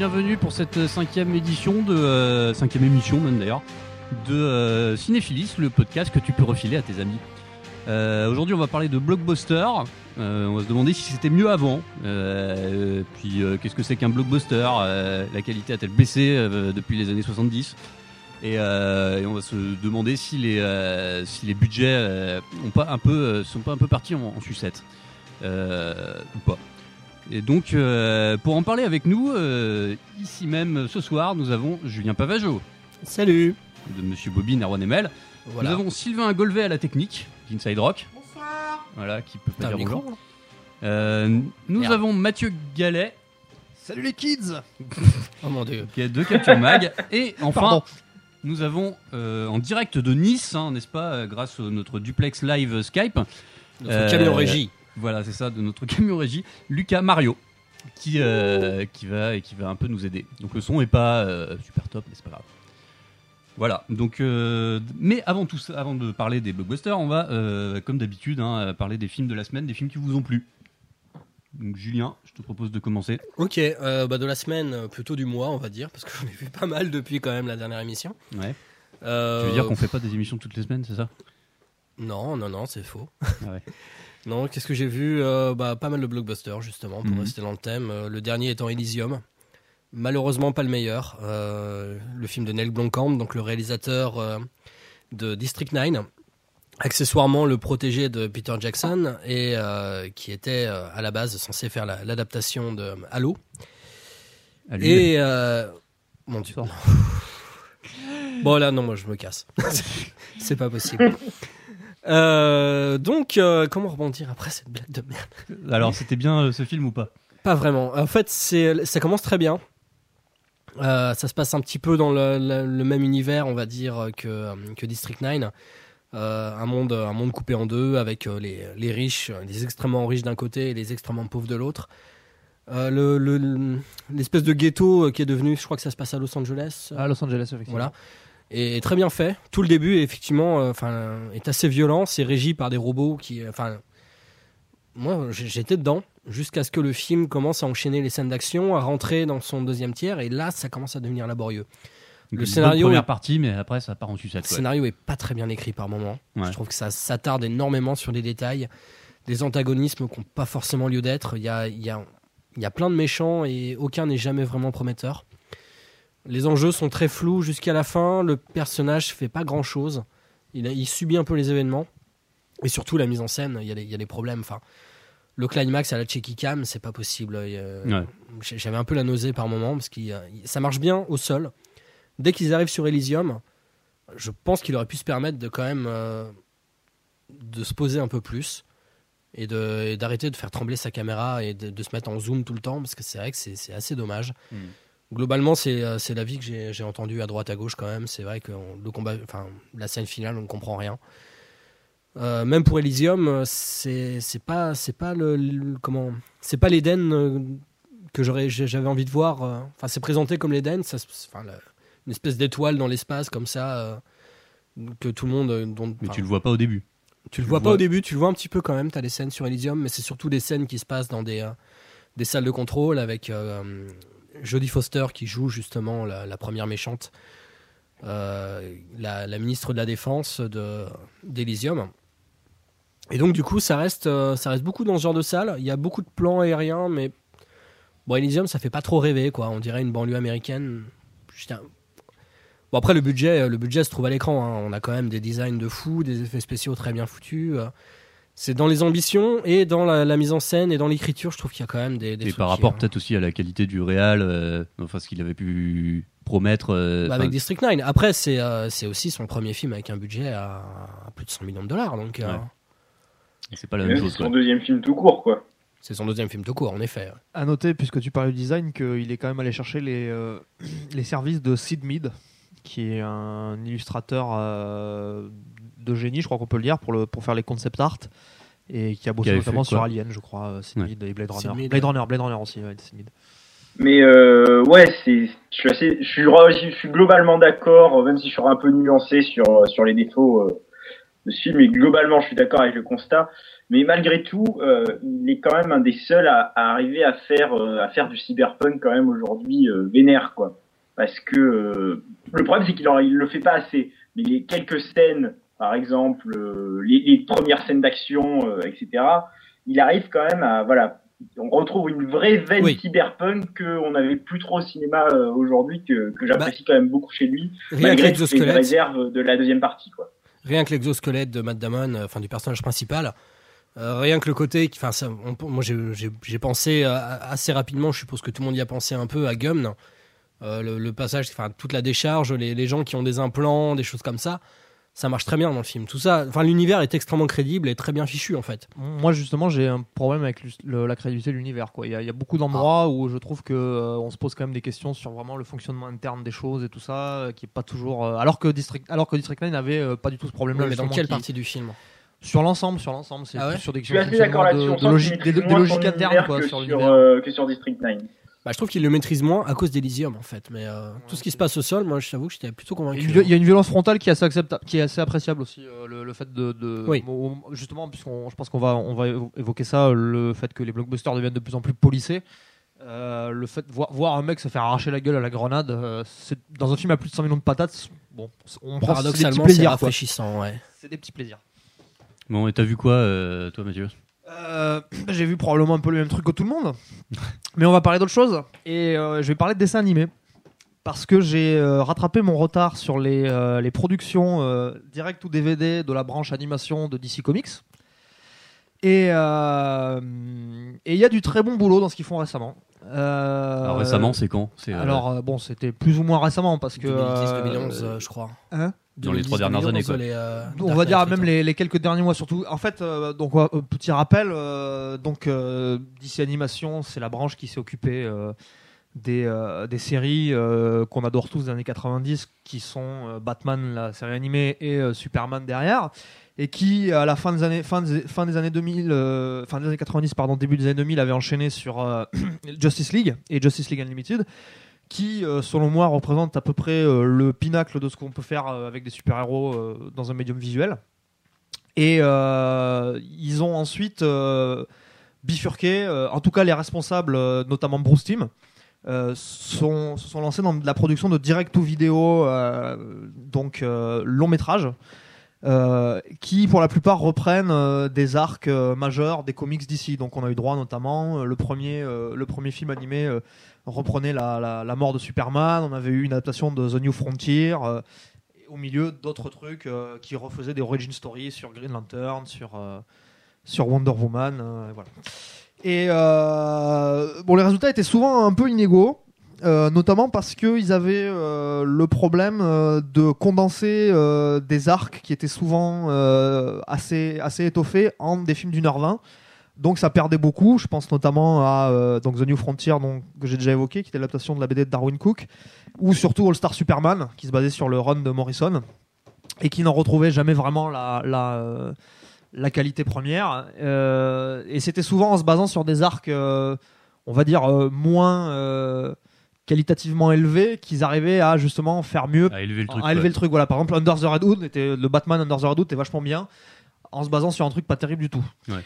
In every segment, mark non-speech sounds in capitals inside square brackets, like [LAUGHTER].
bienvenue pour cette cinquième édition de euh, cinquième émission même d'ailleurs de euh, Cinéphilis, le podcast que tu peux refiler à tes amis. Euh, Aujourd'hui, on va parler de blockbuster. On va se demander si c'était mieux avant. Puis, qu'est-ce que c'est qu'un blockbuster? La qualité a-t-elle baissé depuis les années 70 et, on va se demander si les, si les budgets euh, ont pas un peu, sont pas un peu partis en, sucette ou pas. Et donc, euh, pour en parler avec nous, euh, ici même ce soir, nous avons Julien Pavageau, Salut de Monsieur Bobby, Narwan Emel. Voilà. Nous avons Sylvain Golvet à la technique, d'Inside Rock. Bonsoir. Voilà, qui peut pas dire bonjour. Euh, nous Merde. avons Mathieu Gallet, Salut les kids [LAUGHS] Oh mon dieu. qui est de Capture Mag. Et [LAUGHS] enfin, Pardon. nous avons euh, en direct de Nice, hein, n'est-ce pas, grâce à notre duplex live Skype. Notre Euh, camion régie. Voilà, c'est ça, de notre camion régie, Lucas Mario, qui, euh, qui, va, et qui va un peu nous aider. Donc le son est pas euh, super top, mais c'est pas grave. Voilà, donc, euh, mais avant tout ça, avant de parler des blockbusters, on va, comme d'habitude, hein, parler des films de la semaine, des films qui vous ont plu. Donc Julien, je te propose de commencer. Ok, bah de la semaine, plutôt du mois, on va dire, parce que j'en ai vu pas mal depuis quand même la dernière émission. Ouais. Tu veux dire qu'on fait pas des émissions toutes les semaines, c'est ça? Non, non, non, c'est faux. Ah ouais. [LAUGHS] Non, qu'est-ce que j'ai vu Euh, bah, Pas mal de blockbusters, justement, pour Mhm. rester dans le thème. Euh, le dernier étant Elysium. Malheureusement, pas le meilleur. Euh, le film de Neil Blomkamp, donc le réalisateur de District 9. Accessoirement, le protégé de Peter Jackson, et qui était à la base censé faire la- l'adaptation de Halo. À lui. Et mon dieu. [LAUGHS] Bon là non moi je me casse. [LAUGHS] C'est pas possible. [LAUGHS] Euh, donc euh, comment rebondir après cette blague de merde? Alors, c'était bien euh, ce film ou pas? Pas vraiment. En fait c'est ça commence très bien. Euh, ça se passe un petit peu dans le, le- le même univers on va dire que, que District 9. Euh, un monde un monde coupé en deux avec euh, les, les riches les extrêmement riches d'un côté et les extrêmement pauvres de l'autre. Euh, le- le- l'espèce de ghetto euh, qui est devenu, je crois que ça se passe à Los Angeles. À Los Angeles, effectivement. Voilà. Et très bien fait. Tout le début, effectivement, euh, enfin, est assez violent. C'est régi par des robots qui, euh, enfin, moi, j'étais dedans jusqu'à ce que le film commence à enchaîner les scènes d'action, à rentrer dans son deuxième tiers, et là, ça commence à devenir laborieux. Le scénario première est- partie, mais après, ça part en sucette. Le ouais. scénario est pas très bien écrit par moment. Ouais. Je trouve que ça s'attarde énormément sur les détails, des antagonismes qui n'ont pas forcément lieu d'être. Il y a, y, a, il y a plein de méchants et aucun n'est jamais vraiment prometteur. Les enjeux sont très flous jusqu'à la fin. Le personnage fait pas grand chose. Il, a- il subit un peu les événements. Et surtout, la mise en scène, il y a des, il y a des problèmes. Enfin, le climax à la Checky Cam, c'est pas possible. Ouais. j'ai- J'avais un peu la nausée par moment parce que ça marche bien au sol. Dès qu'ils arrivent sur Elysium, je pense qu'il aurait pu se permettre de quand même euh, de se poser un peu plus et d'arrêter de, faire trembler sa caméra et de, de se mettre en zoom tout le temps parce que c'est vrai que c'est c'est assez dommage. Mm. Globalement, c'est euh, c'est l'avis que j'ai j'ai entendu à droite à gauche quand même. C'est vrai que on- le combat, enfin la scène finale, on ne comprend rien. Euh, même pour Elysium, euh, c'est c'est pas c'est pas le, le- comment c'est pas l'Eden euh, que j'aurais j'avais envie de voir. Enfin, c'est présenté comme ça enfin la- une espèce d'étoile dans l'espace comme ça euh, que tout le monde dont Mais tu le vois pas au début. tu le le vois pas vois. au début, tu le vois un petit peu quand même. Tu as des scènes sur Elysium, mais c'est surtout des scènes qui se passent dans des, euh, des salles de contrôle avec Jodie Foster qui joue justement la, première méchante, euh, la, ministre de la Défense de- d'Elysium. Et donc, du coup, ça reste, euh, ça reste beaucoup dans ce genre de salle. Il y a beaucoup de plans aériens, mais bon, Elysium, ça fait pas trop rêver, quoi. On dirait une banlieue américaine. Bon après le budget, le budget se trouve à l'écran. hein. On a quand même des designs de fou, des effets spéciaux très bien foutus. C'est dans les ambitions et dans la, la mise en scène et dans l'écriture, je trouve qu'il y a quand même des. des Et par rapport euh, peut-être aussi à la qualité du réal, euh, enfin ce qu'il avait pu promettre. euh, bah, avec District 9. Après, c'est euh, c'est aussi son premier film avec un budget à, à plus de 100 millions de dollars. Donc, euh, Ouais. c'est pas la même même chose. c'est son deuxième film tout court, quoi. c'est son deuxième film tout court, en effet. À noter, puisque tu parlais du design, qu'il est quand même allé chercher les, euh, [CLEARS THROAT] les services de Sid Mead, qui est un illustrateur euh, de génie, je crois qu'on peut le dire, pour, le, pour faire les concept art, et qui a bossé avait notamment sur Alien, je crois, euh, Sid Ouais. Mead et Blade Runner. Blade. Runner, Blade Runner aussi, ouais. Mais euh, ouais, c'est, je suis assez, je suis, je suis globalement d'accord, même si je suis un peu nuancé sur sur les défauts euh, de ce film. Et globalement, je suis d'accord avec le constat. Mais malgré tout, euh, il est quand même un des seuls à, à arriver à faire euh, à faire du cyberpunk quand même aujourd'hui euh, vénère quoi. Parce que euh, le problème c'est qu'il il le fait pas assez. Mais les quelques scènes, par exemple, euh, les, les premières scènes d'action, euh, etc. Il arrive quand même à voilà. On retrouve une vraie veine Oui. cyberpunk qu'on n'avait plus trop au cinéma euh, aujourd'hui que, que j'apprécie quand même beaucoup chez lui Rien que malgré toutes les réserves de la deuxième partie quoi. rien que l'exosquelette de Matt Damon, enfin du personnage principal, rien que le côté, enfin moi j'ai- pensé assez rapidement, je suppose que tout le monde y a pensé un peu à Gumn, le, le passage, enfin toute la décharge, les, les gens qui ont des implants, des choses comme ça, ça marche très bien dans le film. Tout ça, enfin l'univers est extrêmement crédible et très bien fichu en fait. Moi, justement, j'ai un problème avec le- le- la crédibilité de l'univers. quoi. Il y, a- il y a beaucoup d'endroits où je trouve que euh, on se pose quand même des questions sur vraiment le fonctionnement interne des choses et tout ça, euh, qui est pas toujours. euh, alors que District, alors que District 9 avait euh, pas du tout ce problème-là. mais dans quelle qui- partie du film Sur l'ensemble, sur l'ensemble, c'est Ah ouais sur des Je suis assez d'accord questions de, de qu'il logique, des, des logiques internes quoi, que sur sur, l'univers. euh, que sur District 9. Bah, Je trouve qu'il le maîtrise moins à cause d'Elysium en fait, mais euh, tout ce qui se passe au sol, moi je t'avoue que j'étais plutôt convaincu. vi- il y a une violence frontale qui est assez acceptable, qui est assez appréciable aussi. euh, le, le fait de, de- Oui. justement, puisqu'on, je pense qu'on va, on va évo- évoquer ça, le fait que les blockbusters deviennent de plus en plus polissés. euh, le fait de voir, voir un mec se faire arracher la gueule à la grenade, euh, c'est, dans un film à plus de 100 millions de patates, bon, on prend c'est des petits Paradoxalement, c'est plaisirs. quoi. rafraîchissant, ouais. C'est des petits plaisirs. Bon, et t'as vu quoi, euh, toi, Mathieu? Euh, j'ai vu probablement un peu le même truc que tout le monde, mais on va parler d'autre chose. Et euh, je vais parler de dessins animés. Parce que j'ai euh, rattrapé mon retard sur les, euh, les productions euh, direct ou DVD de la branche animation de DC Comics. Et euh, et il y a du très bon boulot dans ce qu'ils font récemment. Euh, Alors, Récemment, c'est quand? Alors euh, bon, c'était plus ou moins récemment parce que 2010-2011, euh, euh, je crois. hein? Dans les trois dernières 2010-2011, années, quoi. les, euh, on Dark va dire même Returns. les, les quelques derniers mois surtout. En fait, euh, donc euh, petit rappel, euh, donc euh, DC Animation, c'est la branche qui s'est occupée euh, des, euh, des séries euh, qu'on adore tous des années 90, qui sont euh, Batman, la série animée, et euh, Superman derrière, et qui à la fin des années fin des, fin des années 2000, euh, fin des années 90, pardon, début des années 2000, avait enchaîné sur euh, [CLEARS THROAT] Justice League et Justice League Unlimited qui, euh, selon moi, représente à peu près euh, le pinacle de ce qu'on peut faire euh, avec des super-héros dans un médium visuel. Et ils ont ensuite bifurqué, en tout cas les responsables, notamment Bruce Timm, euh, sont, se sont lancés dans la production de direct ou vidéo, euh, donc long métrage, qui pour la plupart reprennent des arcs majeurs des comics d'ici. Donc on a eu droit notamment le premier, le premier film animé reprenait la, la, mort de Superman. On avait eu une adaptation de The New Frontier. euh, au milieu, d'autres trucs euh, qui refaisaient des origin stories sur Green Lantern, sur, euh, sur Wonder Woman. voilà. Et bon, les résultats étaient souvent un peu inégaux. notamment parce qu'ils avaient le problème de condenser des arcs qui étaient souvent assez, assez étoffés en des films d'une heure vingt. Donc ça perdait beaucoup. Je pense notamment à euh, donc The New Frontier, donc, que j'ai déjà évoqué, qui était l'adaptation de la BD de Darwin Cook, ou surtout All Star Superman, qui se basait sur le run de Morrison, et qui n'en retrouvait jamais vraiment la, la, euh, la qualité première. Euh, et c'était souvent en se basant sur des arcs, euh, on va dire, moins qualitativement élevés, qu'ils arrivaient à justement faire mieux À élever le truc. à élever le truc. Voilà, par exemple, Under the Red Hood, était, le Batman Under the Red Hood était vachement bien en se basant sur un truc pas terrible du tout. Ouais.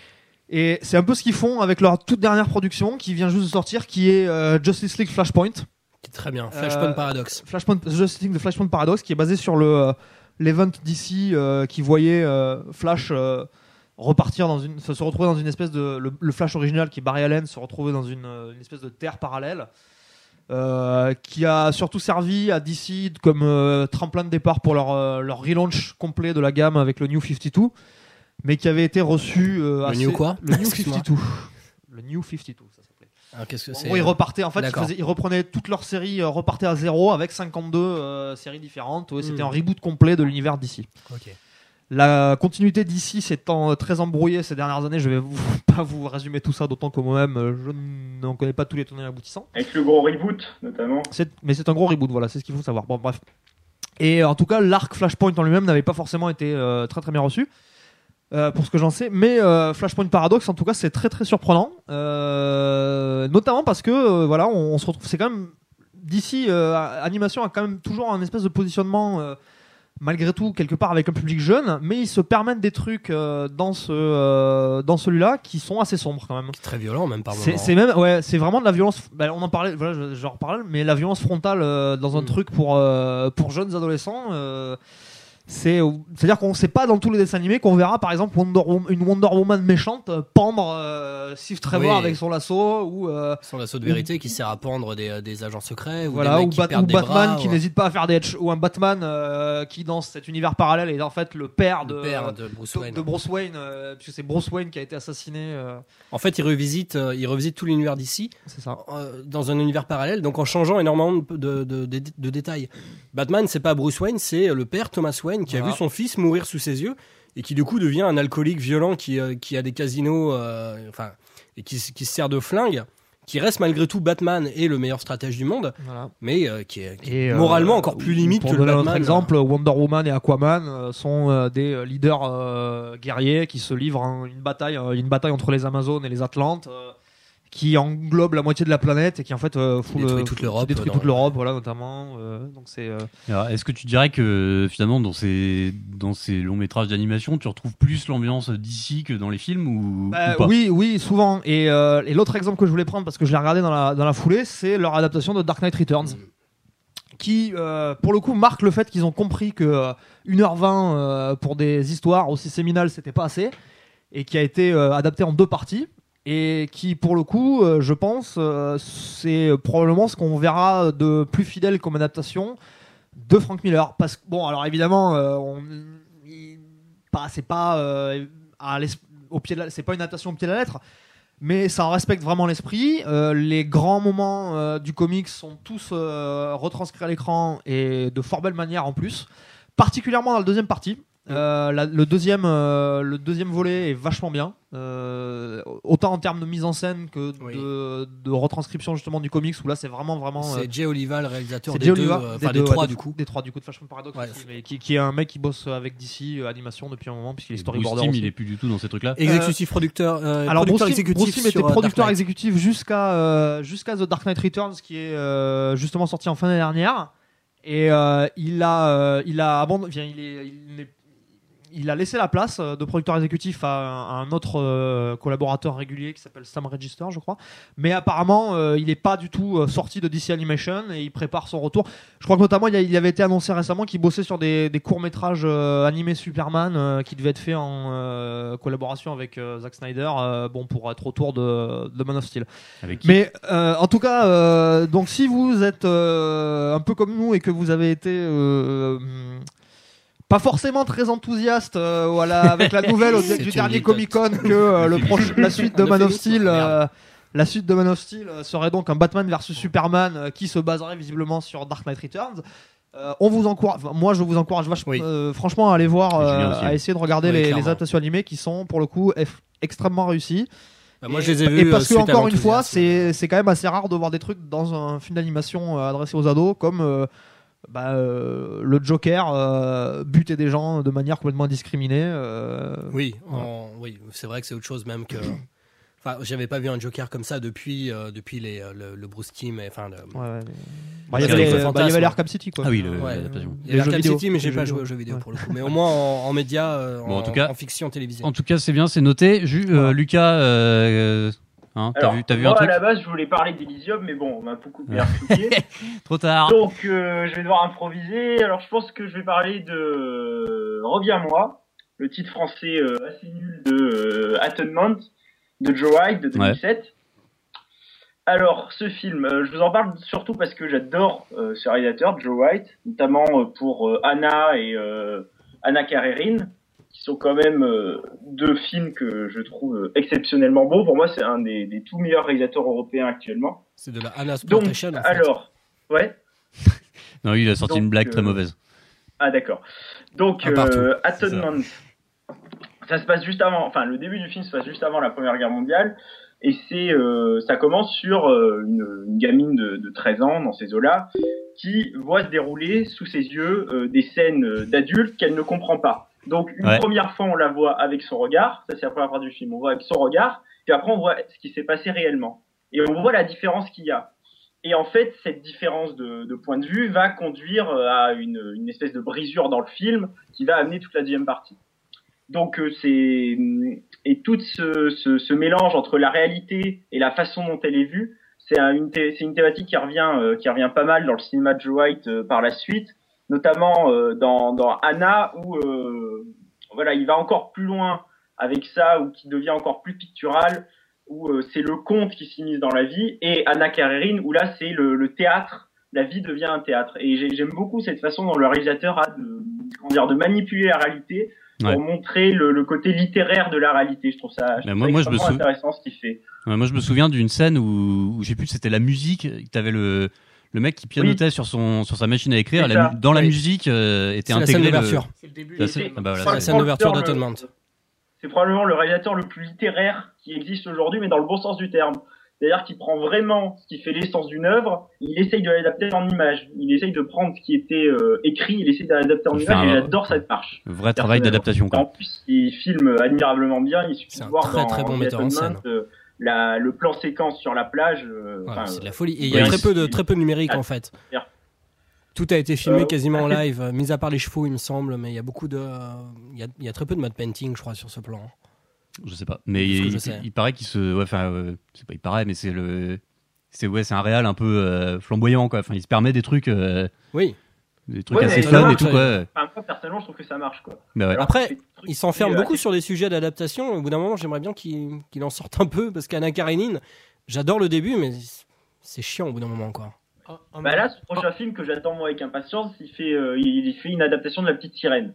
Et c'est un peu ce qu'ils font avec leur toute dernière production qui vient juste de sortir, qui est euh, Justice League Flashpoint. Qui est très bien. Flashpoint Euh, Paradox. Flashpoint, Justice League de Flashpoint Paradox, qui est basé sur le euh, l'event d'ici qui voyait Flash repartir dans une, se retrouver dans une espèce de le, le Flash original qui est Barry Allen se retrouver dans une, une espèce de terre parallèle. euh, qui a surtout servi à DC comme euh, tremplin de départ pour leur, euh, leur relaunch complet de la gamme avec le New 52, mais qui avait été reçu. euh, Le assez- New quoi Le New Excuse-moi. 52. Le New 52, ça s'appelait. Ah, Qu'est-ce que En c'est gros, ils repartaient. En fait, ils, D'accord. faisaient- ils reprenaient toutes leurs séries, euh, repartaient à zéro avec 52 euh, séries différentes. Ouais, C'était Mm. un reboot complet de l'univers d'ici. Ok. La continuité d'ici s'étant euh, très embrouillée ces dernières années, je vais vous, [LAUGHS] pas vous résumer tout ça, d'autant que moi-même, euh, je n'en connais pas tous les tenants aboutissants. Avec le gros reboot, notamment. Mais c'est un gros reboot, voilà, c'est ce qu'il faut savoir. Bon, bref. Et euh, en tout cas, l'arc Flashpoint en lui-même n'avait pas forcément été euh, très très bien reçu. Euh, pour ce que j'en sais, mais euh, Flashpoint Paradox, en tout cas, c'est très très surprenant, Euh, notamment parce que euh, voilà, on, on se retrouve, c'est quand même d'ici animation a quand même toujours un espèce de positionnement euh, malgré tout quelque part avec un public jeune, mais ils se permettent des trucs euh, dans ce euh, dans celui-là qui sont assez sombres quand même. C'est très violent même par C'est moment. c'est même ouais, c'est vraiment de la violence. bah, on en parlait, voilà, je- j'en reparle, mais la violence frontale euh, dans un Mm. truc pour euh, pour jeunes adolescents. euh, c'est c'est à dire qu'on sait pas dans tous les dessins animés qu'on verra par exemple Wonder une Wonder Woman méchante euh, pendre euh, Steve Trevor Oui. avec son lasso ou euh, Sans l'assaut de vérité qui sert à pendre des, des agents secrets ou voilà des ou, mecs qui Bat- perdent ou des Batman bras, qui n'hésite pas à faire des ou un Batman euh, qui dans cet univers parallèle est en fait le père de le père de Bruce Wayne. de Bruce Wayne euh, puisque c'est Bruce Wayne qui a été assassiné euh, En fait, il revisite, euh, il revisite tout l'univers d'ici euh, dans un univers parallèle, donc en changeant énormément de- de- de détails. Batman, c'est pas Bruce Wayne, c'est le père Thomas Wayne qui a vu son fils mourir sous ses yeux et qui du coup devient un alcoolique violent qui, euh, qui a des casinos, euh, enfin, et qui, qui se sert de flingue, qui reste malgré tout Batman et le meilleur stratège du monde, voilà mais euh, qui est, qui est Et, euh, moralement encore plus limite pour que le donner un Batman. autre exemple, Wonder Woman et Aquaman sont euh, des leaders euh, guerriers qui se livrent en une bataille, une bataille entre les Amazones et les Atlantes, euh, qui englobe la moitié de la planète et qui en fait euh, fout détruit le- toute l'Europe, détruit dans- toute l'Europe, voilà notamment. euh, donc c'est euh, Est-ce que tu dirais que finalement dans ces, dans ces longs métrages d'animation, tu retrouves plus l'ambiance d'ici que dans les films ou, Bah, ou pas? oui, oui, souvent. Et, euh, et l'autre exemple que je voulais prendre, parce que je l'ai regardé dans la, dans la foulée, c'est leur adaptation de Dark Knight Returns. Mm. Qui, euh, pour le coup, marque le fait qu'ils ont compris que euh, 1h20 euh, pour des histoires aussi séminales, c'était pas assez. Et qui a été euh, adapté en deux parties. Et qui, pour le coup, euh, je pense, euh, c'est probablement ce qu'on verra de plus fidèle comme adaptation de Frank Miller. Parce que, bon, alors évidemment, pas, c'est pas une adaptation au pied de la lettre, mais ça respecte vraiment l'esprit. Euh, les grands moments du comics sont tous retranscrits à l'écran et de fort belle manière en plus, particulièrement dans la deuxième partie. Euh, la- le deuxième, euh, le deuxième volet est vachement bien, euh, autant en termes de mise en scène que Oui. de, de retranscription justement du comics où là c'est vraiment vraiment. C'est Jay Oliva, le réalisateur des Jay deux, Oliva, euh, des enfin des deux, trois ouais, du coup. Des trois du coup de Fashion Paradox, Ouais, aussi, c'est- mais qui, qui est un mec qui bosse avec DC euh, Animation depuis un moment puisqu'il est Bruce storyboarder Timm, il est plus du tout dans ces trucs-là. Exécutif producteur, euh, Alors Bruce producteur Timm, exécutif Bruce Timm était producteur exécutif jusqu'à euh, jusqu'à The Dark Knight Returns qui est euh, justement sorti en fin d'année dernière et euh, il a euh, il a abandonné il est, il est- il a laissé la place euh, de producteur exécutif à un, à un autre euh, collaborateur régulier qui s'appelle Sam Register, je crois. Mais apparemment, euh, il n'est pas du tout sorti de DC Animation et il prépare son retour. Je crois que notamment, il, y a- il avait été annoncé récemment qu'il bossait sur des, des courts métrages animés Superman qui devaient être faits en collaboration avec Zack Snyder, bon pour être autour de, de Man of Steel. Avec qui? Mais euh, en tout cas, euh, donc si vous êtes un peu comme nous et que vous avez été pas forcément très enthousiaste euh, voilà, avec la [LAUGHS] nouvelle au- du dernier. Comic Con que euh, le [LAUGHS] proche- la suite de Man of Steel. euh, la suite de Man of Steel euh, serait donc un Batman versus Superman euh, qui se baserait visiblement sur Dark Knight Returns. Euh, on vous encourage, enfin, moi je vous encourage vachement, Oui. euh, franchement à aller voir, Et euh, aussi. à essayer de regarder Oui, les, les clairement. adaptations animées qui sont pour le coup eff- extrêmement réussies. Bah, moi, Et- je les ai Et vus. parce euh, que encore une fois, c'est c'est quand même assez rare de voir des trucs dans un film d'animation euh, adressé aux ados, comme euh, bah, euh, le Joker euh, buter des gens de manière complètement indiscriminée. euh, Oui, Voilà. en- oui, c'est vrai que c'est autre chose même que. Enfin, j'avais pas vu un Joker comme ça depuis, euh, depuis les, le, le Bruce Timm. et, Enfin, le- ouais, ouais. Bah, il y avait les- bah, l'Arkham City, quoi. Ah oui, le- Ouais. Il y. City, mais j'ai pas joué aux jeux vidéo Ouais. pour le coup. [LAUGHS] Mais au moins en, en média, euh, Bon, en en, tout cas- en fiction télévisée. En tout cas, c'est bien, c'est noté. Ju- euh. Lucas, euh, hein, t'as vu, t'as vu moi, un truc à la base, je voulais parler d'Elysium, mais bon, on m'a beaucoup bien expliqué. [LAUGHS] Trop tard. Donc, euh, je vais devoir improviser. Alors, je pense que je vais parler de Reviens-moi, le titre français euh, assez nul de euh, de Joe White de 2007. Alors, ce film, euh, je vous en parle surtout parce que j'adore euh, ce réalisateur, Joe White, notamment euh, pour euh, Anna et euh, Anna Karenine, qui sont quand même euh, deux films que je trouve exceptionnellement beaux. Pour moi, c'est un des, des tout meilleurs réalisateurs européens actuellement. C'est de la Anna Donc, Exploitation. en fait. alors, ouais. Non, il a sorti Donc, une blague très euh, mauvaise. Ah d'accord. Donc euh, ça. Atonement, ça. se passe juste avant, enfin le début du film se passe juste avant la Première Guerre mondiale et c'est euh, ça commence sur euh, une, une gamine de, de 13 ans dans ces eaux-là qui voit se dérouler sous ses yeux euh, des scènes d'adultes qu'elle ne comprend pas. Donc une Ouais. première fois on la voit avec son regard, ça c'est la première partie du film, on voit avec son regard, puis après on voit ce qui s'est passé réellement et on voit la différence qu'il y a. Et en fait, cette différence de, de point de vue va conduire euh, à une, une, espèce de brisure dans le film qui va amener toute la deuxième partie. Donc euh, c'est et tout ce, ce, ce, mélange entre la réalité et la façon dont elle est vue, c'est une, une thématique qui revient euh, qui revient pas mal dans le cinéma de Joe White par la suite, notamment dans, dans Anna où voilà il va encore plus loin avec ça ou qui devient encore plus pictural où euh, c'est le conte qui s'immisce dans la vie, et Anna Karenine, où là c'est le, le, théâtre, la vie devient un théâtre. Et j'aime beaucoup cette façon dont le réalisateur a de, dire, de manipuler la réalité pour ouais. montrer le, le, côté littéraire de la réalité. Je trouve ça, je trouve moi, ça moi, je me sou... intéressant ce qu'il fait. Ouais, moi je me souviens d'une scène où, où j'ai plus c'était la musique, t'avais le le mec qui pianotait oui. sur son sur sa machine à écrire, la, dans la oui. musique euh, était intégré la scène d'ouverture. Le... C'est le début. La scène, ah bah, voilà. la scène d'ouverture d'Atonement c'est probablement le réalisateur le plus littéraire qui existe aujourd'hui, mais dans le bon sens du terme. C'est-à-dire qu'il prend vraiment ce qui fait l'essence d'une œuvre, il essaye de l'adapter en image. Il essaye de prendre ce qui était euh, écrit, il essaye de l'adapter en image, et j'adore cette marche. Un vrai travail d'adaptation. En plus, il filme admirablement bien. Il suffit de voir très dans, très bon metteur en scène. Euh, la, le plan séquence sur la plage. Euh, ouais, c'est de la folie. Et il y a très peu de très peu de numérique Ah, en fait. Tout a été filmé Euh, quasiment en ah, live, euh, mis à part les chevaux, il me semble, mais il y a beaucoup de, il y a, il y a très peu de mode painting, je crois, sur ce plan. Je sais pas, mais il, je sais. il paraît qu'il se, ouais, enfin, euh, c'est pas il paraît, mais c'est le, c'est ouais, c'est un réal un peu euh, flamboyant quoi. Enfin, il se permet des trucs, euh, Oui. Des trucs Ouais, assez fun et tout quoi. Enfin, moi, personnellement, je trouve que ça marche, quoi. Mais ouais. Alors, Après, Il s'enferme euh, beaucoup sur des sujets d'adaptation. Au bout d'un moment, j'aimerais bien qu'il en sorte un peu, parce qu'Anna Karenine, j'adore le début, mais c'est chiant au bout d'un moment, quoi. Bah là, ce prochain film que j'attends moi avec impatience, il fait, euh, il il fait une adaptation de La Petite Sirène.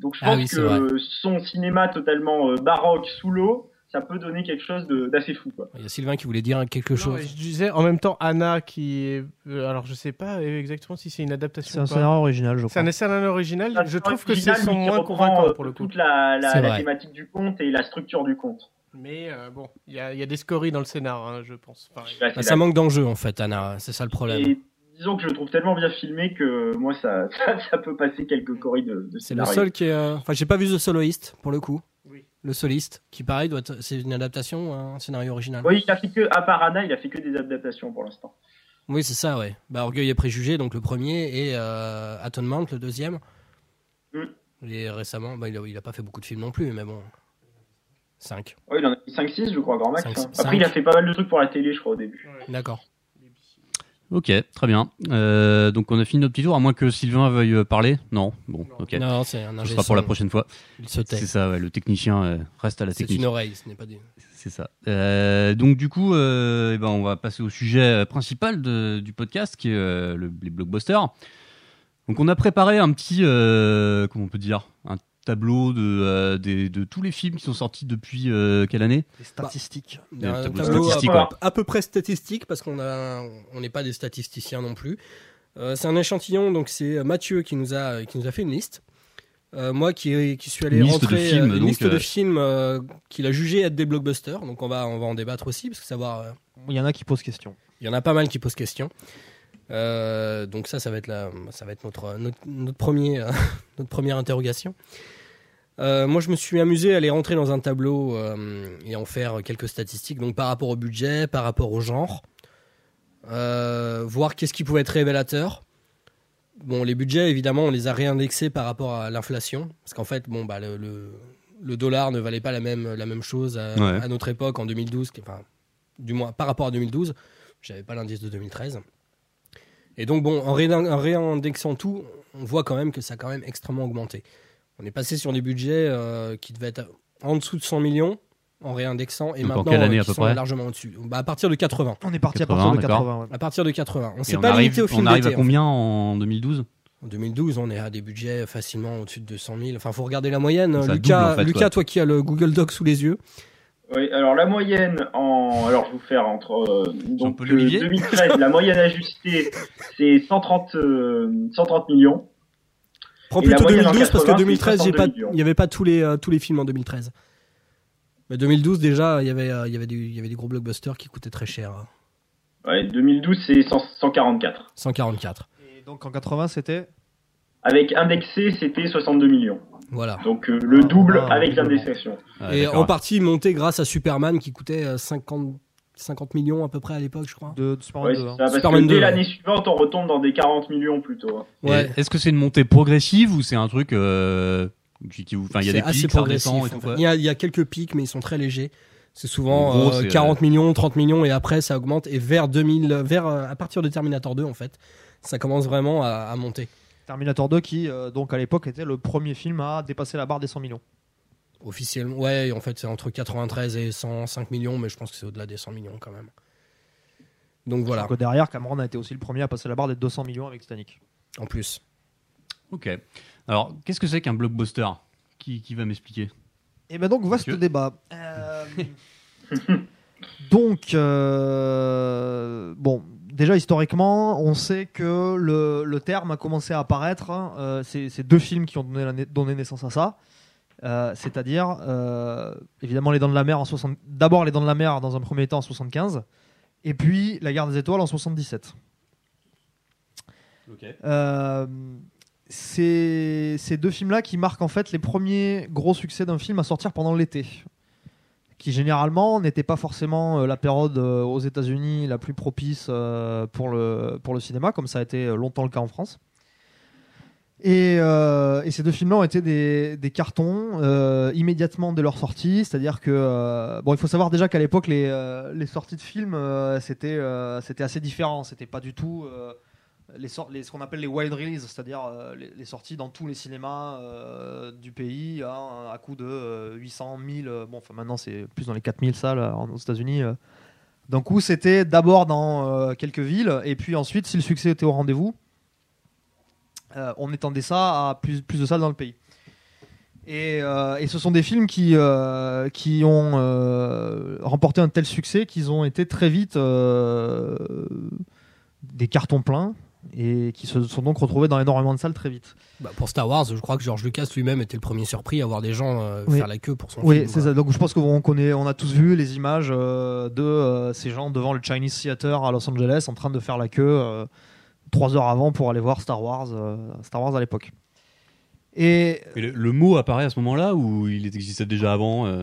Donc je Ah pense oui, que vrai. son cinéma totalement euh, baroque sous l'eau, ça peut donner quelque chose d'assez fou. Quoi. Il y a Sylvain qui voulait dire quelque Non, chose. je disais en même temps Anna qui est. euh, alors je sais pas exactement si c'est une C'est adaptation. un ou pas. scénario original, je C'est crois. un scénario original. Je trouve que c'est qui moins reprend, convaincants euh, pour le coup. Toute la, la, C'est la thématique du conte et la structure du conte. Mais euh, bon, il y, a- il y a des scories dans le scénar, hein, je pense. Pareil. Je Bah, ça manque d'enjeu, en fait, Anna. C'est ça le problème. Et disons que je le trouve tellement bien filmé que moi, ça, [LAUGHS] ça, ça peut passer quelques choris de, de C'est le seul qui est. euh, Enfin, j'ai pas vu The Soloist, pour le coup. Le soliste, qui pareil, doit être... c'est une adaptation, un scénario original. Oui, il a fait que, à part Anna, il a fait que des adaptations pour l'instant. Oui, c'est ça, ouais. Bah, Orgueil et Préjugés, donc le premier, et euh, Atonement, le deuxième. Mm. Et récemment, bah, il, a, il a pas fait beaucoup de films non plus, mais bon. 5. Oui, il en a fait 5-6, je crois, grand max. Cinq- hein. cinq. Après, il a fait pas mal de trucs pour la télé, je crois, au début. D'accord. Ok, très bien. Euh, donc on a fini notre petit tour, à moins que Sylvain veuille euh, parler. Non, bon, ok. Non, c'est un Ce sera pour la prochaine fois. Il se tait. C'est ça, ouais, le technicien euh, reste à la C'est technique. une oreille, ce n'est pas des. C'est ça. Euh, donc du coup, euh, eh ben, on va passer au sujet principal de- du podcast, qui est euh, le- les blockbusters. Donc on a préparé un petit, euh, comment on peut dire, un tableau de, euh, des- de tous les films qui sont sortis depuis euh, quelle année Les statistiques. Des un tableaux tableau statistiques, à, ouais. à peu près statistique parce qu'on a on n'est pas des statisticiens non plus. Euh, c'est un échantillon donc c'est Mathieu qui nous a qui nous a fait une liste. Euh, moi qui, qui suis allé Une liste de rentrer films, euh, une donc, liste de euh, films euh, qu'il a jugé être des blockbusters donc on va on va en débattre aussi parce que savoir euh, Il y en a qui posent question. il y en a pas mal qui posent question. Euh, donc ça ça va être la, ça va être notre notre, notre premier euh, [LAUGHS] notre première interrogation. Euh, moi, je me suis amusé à aller rentrer dans un tableau euh, et en faire quelques statistiques, donc par rapport au budget, par rapport au genre, Euh, voir qu'est-ce qui pouvait être révélateur. Bon, les budgets, évidemment, on les a réindexés par rapport à l'inflation, parce qu'en fait, bon, bah, le, le, le dollar ne valait pas la même, la même chose à, Ouais. à notre époque en 2012, qui- enfin, du moins par rapport à 2012. J'avais pas l'indice de 2013. Et donc, bon, en, en réindexant tout, on voit quand même que ça a quand même extrêmement augmenté. On est passé sur des budgets euh, qui devaient être en dessous de 100 millions en réindexant et Donc en maintenant quelle année euh, à qui peu sont près largement au-dessus. Bah, à partir de 80. On est parti 80, à partir de d'accord. 80. ouais. À partir de 80. On s'est pas arrive, limité au film on arrive à en combien en 2012 en 2012, on est à des budgets facilement au-dessus de 200 000. Enfin, faut regarder la moyenne. Ça Lucas, double, en fait, Lucas toi qui as le Google Doc sous les yeux. Oui, alors la moyenne en. Alors je vais vous faire entre. euh, donc Jean-Paul euh, Olivier 2013, la moyenne ajustée, c'est 130, euh, 130 millions. Prends plutôt moyenne en 2012 parce que 80, 2013, c'est j'ai pas, 62 millions. il n'y avait pas tous les, euh, tous les films en 2013. Mais 2012, déjà, il y avait, euh, il y avait, du- il y avait des gros blockbusters qui coûtaient très cher. hein. Ouais, 2012, c'est 100 144. 144. Et donc en 80, c'était? Avec indexé, c'était 62 millions. Voilà. Donc euh, le double Ah, avec l'indexation. Ah, Et d'accord. en partie monté grâce à Superman qui coûtait euh, 50, 50 millions à peu près à l'époque, je crois. de, de Superman Ouais, 2, c'est hein. ça, parce Superman que dès 2, l'année ouais. suivante, on retombe dans des 40 millions plutôt. hein. Ouais. Est-ce que c'est une montée progressive ou c'est un truc euh, qui, qui- enfin il y a des assez pics, ça redescend en fait. il, y a, il y a quelques pics, mais ils sont très légers. C'est souvent En gros, euh, c'est, 40 millions, 30 millions, et après ça augmente. Et vers 2000, vers euh, à partir de Terminator 2, en fait, ça commence vraiment à, à monter. Terminator 2 qui, euh, donc à l'époque, était le premier film à dépasser la barre des 100 millions. Officiellement, ouais, en fait, c'est entre 93 et 105 millions, mais je pense que c'est au-delà des 100 millions quand même. Donc voilà, Donc derrière, Cameron a été aussi le premier à passer la barre des 200 millions avec Titanic. en plus. Ok. Alors qu'est-ce que c'est qu'un blockbuster? Qui, qui va m'expliquer? Et ben donc, vaste Monsieur débat. Euh, [LAUGHS] donc, euh, bon, déjà historiquement, on sait que le, le terme a commencé à apparaître. hein, euh, c'est c'est deux films qui ont donné, la na- donné naissance à ça. Euh, C'est-à-dire, euh, évidemment, Les Dents de la Mer en 60. D'abord, Les Dents de la Mer dans un premier temps en 75, et puis La Guerre des Étoiles en 77. Euh, c'est ces deux films-là qui marquent en fait les premiers gros succès d'un film à sortir pendant l'été, qui généralement n'était pas forcément la période aux États-Unis la plus propice pour le pour le cinéma, comme ça a été longtemps le cas en France. Et, euh, et ces deux films-là ont été des, cartons euh, immédiatement dès leur sortie, c'est-à-dire que euh, bon, il faut savoir déjà qu'à l'époque les, sorties de films c'était c'était assez différent, c'était pas du tout les, les- ce qu'on appelle les wide releases, c'est-à-dire les, sorties dans tous les cinémas du pays hein, à coût de euh, 800 000, euh, bon enfin maintenant c'est plus dans les 4000 salles aux États-Unis. D'un coup c'était d'abord dans quelques villes. Et puis ensuite si le succès était au rendez-vous, euh, on étendait ça à plus, plus de salles dans le pays. Et, euh, et ce sont des films qui, euh, qui ont remporté un tel succès qu'ils ont été très vite des cartons pleins et qui se sont donc retrouvés dans énormément de salles très vite. Bah, pour Star Wars, je crois que George Lucas lui-même était le premier surpris à voir des gens euh, Oui. faire la queue pour son Oui, film. c'est quoi. ça. Donc je pense qu'on connaît, on a tous vu les images euh, de euh, ces gens devant le Chinese Theater à Los Angeles en train de faire la queue trois heures avant pour aller voir Star Wars, euh, Star Wars à l'époque. Et Et le, le mot apparaît à ce moment-là ou il existait déjà avant euh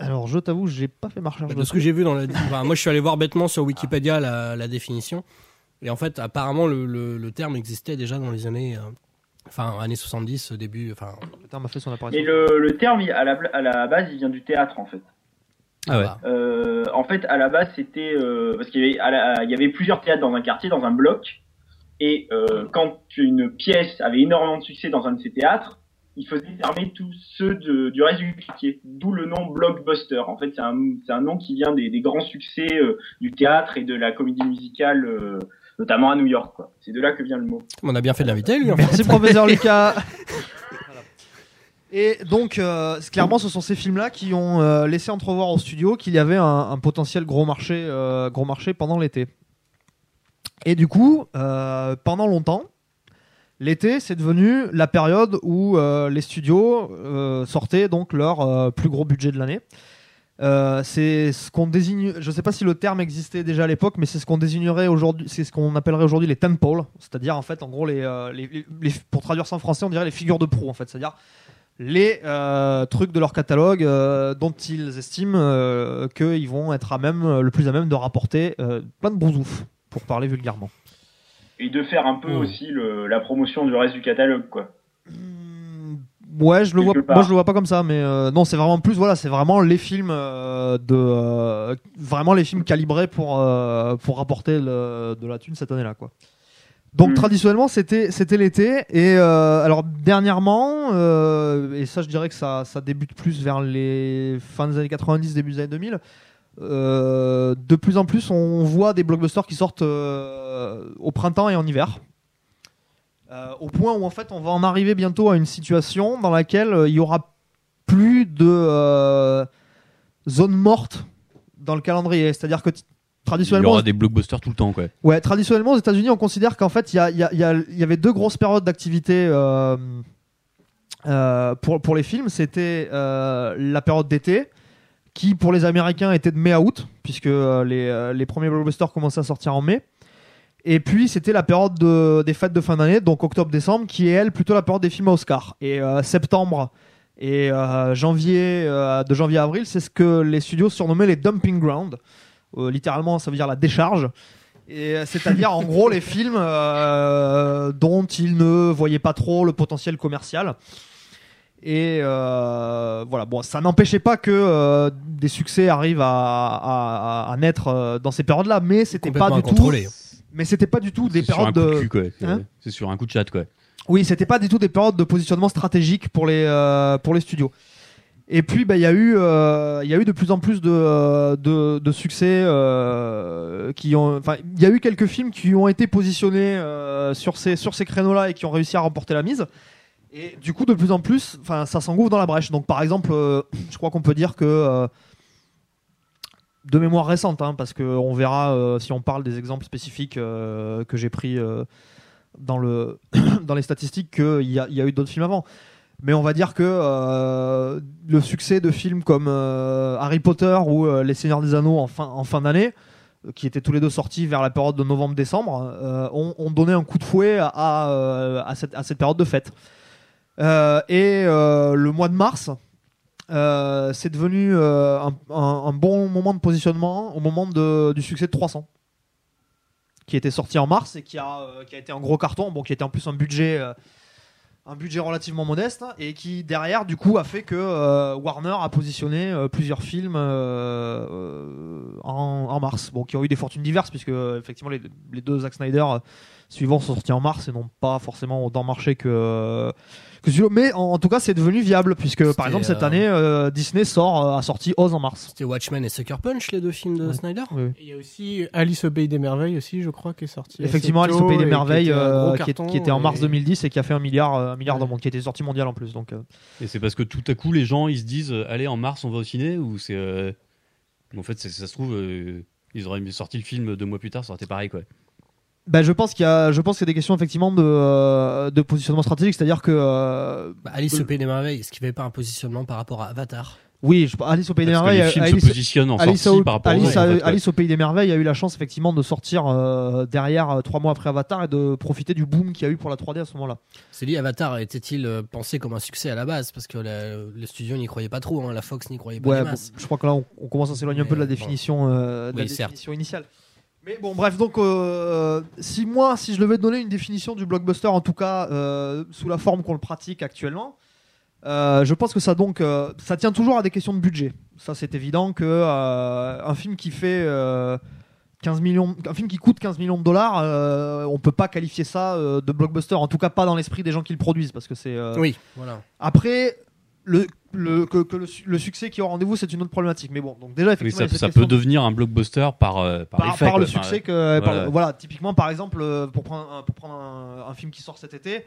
alors je t'avoue, j'ai pas fait ma recherche Bah, de de ce que j'ai vu dans la. enfin, moi, je suis allé voir bêtement sur Wikipédia la, la définition. Et en fait, apparemment, le, le- le terme existait déjà dans les années. euh, Enfin, années 70, début. Enfin, Le terme a fait son apparition. Mais le, le terme, à la, à la base, il vient du théâtre en fait. Ah ouais. bah, Euh, en fait, à la base, c'était euh, parce qu'il y avait, à la- il y avait plusieurs théâtres dans un quartier, dans un bloc, et euh, quand une pièce avait énormément de succès dans un de ces théâtres, il faisait fermer tous ceux de- du reste du quartier. D'où le nom blockbuster. En fait, c'est un, c'est un nom qui vient des, des grands succès euh, du théâtre et de la comédie musicale, euh, notamment à New York. quoi. C'est de là que vient le mot. on a bien fait de l'inviter, lui. en fait. Merci professeur Lucas. [LAUGHS] Et donc, euh, clairement, ce sont ces films-là qui ont euh, laissé entrevoir au studio qu'il y avait un, un potentiel gros marché, euh, gros marché pendant l'été. Et du coup, euh, pendant longtemps, l'été, c'est devenu la période où euh, les studios euh, sortaient donc leur plus gros budget de l'année. C'est ce qu'on désigne. Je ne sais pas si le terme existait déjà à l'époque, mais c'est ce qu'on désignerait aujourd'hui. C'est ce qu'on appellerait aujourd'hui les tentpoles, c'est-à-dire en fait, en gros, les, pour traduire ça en français, on dirait les figures de proue, en fait, c'est-à-dire les trucs de leur catalogue dont ils estiment qu'ils vont être à même, le plus à même de rapporter plein de bousouf, pour parler vulgairement. Et de faire un peu Mmh. aussi le, la promotion du reste du catalogue, quoi. Hmm, Ouais, je le vois. Quelque part. Moi, je le vois pas comme ça, mais euh, non, c'est vraiment plus. Voilà, c'est vraiment les films euh, de, euh, vraiment les films calibrés pour pour rapporter le- de la thune cette année-là, quoi. Donc Mm. traditionnellement, c'était c'était l'été et euh, alors dernièrement, euh, et ça, je dirais que ça ça débute plus vers les fins des années 90, début des années 2000. Euh, de plus en plus, on voit des blockbusters qui sortent euh, au printemps et en hiver. Euh, au point où en fait on va en arriver bientôt à une situation dans laquelle il y aura plus de zones mortes dans le calendrier. C'est-à-dire que t- Il y traditionnellement, aura des blockbusters tout le temps quoi. ouais, traditionnellement aux États-Unis, on considère qu'en fait il y, avait deux grosses périodes d'activité pour, pour les films. C'était la période d'été qui pour les Américains était de mai à août, puisque euh, les, euh, les premiers blockbusters commençaient à sortir en mai. Et puis c'était la période de- des fêtes de fin d'année, donc octobre-décembre, qui est elle plutôt la période des films à Oscar. Et euh, septembre et janvier, de janvier à avril, c'est ce que les studios surnommaient les dumping grounds. Littéralement, ça veut dire la décharge. C'est-à-dire en gros les films dont ils ne voyaient pas trop le potentiel commercial. Et euh, voilà, bon, ça n'empêchait pas que euh, des succès arrivent à, à- à naître euh, dans ces périodes-là, mais c'était pas du tout. incontrôlé. Mais c'était pas du tout des C'est sur un périodes coup de. de cul, quoi. C'est- Hein C'est sur un coup de chat, quoi. Oui, c'était pas du tout des périodes de positionnement stratégique pour les euh, pour les studios. Et puis, bah, il y a eu, euh, il y a eu de plus en plus de euh, de, de succès euh, qui ont. Enfin, il y a eu quelques films qui ont été positionnés euh, sur ces sur ces créneaux-là et qui ont réussi à remporter la mise. Et du coup, de plus en plus, ça s'engouffre dans la brèche. Donc, par exemple, euh, je crois qu'on peut dire que euh, de mémoire récente, hein, parce que on verra euh, si on parle des exemples spécifiques que j'ai pris dans le [COUGHS] dans les statistiques qu'il y a, eu d'autres films avant. Mais on va dire que le succès de films comme Harry Potter ou Les Seigneurs des Anneaux en fin, en fin d'année, qui étaient tous les deux sortis vers la période de novembre-décembre, ont, donné un coup de fouet à, à cette, à cette période de fête. Euh, et euh, le mois de mars, euh, c'est devenu un, bon moment de positionnement au moment du succès de 300 qui était sorti en mars et qui a, été un gros carton, bon, qui était en plus un budget, un budget relativement modeste et qui derrière du coup a fait que Warner a positionné plusieurs films en, mars, bon, qui ont eu des fortunes diverses puisque effectivement les deux Zack Snyder suivants sont sortis en mars et n'ont pas forcément autant marché que que celui-là. mais en, en tout cas c'est devenu viable puisque par exemple cette euh, année euh, Disney sort euh, a sorti Oz en mars. C'était Watchmen et Sucker Punch, les deux films de Ouais. Snyder Oui. Il y a aussi Alice au Pays des Merveilles aussi, je crois, qui est sorti. Effectivement, Alice au Pays des qui Merveilles, était euh, qui, est- carton qui était en mars et- 2010 et qui a fait un milliard, un milliard dans le Ouais. monde, qui était sorti mondial en plus. Donc, euh, Et c'est parce que tout à coup, les gens, ils se disent, allez, en mars, on va au ciné Ou c'est. euh, En fait, ça se trouve, euh, ils auraient sorti le film deux mois plus tard, ça aurait été pareil, quoi. Bah, je pense qu'il y a, je pense qu'il y a des questions effectivement de, euh, de positionnement stratégique, c'est-à-dire que euh, Bah, Alice au Pays des Merveilles, est-ce qu'il n'y avait pas un positionnement par rapport à Avatar? Oui, je- Alice au Pays des Merveilles, les films Alice, se positionnent en Alice sortie au, Pays des Merveilles a eu la chance effectivement de sortir euh, derrière euh, trois mois après Avatar et de profiter du boom qu'il y a eu pour la 3D à ce moment-là. C'est dit, Avatar était-il euh, pensé comme un succès à la base? Parce que le studio n'y croyait pas trop, hein, la Fox n'y croyait pas Ouais, bon, je crois que là on, on commence à s'éloigner un peu de la définition, euh, de la Oui, définition initiale. Mais bon, bref, donc euh, si moi, si je devais donner une définition du blockbuster, en tout cas euh, sous la forme qu'on le pratique actuellement, euh, je pense que ça donc, ça tient toujours à des questions de budget. Ça, c'est évident que un film qui fait euh, 15 millions, un film qui coûte 15 millions de dollars, euh, on peut pas qualifier ça euh, de blockbuster. En tout cas, pas dans l'esprit des gens qui le produisent, parce que c'est. euh, Oui, voilà. après, le, le, que, que le, su- le succès qui est au rendez-vous, c'est une autre problématique. Mais bon, donc déjà, Oui, effectivement, ça, cette ça question peut devenir un blockbuster par, euh, par, par, effet, par quoi. le succès que. par- voilà. typiquement, par exemple, euh, pour prendre, un, pour prendre un, un film qui sort cet été,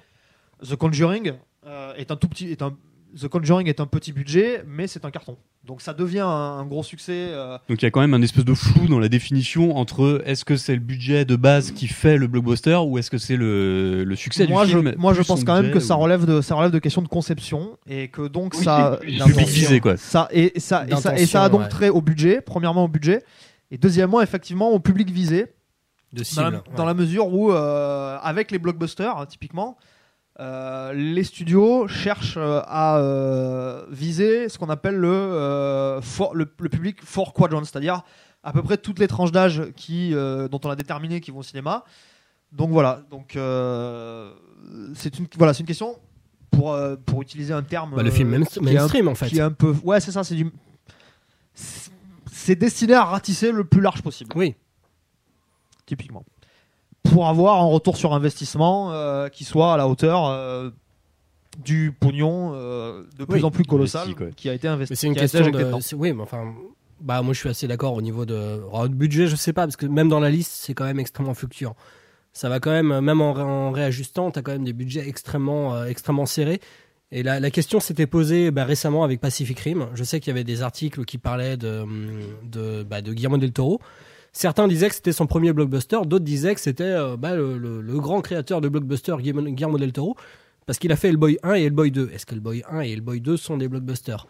The Conjuring euh, est un tout petit. Est un, The Conjuring est un petit budget, mais c'est un carton. Donc ça devient un, un gros succès. euh, Donc il y a quand même un espèce de flou dans la définition entre est-ce que c'est le budget de base qui fait le blockbuster ou est-ce que c'est le, le succès moi, du je, film moi, je pense quand même que ça relève de ça relève de questions de conception et que donc Oui, ça c'est plus du public D'intention. visé quoi. Ça et ça et ça, et ça a donc trait au budget. Premièrement au budget et deuxièmement effectivement au public visé. De dans, cible. la, ouais. dans la mesure où, euh, avec les blockbusters, hein, typiquement, euh, les studios cherchent euh, à euh, viser ce qu'on appelle le, for- le, le public four quadrant, c'est-à-dire à peu près toutes les tranches d'âge qui, dont on a déterminé qui vont au cinéma. Donc voilà, donc c'est une, voilà, c'est une question pour, pour utiliser un terme. Bah, le film main- qui est un- mainstream, en fait. qui est un peu, ouais, c'est ça, c'est du, c'est destiné à ratisser le plus large possible Oui, typiquement. Pour avoir un retour sur investissement euh, qui soit à la hauteur euh, du pognon euh, de plus Oui, en plus colossal investi, qui a été investi. c'est une qui question de. Oui, mais enfin. Bah, moi, je suis assez d'accord au niveau de. alors, de budget, je sais pas, parce que même dans la liste, c'est quand même extrêmement fluctuant. Ça va quand même, même en, ré- en réajustant, tu as quand même des budgets extrêmement, euh, extrêmement serrés. Et la, la question s'était posée bah, récemment avec Pacific Rim. Je sais qu'il y avait des articles qui parlaient de, de, bah, de Guillermo del Toro. Certains disaient que c'était son premier blockbuster, d'autres disaient que c'était euh, bah, le, le- le grand créateur de blockbuster Guillermo del Toro, parce qu'il a fait Hellboy 1 et Hellboy 2. Est-ce que Hellboy 1 et Hellboy 2 sont des blockbusters?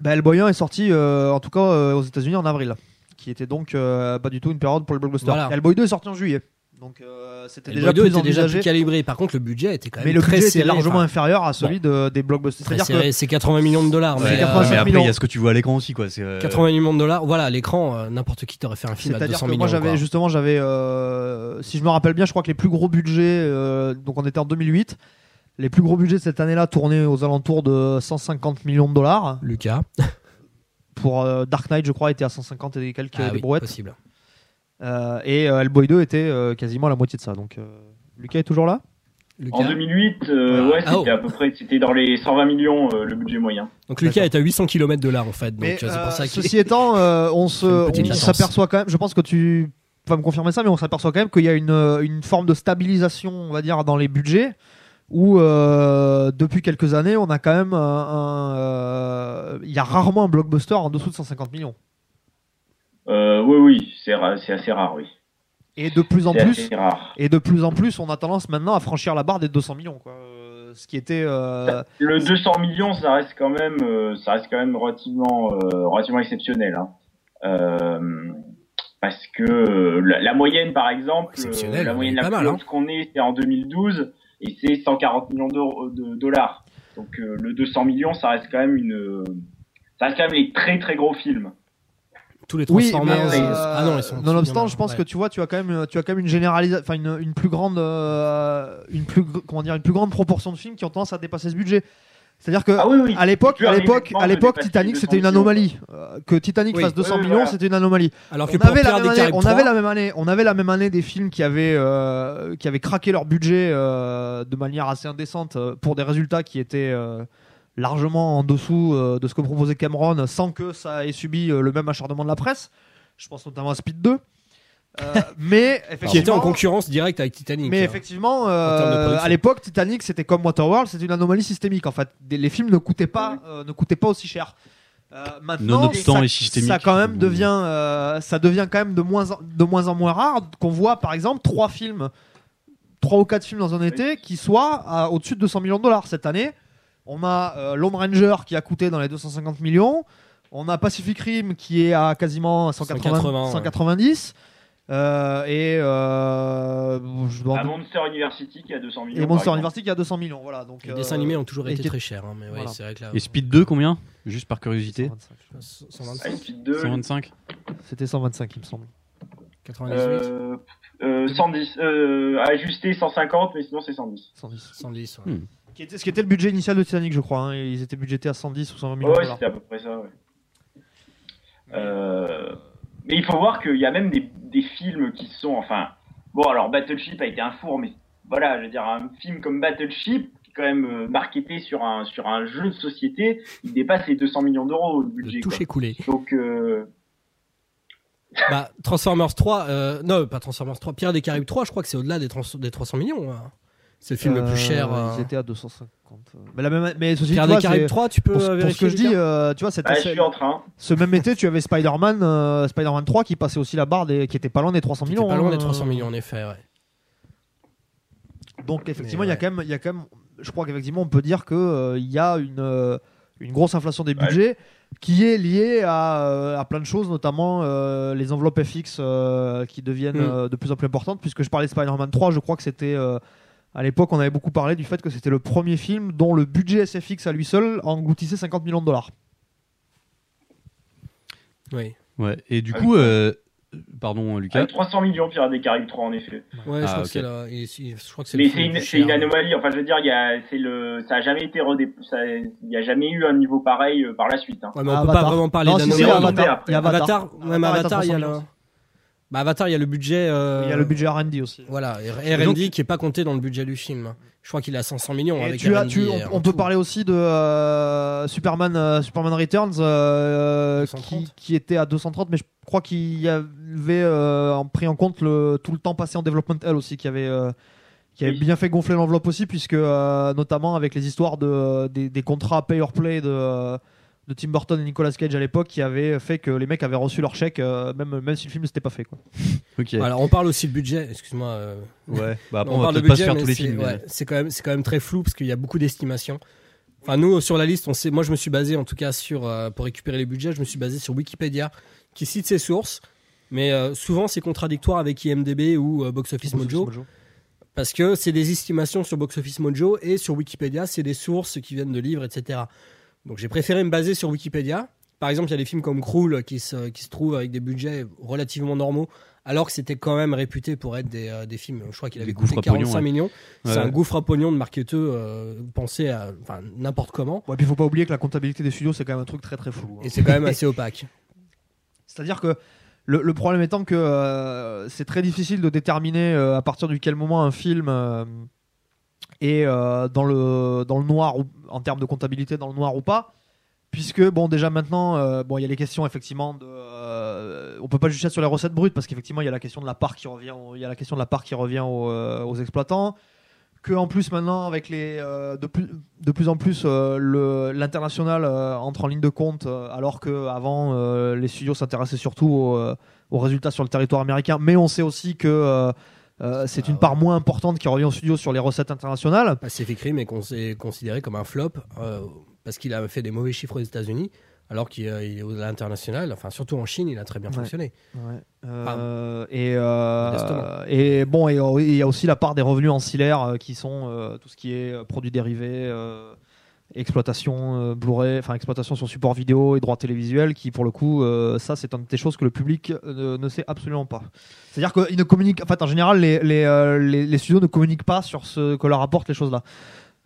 Bah, Hellboy 1 est sorti euh, en tout cas euh, aux États-Unis en avril, qui était donc pas du tout une période pour le blockbuster. Voilà. Hellboy 2 est sorti en juillet. Donc euh, c'était déjà plus était déjà plus calibré. Par contre, le budget était quand même mais le très budget serré. était largement enfin, inférieur à celui de, des blockbusters. C'est-à-dire. C'est 80 millions de dollars. Ouais, mais, Ouais, 85 mais après, il y a ce que tu vois à l'écran aussi, quoi. C'est, euh, 80 millions de dollars. Voilà, à l'écran, euh, n'importe qui t'aurait fait un film à C'est-à-dire 200 que millions. moi j'avais justement j'avais euh, si je me rappelle bien je crois que les plus gros budgets euh, donc on était en 2008 les plus gros budgets de cette année-là tournaient aux alentours de 150 millions de dollars Lucas. pour euh, Dark Knight je crois était à 150 et quelques Ah des oui, brouettes possible. Euh, et euh, Hellboy 2 était euh, quasiment à la moitié de ça donc euh, Lucas est toujours là? Lucas? En 2008, euh, ouais, Ah, c'était oh. à peu près, c'était dans les 120 millions euh, le budget moyen. Donc Lucas est à 800 km de là en fait. Donc mais euh, c'est euh, pour ça qu'il ceci étant euh, on [LAUGHS] s'aperçoit quand même je pense que tu vas me confirmer ça mais on s'aperçoit quand même qu'il y a une, euh, une forme de stabilisation on va dire dans les budgets où euh, depuis quelques années on a quand même euh, il y a rarement un blockbuster en dessous de 150 millions Euh, oui, oui, c'est ra- c'est assez rare, oui. et de plus en C'est plus rare. et de plus en plus on a tendance maintenant à franchir la barre des 200 millions quoi Euh, ce qui était euh, Le 200 millions, ça reste quand même, euh, ça reste quand même relativement, euh, relativement exceptionnel. Hein. Euh, parce que la, la moyenne, par exemple, la moyenne est la plus mal, haute qu'on ait, c'est en 2012, et c'est 140 millions de dollars. Donc euh, le 200 millions, ça reste quand même une, ça reste quand même les très très gros films. Tous les Oui, Transformers. mais, euh, euh, ah non, ils sont. nonobstant, je pense ouais. que tu vois, tu as quand même, tu as quand même une généralisation, enfin une, une plus grande, euh, une plus, comment dire, une plus grande proportion de films qui ont tendance à dépasser ce budget. C'est-à-dire que Ah oui, oui. à l'époque, à l'époque, à l'époque, Titanic c'était une 200 millions. anomalie. Euh, que Titanic Oui. fasse 200 Oui, millions, voilà. c'était une anomalie. Alors que On pour avait, la année, on 3, avait la même année, on avait la même année des films qui avaient, euh, qui avaient craqué leur budget euh, de manière assez indécente euh, pour des résultats qui étaient euh, largement en dessous euh, de ce que proposait Cameron, sans que ça ait subi euh, le même acharnement de la presse. Je pense notamment à Speed 2. Euh, [LAUGHS] mais qui était en concurrence directe avec Titanic. mais hein. effectivement, euh, à l'époque, Titanic, c'était comme Waterworld, c'était une anomalie systémique. En fait, Des- les films ne coûtaient pas, euh, ne coûtaient pas aussi cher. Euh, maintenant, Nonobstant ça, les systémiques. ça quand même devient, euh, ça devient quand même de moins en, de moins en moins rare qu'on voit, par exemple, trois films, trois ou quatre films dans un été qui soient au-dessus de 200 millions de dollars cette année. On a euh, Lone Ranger qui a coûté dans les 250 millions. On a Pacific Rim qui est à quasiment 180, 180, ouais. 190. Euh, et euh, je dois- À Monster University qui a 200 millions. et Monster. University qui a 200 millions. Voilà, donc, Les euh, dessins animés ont toujours été qui- très chers. hein, mais ouais, Voilà. c'est vrai que là. Et Speed 2, combien? Juste par curiosité. 125. 125, Ah, Speed 2, 125 C'était 125, il me semble. 98, euh, euh, 110, euh, ajusté 150, mais sinon c'est 110. 110. 110. ouais. Hmm. Qui était, ce qui était le budget initial de Titanic, je crois. hein, Ils étaient budgétés à 110 ou 120 millions Ouais, de ouais, dollars. c'était à peu près ça, ouais. Euh, mais il faut voir qu'il y a même des, des films qui sont, enfin, bon alors Battleship a été un four, mais voilà, je veux dire un film comme Battleship, qui est quand même euh, marketé sur un sur un jeu de société, il dépasse les 200 millions d'euros de budget. Toucher coulé. Donc euh, Bah, Transformers 3, euh, non, pas Transformers 3, Pirates des Caraïbes 3, je crois que c'est au-delà des 300 millions. hein. C'est le film le Euh, plus cher. euh. Ils étaient à 250. euh. Mais, la même, mais ceci, tu Pirates vois, des Caraïbes c'est- 3, tu peux pour, ce- euh, pour ce vérifier que je dis, Lucas euh, tu vois, cette je suis en train. ce même été, tu avais Spider-Man, euh, Spider-Man 3 qui passait aussi la barre des, qui était pas loin des 300 C'était millions. pas loin des hein. 300 millions, en effet. Ouais. Donc effectivement, Mais il y a ouais. quand même, il y a quand même, je crois qu'effectivement, on peut dire que euh, il y a une euh, une grosse inflation des Ouais. budgets qui est liée à, euh, à plein de choses, notamment euh, les enveloppes FX euh, qui deviennent Mm. euh, de plus en plus importantes. Puisque je parlais de Spider-Man 3, je crois que c'était euh, à l'époque, on avait beaucoup parlé du fait que c'était le premier film dont le budget SFX à lui seul engloutissait 50 millions de dollars. Oui. Ouais. Et du Ah coup, euh, pardon Lucas. Avec 300 millions Pirates des Caraïbes 3 en effet. Ouais, je Ah, crois ok. que c'est la- je crois que c'est le Mais film c'est une, c'est anomalie. Enfin, je veux dire, il y a, c'est le, ça a jamais été redé, ça, il y a jamais eu un niveau pareil euh, par la suite. Hein. Ouais, mais on peut Avatar. pas vraiment parler Non, si, d'anomalie. Avatar. Il y a Avatar. Avatar, même Avatar, il y a 300 le. millions. Bah, Avatar, il y a le budget. euh, Il y a le budget R&D aussi. Voilà, et Et donc- R&D qui est pas compté dans le budget du film. Je crois qu'il a 500 millions Et avec tu as, R&D tu, et on, en on peut tout. parler aussi de euh, Superman, euh, Superman Returns euh, 230. qui, qui était à 230, mais je crois qu'il y avait euh, en- pris en compte le, tout le temps passé en development L aussi, qui avait, euh, qui avait Oui. bien fait gonfler l'enveloppe aussi, puisque euh, notamment avec les histoires de, des, des contrats pay or play de, euh, de Tim Burton et Nicolas Cage à l'époque, qui avaient fait que les mecs avaient reçu leur chèque, euh, même, même si le film ne s'était pas fait. Quoi. [LAUGHS] Ok. Alors, on parle aussi de budget, excuse-moi. euh, Ouais. [LAUGHS] Bah après, on on, va parle de peut-être pas se budget, faire mais tous les c'est- films. ouais, c'est quand même, c'est quand même très flou parce qu'il y a beaucoup d'estimations. Enfin, nous sur la liste, on sait. Moi, je me suis basé en tout cas sur euh, pour récupérer les budgets, je me suis basé sur Wikipédia qui cite ses sources Mais euh, souvent, c'est contradictoire avec IMDb ou euh, Box Office Mojo. Parce que c'est des estimations sur Box Office Mojo et sur Wikipédia, c'est des sources qui viennent de livres, etc. Donc j'ai préféré me baser sur Wikipédia. Par exemple, il y a des films comme Cruel qui se, qui se trouvent avec des budgets relativement normaux, alors que c'était quand même réputé pour être des, euh, des films. Je crois qu'il avait coûté à pognon, 45 ouais. millions. C'est Ouais. un gouffre à pognon de marketeux euh, pensé à enfin, n'importe comment. Ouais, puis il faut pas oublier que la comptabilité des studios, c'est quand même un truc très très flou. hein. Et c'est quand même assez opaque. [LAUGHS] C'est-à-dire que le, le problème étant que euh, c'est très difficile de déterminer euh, à partir de quel moment un film est euh, dans, le, noir, en termes de comptabilité, dans le noir ou pas. Puisque, bon, déjà maintenant, euh, bon, il y a les questions effectivement de. euh, on peut pas juger sur les recettes brutes parce qu'effectivement, il y a la question de la part qui revient, il y a la question de la part qui revient aux, euh, aux exploitants. Que en plus maintenant, avec les de plus en plus l'international entre en ligne de compte, alors que avant les studios s'intéressaient surtout aux résultats sur le territoire américain. Mais on sait aussi que euh, c'est Ah une part moins importante qui revient aux studios sur les recettes internationales. Pacific Rim est cons- considéré comme un flop euh, parce qu'il a fait des mauvais chiffres aux États-Unis, alors qu'il euh, est au- à l'international, enfin surtout en Chine, il a très bien Ouais. fonctionné. Et, euh, bon, et il y a aussi la part des revenus ancillaires qui sont tout ce qui est produits dérivés, exploitation euh, Blu-ray, enfin exploitation sur support vidéo et droits télévisuels, qui pour le coup, euh, ça c'est une des choses que le public euh, ne sait absolument pas. C'est-à-dire qu'ils ne communiquent, en fait, en général, les, les, les- studios ne communiquent pas sur ce que leur apportent les choses-là.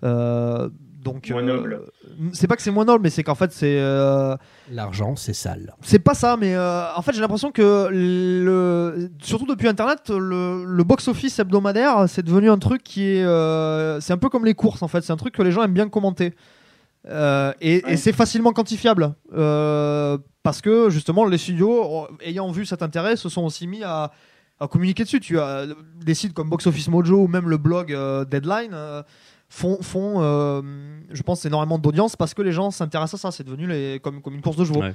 Euh, donc, Moins euh, noble. c'est pas que c'est moins noble, mais c'est qu'en fait, c'est euh, L'argent, c'est sale. c'est pas ça, mais euh, en fait, j'ai l'impression que le, surtout depuis Internet, le, le box-office hebdomadaire, c'est devenu un truc qui est, euh, c'est un peu comme les courses en fait. C'est un truc que les gens aiment bien commenter. Euh, et Ouais. et c'est facilement quantifiable euh, parce que justement les studios ayant vu cet intérêt se sont aussi mis à, à communiquer dessus tu as des sites comme Box Office Mojo ou même le blog euh, Deadline euh, font, font euh, je pense énormément d'audience parce que les gens s'intéressent à ça c'est devenu les, comme, comme une course de chevaux Ouais.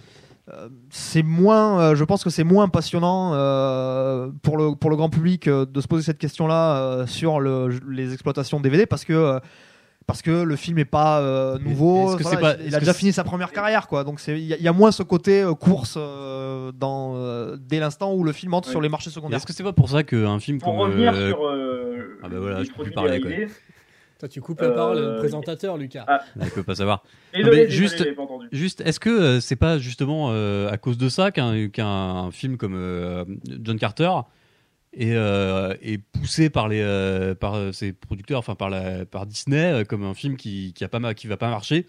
Euh, c'est moins euh, je pense que c'est moins passionnant euh, pour, le, pour le grand public euh, de se poser cette question là sur le, les exploitations DVD parce que euh, parce que le film est pas euh, nouveau, Est-ce que voilà, c'est pas- il, a que déjà c'est- fini sa première carrière, quoi. Donc il y, a- il y a moins ce côté euh, course euh, dans euh, dès l'instant où le film entre Ouais. sur les marchés secondaires. Est-ce que c'est pas pour ça qu'un film Pour comme. revenir euh, sur euh, ah bah voilà, je peux plus parler, quoi. Toi, tu coupes la Euh, parole au présentateur, Lucas. ah. Il peut pas savoir. Désolé, mais désolé, juste- est-ce que euh, c'est pas justement euh, à cause de ça qu'un qu'un film comme euh, John Carter est, euh, est poussé par les euh, par euh, ses producteurs, enfin par la par Disney euh, comme un film qui qui a pas ma- qui va pas marcher,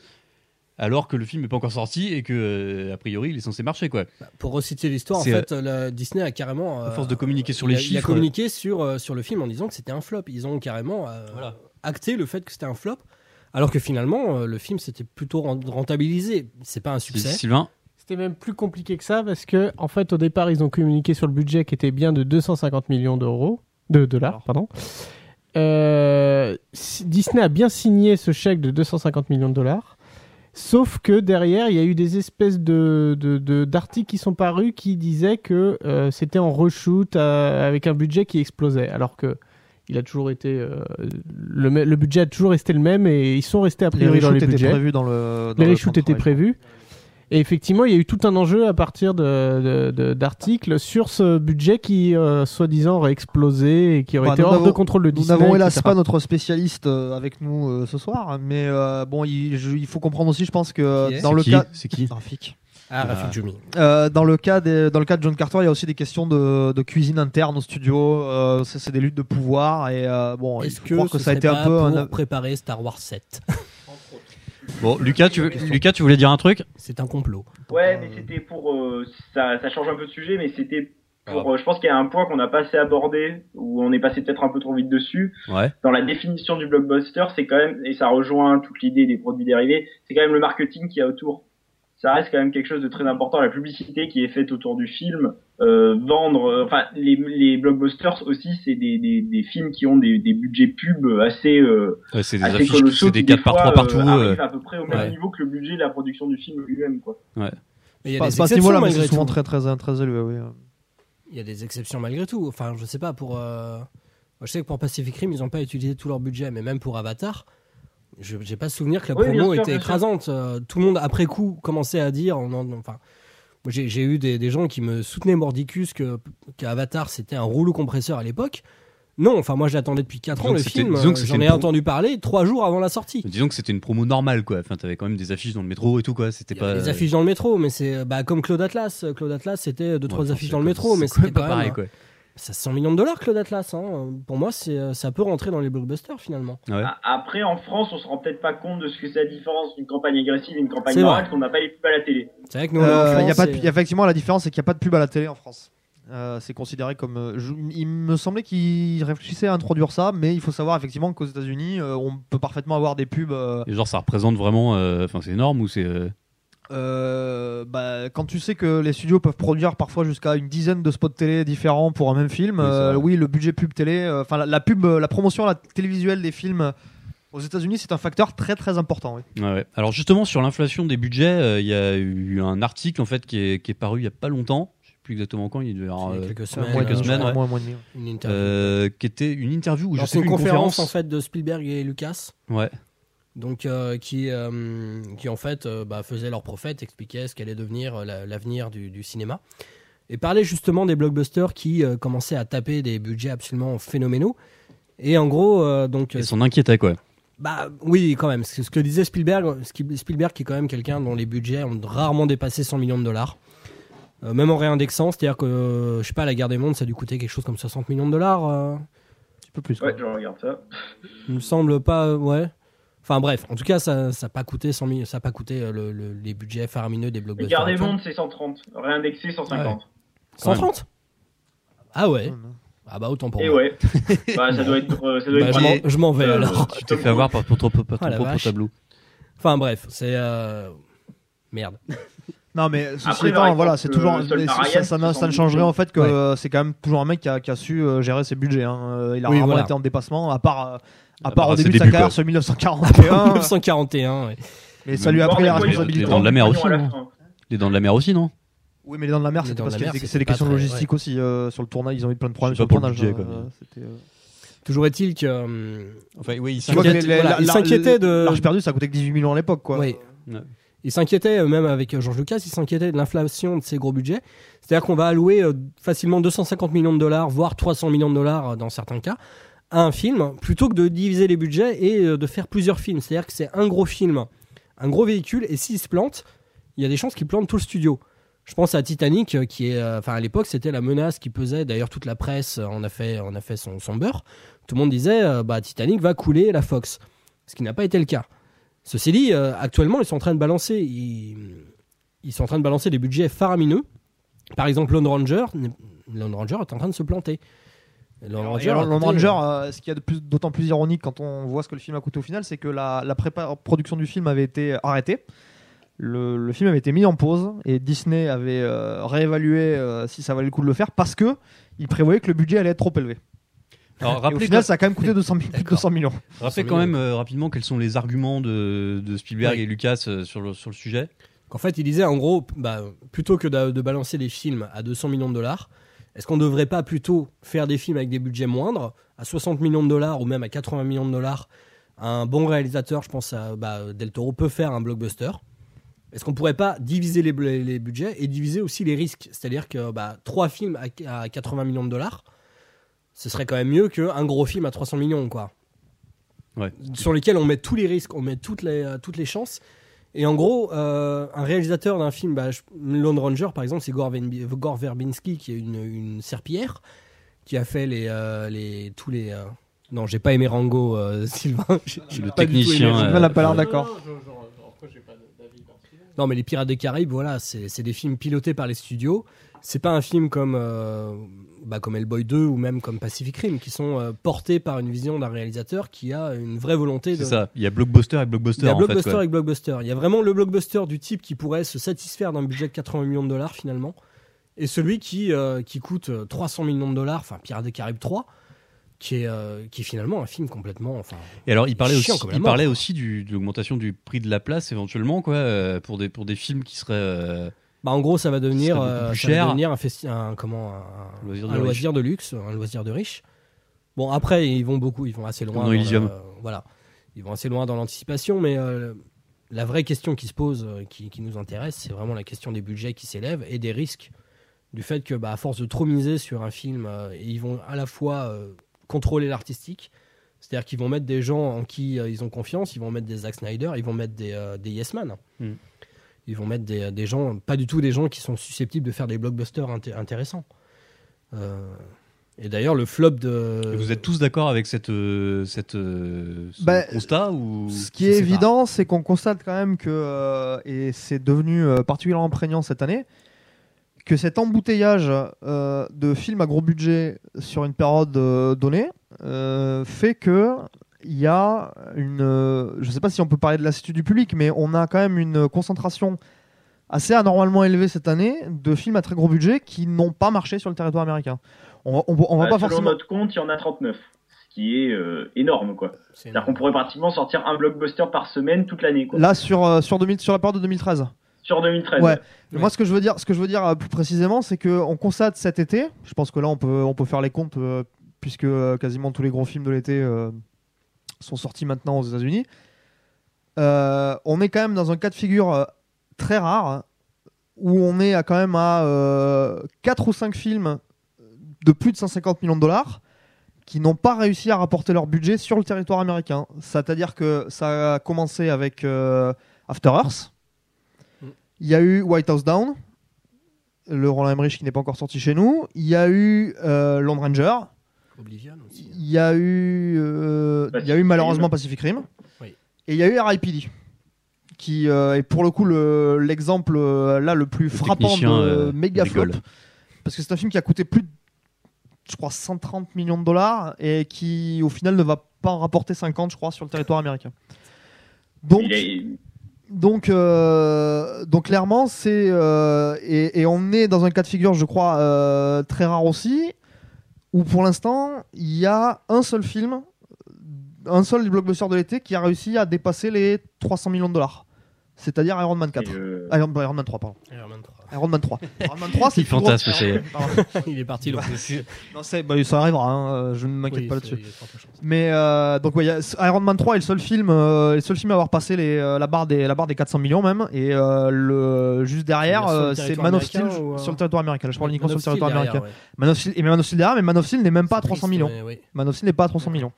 alors que le film n'est pas encore sorti et que euh, a priori il est censé marcher quoi. Bah, Pour reciter l'histoire, en fait, la Disney a carrément. À euh, force de communiquer sur il les a- Il a chiffres. communiqué sur, euh, sur le film en disant que c'était un flop. Ils ont carrément euh, Voilà. Acté le fait que c'était un flop. Alors que finalement, euh, le film s'était plutôt ren- rentabilisé. C'est pas un succès. Sylvain, C'était même plus compliqué que ça parce que, en fait, au départ, ils ont communiqué sur le budget qui était bien de 250 millions d'euros, de dollars, Alors. pardon. Euh, Disney a bien signé ce chèque de 250 millions de dollars. Sauf que derrière, il y a eu des espèces de, d'articles qui sont parus qui disaient que euh, c'était en reshoot avec un budget qui explosait. Alors que il a toujours été. euh, le, budget a toujours resté le même et ils sont restés a Les priori dans reshoots les budgets. prévus dans le. dans Les le reshoots de étaient prévus. Et effectivement, il y a eu tout un enjeu à partir de- de- de- d'articles sur ce budget qui, euh, soi-disant, aurait explosé et qui aurait Bah, été nous hors de n'avons- contrôle de Nous Disney. n'avons hélas pas notre spécialiste euh, avec nous euh, ce soir, mais euh, bon, il, je- il faut comprendre aussi, je pense que dans C'est le qui cas. C'est qui Rafik. Ah. Rafik Djoumi. Euh, dans le cas des- dans le cas de John Carter, il y a aussi des questions de, de cuisine interne au studio. euh, c'est c'est des luttes de pouvoir et euh, bon, il Est-ce faut que, croire que ça a été un peu pour un, préparer Star Wars 7 Bon, Lucas, tu veux- Lucas, tu voulais dire un truc? C'est un complot. Ouais, mais c'était pour. euh, ça, ça change un peu de sujet, mais c'était pour. Ah. euh, je pense qu'il y a un point qu'on n'a pas assez abordé, où on est passé peut-être un peu trop vite dessus. Ouais. Dans la définition du blockbuster, c'est quand même, et ça rejoint toute l'idée des produits dérivés, c'est quand même le marketing qu'il y a autour. Ça reste quand même quelque chose de très important, la publicité qui est faite autour du film, euh, vendre, euh, enfin les, les blockbusters aussi, c'est des, des, des films qui ont des, des budgets pub assez euh, Ouais, C'est des assez affiches, colossaux, c'est des qui, 4 par fois, 3 partout. euh, euh, à peu près au même ouais. niveau que le budget de la production du film lui-même, quoi. Mais il y a pas, des pas exceptions mais malgré c'est souvent tout. très très très élevé. Oui. Il y a des exceptions malgré tout. Enfin, je sais pas, pour. euh, moi, je sais que pour Pacific Rim, ils n'ont pas utilisé tout leur budget, mais même pour Avatar, je j'ai pas souvenir que la Oui, promo sûr, était écrasante. Euh, tout le monde, après coup, commençait à dire. en- enfin, J'ai eu des, des gens qui me soutenaient mordicus que qu'Avatar c'était un rouleau compresseur à l'époque. Non, enfin moi je l'attendais depuis 4 Disons ans que le film, euh, j'en ai pro- entendu parler trois jours avant la sortie. Disons que c'était une promo normale, quoi. Enfin, t'avais quand même des affiches dans le métro et tout, quoi. C'était pas. des affiches dans le métro, mais c'est bah, comme Claude Atlas. Claude Atlas c'était deux Ouais, trois affiches dans le métro, mais c'était pas pareil, même quoi. Ça 100 millions de dollars Claude Atlas. Hein. Pour moi c'est euh, ça peut rentrer dans les blockbusters finalement. Ouais. A- Après, en France, on se rend peut-être pas compte de ce que c'est la différence d'une campagne agressive et d'une campagne C'est morale, qu'on n'a pas les pubs à la télé. C'est vrai que nous Euh, il y a France, pas de- et- il y a effectivement la différence, c'est qu'il n'y a pas de pub à la télé en France. Euh, c'est considéré comme. euh, je- il me semblait qu'ils réfléchissaient à introduire ça, mais il faut savoir effectivement qu'aux États-Unis, euh, on peut parfaitement avoir des pubs. euh, Et genre, ça représente vraiment. euh, Enfin, c'est énorme ou c'est. Euh, bah, quand tu sais que les studios peuvent produire parfois jusqu'à une dizaine de spots télé différents pour un même film, Oui, euh, oui, le budget pub télé, euh, enfin la, la pub, euh, la promotion la télévisuelle des films aux États-Unis, c'est un facteur très très important. oui. Ouais, ouais. Alors justement sur l'inflation des budgets, euh, il y a eu un article en fait qui est, qui est paru il y a pas longtemps, je sais plus exactement quand, il devait y avoir, euh, quelques semaines, quelques euh, semaines, ouais. et demi. une interview. euh, qui était une interview ou je sais une conférence, conférence. en fait de Spielberg et Lucas. Ouais. Donc euh, qui, euh, qui en fait euh, bah, faisaient leur prophète, expliquaient ce qu'allait devenir euh, la- l'avenir du, du cinéma. Et parlaient justement des blockbusters qui euh, commençaient à taper des budgets absolument phénoménaux. Et en gros, euh, donc, Ils s'en inquiétaient quoi. bah oui, quand même. Ce que- ce que disait Spielberg, Spielberg qui est quand même quelqu'un dont les budgets ont rarement dépassé 100 millions de dollars. Euh, même en réindexant, c'est-à-dire que, euh, je sais pas, la guerre des mondes, ça a dû coûter quelque chose comme 60 millions de dollars. euh, Un petit peu plus. quoi. Ouais, je regarde ça. il me semble pas, euh, ouais. Enfin bref, en tout cas, ça n'a pas coûté 100 000 ça a pas coûté euh, le- le- les budgets faramineux des blockbusters. Gardes des. Mondes, c'est 130. Réindexé, 150. 130 Ah ouais Ouais. Ah bah autant pour Et moi. ouais. [LAUGHS] bah, ça doit être. euh, ça doit Bah, être je m'en- je m'en vais Euh, alors. Tu t'es fait avoir par ton, Ah, propre tableau. Enfin bref, c'est euh, merde. [LAUGHS] Non mais ceci Après, étant, voilà, c'est le toujours mais ça, Ryan, ça, ça ne 70 changerait en fait que Ouais. euh, c'est quand même toujours un mec qui a, qui a su euh, gérer ses budgets. hein. Euh, Il a Oui, rarement voilà. été en dépassement, à part euh, à part part au début de sa carrière sur [LAUGHS] 1941. 1941, ouais. mais ça lui a pris des la poignons- responsabilité. Les Dents de la Mer aussi, non. Les dents de la mer aussi, non? Oui, mais les dents de la mer, c'était parce que c'est des questions logistiques aussi euh, sur le tournage. Ils ont eu plein de problèmes sur le tournage. euh, euh, Toujours est-il que. Enfin, oui, il s'inquiétait de- L'Arche perdue, ça coûtait que 18 millions à l'époque, quoi. Oui. Il s'inquiétait, même avec euh, George Lucas, il s'inquiétait de l'inflation de ces gros budgets. C'est-à-dire qu'on va allouer facilement 250 millions de dollars, voire 300 millions de dollars dans certains cas, un film, plutôt que de diviser les budgets et euh, de faire plusieurs films. C'est-à-dire que c'est un gros film, un gros véhicule, et s'il se plante, il y a des chances qu'il plante tout le studio. Je pense à Titanic, euh, qui est, euh, enfin à l'époque, c'était la menace qui pesait. D'ailleurs, toute la presse en a fait, en a fait son, son beurre. Tout le monde disait, bah Titanic va couler la Fox, ce qui n'a pas été le cas. Ceci dit, actuellement, ils sont en train de balancer, ils, ils sont en train de balancer des budgets faramineux. Par exemple, Lone Ranger, Lone Ranger est en train de se planter. Lone Ranger, alors, a Lone Ranger, euh, ce qui est de plus- d'autant plus ironique quand on voit ce que le film a coûté au final, c'est que la, la prépa- production du film avait été arrêtée. Le, le film avait été mis en pause et Disney avait euh, réévalué euh, si ça valait le coup de le faire parce que il prévoyait que le budget allait être trop élevé. Alors, Et au final, ça a quand même coûté 200, mi- plus de D'accord. 200 millions. rappelez quand même euh, rapidement quels sont les arguments de, de Spielberg Ouais. et Lucas euh, sur, le, sur le sujet. qu'en fait, il disait en gros, bah, plutôt que de, de balancer des films à 200 millions de dollars, est-ce qu'on ne devrait pas plutôt faire des films avec des budgets moindres, à 60 millions de dollars ou même à 80 millions de dollars? Un bon réalisateur, je pense à bah, Del Toro, peut faire un blockbuster. Est-ce qu'on pourrait pas diviser les, budgets et diviser aussi les risques? C'est-à-dire que bah, trois films à, à 80 millions de dollars, ce serait quand même mieux qu'un gros film à 300 millions, quoi. Ouais. Sur lesquels on met tous les risques, on met toutes les, toutes les chances. Et en gros, euh, un réalisateur d'un film, bah, je- Lone Ranger par exemple, c'est Gore, Verbinski qui est une, une serpillière, qui a fait les, euh, les tous les. euh, Non, j'ai pas aimé Rango, euh, [LAUGHS] Sylvain. J'ai- j'ai Le technicien, Rango. Sylvain a pas l'air d'accord. Non, mais les Pirates des Caraïbes, voilà, c'est c'est des films pilotés par les studios. C'est pas un film comme, euh, bah, comme Hellboy 2 ou même comme Pacific Rim, qui sont euh, portés par une vision d'un réalisateur qui a une vraie volonté de. C'est ça. Il y a blockbuster et blockbuster Il y a en fait. blockbuster et blockbuster. Il y a vraiment le blockbuster du type qui pourrait se satisfaire d'un budget de 80 millions de dollars finalement, et celui qui, euh, qui coûte euh, 300 millions de dollars, enfin Pirates des Caraïbes 3, qui est, euh, qui est finalement un film complètement. Enfin, Et alors, il parlait aussi, il parlait aussi du, de l'augmentation du prix de la place éventuellement, quoi, euh, pour des pour des films qui seraient euh, bah, en gros, ça va devenir, euh, va devenir un, festi- un, comment, un, Loisir de un riche. loisir de luxe, un loisir de riche. Bon, après, ils vont beaucoup, ils vont assez loin. Dans Elysium. voilà, ils vont assez loin dans l'anticipation, mais euh, la vraie question qui se pose, euh, qui, qui nous intéresse, c'est vraiment la question des budgets qui s'élèvent et des risques du fait que, bah, à force de trop miser sur un film, euh, ils vont à la fois contrôler l'artistique, c'est-à-dire qu'ils vont mettre des gens en qui ils ont confiance, ils vont mettre des Zack Snyder, ils vont mettre des, des Yes Man. Mm. Ils vont mettre des, des gens, pas du tout des gens qui sont susceptibles de faire des blockbusters inté- intéressants. Euh, et d'ailleurs, le flop de. Vous êtes tous d'accord avec cette, euh, cette, euh, ce Bah, constat ou Ce qui est évident, c'est qu'on constate quand même que, euh, et c'est devenu particulièrement prégnant cette année, que cet embouteillage euh, de films à gros budget sur une période euh, donnée euh, fait que il y a une, euh, je sais pas si on peut parler de lassitude du public, mais on a quand même une concentration assez anormalement élevée cette année de films à très gros budget qui n'ont pas marché sur le territoire américain. On, va- on, va- on va Bah, pas selon forcément. notre compte, il y en a 39. Ce qui est euh, énorme, quoi. C'est C'est-à-dire qu'on pourrait pratiquement sortir un blockbuster par semaine toute l'année, quoi. Là sur euh, sur 2000 sur la période de 2013. Sur 2013. Ouais. Ouais. Moi, ce que je veux dire, ce que je veux dire plus précisément, c'est que on constate cet été. Je pense que là, on peut, on peut faire les comptes euh, puisque quasiment tous les gros films de l'été euh, sont sortis maintenant aux États-Unis. Euh, on est quand même dans un cas de figure euh, très rare où on est à quand même à 4 ou 5 films de plus de 150 millions de dollars qui n'ont pas réussi à rapporter leur budget sur le territoire américain. C'est-à-dire que ça a commencé avec euh, After Earth. Il y a eu White House Down, le Roland Emmerich qui n'est pas encore sorti chez nous. Il y a eu euh, Ranger. Oblivion aussi. Il y a eu, euh, il y a Pacific eu malheureusement. Pacific Rim. Oui. Et il y a eu R.I.P.D. qui euh, est pour le coup le- l'exemple euh, là le plus frappant de euh, méga flop. Parce que c'est un film qui a coûté plus de, je crois, 130 millions de dollars et qui au final ne va pas en rapporter 50, je crois, sur le territoire américain. Donc, donc, euh, donc clairement, c'est euh, et, et on est dans un cas de figure, je crois, euh, très rare aussi, où pour l'instant, il y a un seul film, un seul blockbuster de l'été qui a réussi à dépasser les 300 millions de dollars. C'est-à-dire Iron Man 4. et, euh, Iron, Iron Man 3, pardon. Iron Man 3. Iron Man 3. Iron Man 3, c'est Il le plus gros- fantasme, c'est-. [LAUGHS] Il est parti loin. Non, c'est- bah, ça arrivera, hein, euh, je ne m'inquiète Oui, pas c'est- là-dessus. il y a de fortes chances. Mais euh, donc ouais, il y a- Iron Man 3 est le seul film, euh, le seul film à avoir passé les, euh, la barre des la barre des 400 millions même. Et euh, le juste derrière, Sur le euh, c'est territoire Man of Steel américain ou, euh, sur le territoire américain. Là, je parle uniquement Man sur of le territoire Steel américain. ouais. Man of Steel, et Man of Steel derrière, mais Man of Steel n'est même pas à C'est 300 triste, millions. mais oui. Man of Steel n'est pas à 300 millions.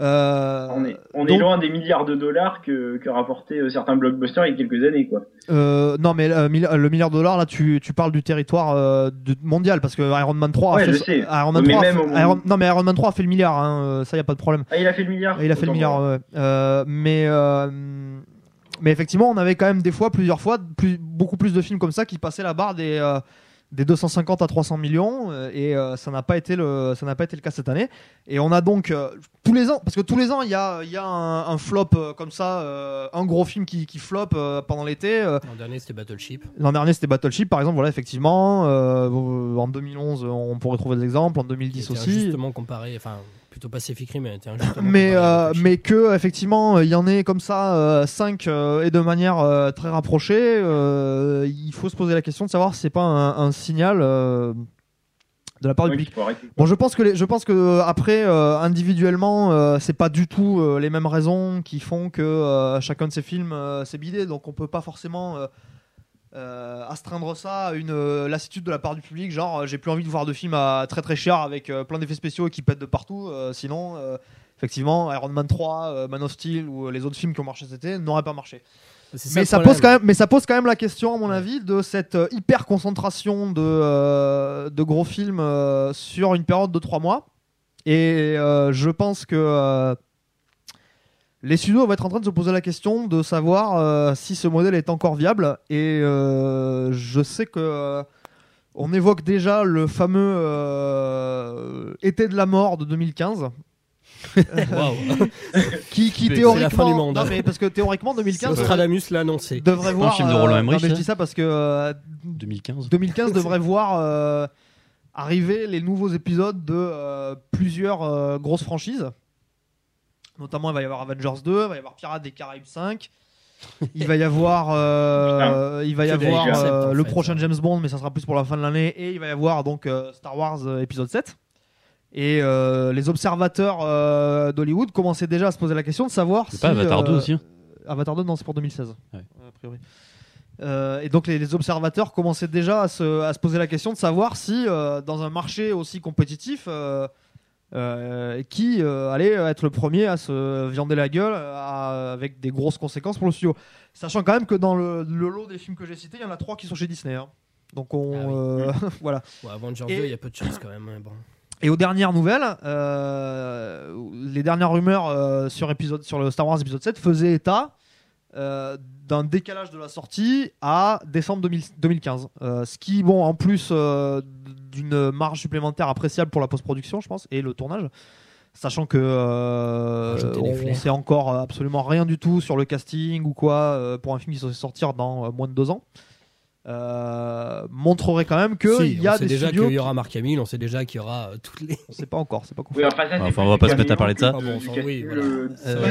Euh, on est, on est donc- loin des milliards de dollars que, que rapportaient euh, certains blockbusters il y a quelques années, quoi. euh, non, mais euh, le milliard de dollars, là, tu, tu parles du territoire de- mondial parce que Iron Man 3 Ouais, a fait, je sais. Iron Man Mais 3 a même fait- au- Iron- non, mais Iron Man 3 a fait le milliard, hein, ça y a pas de problème. Ah, il a fait le milliard Il a fait le milliard, ouais. Mais, mais effectivement, on avait quand même des fois, plusieurs fois, plus, beaucoup plus de films comme ça qui passaient la barre des, des 250 à 300 millions, euh, et euh, ça n'a pas été le, ça n'a pas été le cas cette année. Et on a donc euh, tous les ans, parce que tous les ans, il y a, il y a un, un flop euh, comme ça, un gros film qui, qui flop pendant l'été. L'an dernier, c'était Battleship. L'an dernier, c'était Battleship, par exemple. Voilà, effectivement. en 2011, on pourrait trouver des exemples. En qui 2010 était aussi. injustement comparé, enfin, plutôt Pacific Rim, mais était euh, mais que effectivement il y en ait comme ça 5 et de manière euh, très rapprochée euh, il faut se poser la question de savoir si c'est pas un, un signal euh, de la part du public. bon je pense que les- je pense que euh, après euh, individuellement euh, c'est pas du tout euh, les mêmes raisons qui font que euh, chacun de ces films euh, s'est bidé. Donc on peut pas forcément euh, astreindre ça à une euh, lassitude de la part du public genre euh, j'ai plus envie de voir de films à très très cher avec euh, plein d'effets spéciaux et qui pètent de partout sinon effectivement Iron Man 3 euh, Man of Steel ou les autres films qui ont marché cet été n'auraient pas marché. Mais ça problème. pose quand même mais ça pose quand même la question à mon avis de cette hyper concentration de, de gros films sur une période de 3 mois. Et je pense que les studios vont être en train de se poser la question de savoir euh, si ce modèle est encore viable. Et euh, je sais que euh, on évoque déjà le fameux euh, été de la mort de 2015, [LAUGHS] Waouh. [LAUGHS] qui, qui C'est théoriquement, la fin du monde. Non, mais parce que théoriquement 2015 Nostradamus l'a annoncé. devrait voir. film de Roland Emmerich, non, mais je ça dis ça parce que euh, 2015. 2015 [LAUGHS] devrait voir euh, arriver les nouveaux épisodes de euh, plusieurs euh, grosses franchises. Notamment, il va y avoir Avengers 2, il va y avoir Pirates des Caraïbes 5. Il va y [LAUGHS] avoir, euh, il va y avoir euh, le fait. prochain James Bond, mais ça sera plus pour la fin de l'année. Et il va y avoir donc euh, Star Wars euh, épisode 7. Et euh, les observateurs euh, d'Hollywood commençaient déjà à se poser la question de savoir C'est si. pas Avatar 2 euh, aussi hein Avatar 2, non, c'est pour 2016. Ouais. A priori. Euh, et donc les, les observateurs commençaient déjà à se, à se poser la question de savoir si euh, dans un marché aussi compétitif, euh, euh, qui euh, allait être le premier à se viander la gueule à- avec des grosses conséquences pour le studio. Sachant quand même que dans le, le lot des films que j'ai cités, il y en a trois qui sont chez Disney. hein. Donc on Ah oui. euh, [LAUGHS] voilà. Ouais, Avengers Et- 2, il y a peu de chance quand même. hein, bon. Et aux dernières nouvelles, euh, les dernières rumeurs euh, sur, épisode, sur le Star Wars épisode 7 faisaient état euh, d'un décalage de la sortie à décembre 2000 2015. Euh, ce qui, bon, en plus euh, d'une marge supplémentaire appréciable pour la post-production, je pense, et le tournage. Sachant que euh, on sait encore absolument rien du tout sur le casting ou quoi euh, pour un film qui est censé sortir dans euh, moins de deux ans, euh, montrerait quand même que Si, il y a on sait des déjà studios. qu'il y aura Mark Hamill, on sait déjà qu'il y aura euh, toutes les. On sait pas encore, c'est pas confirmé. Oui, enfin, ça, Enfin, on va pas se mettre à parler de ça. Ah Euh,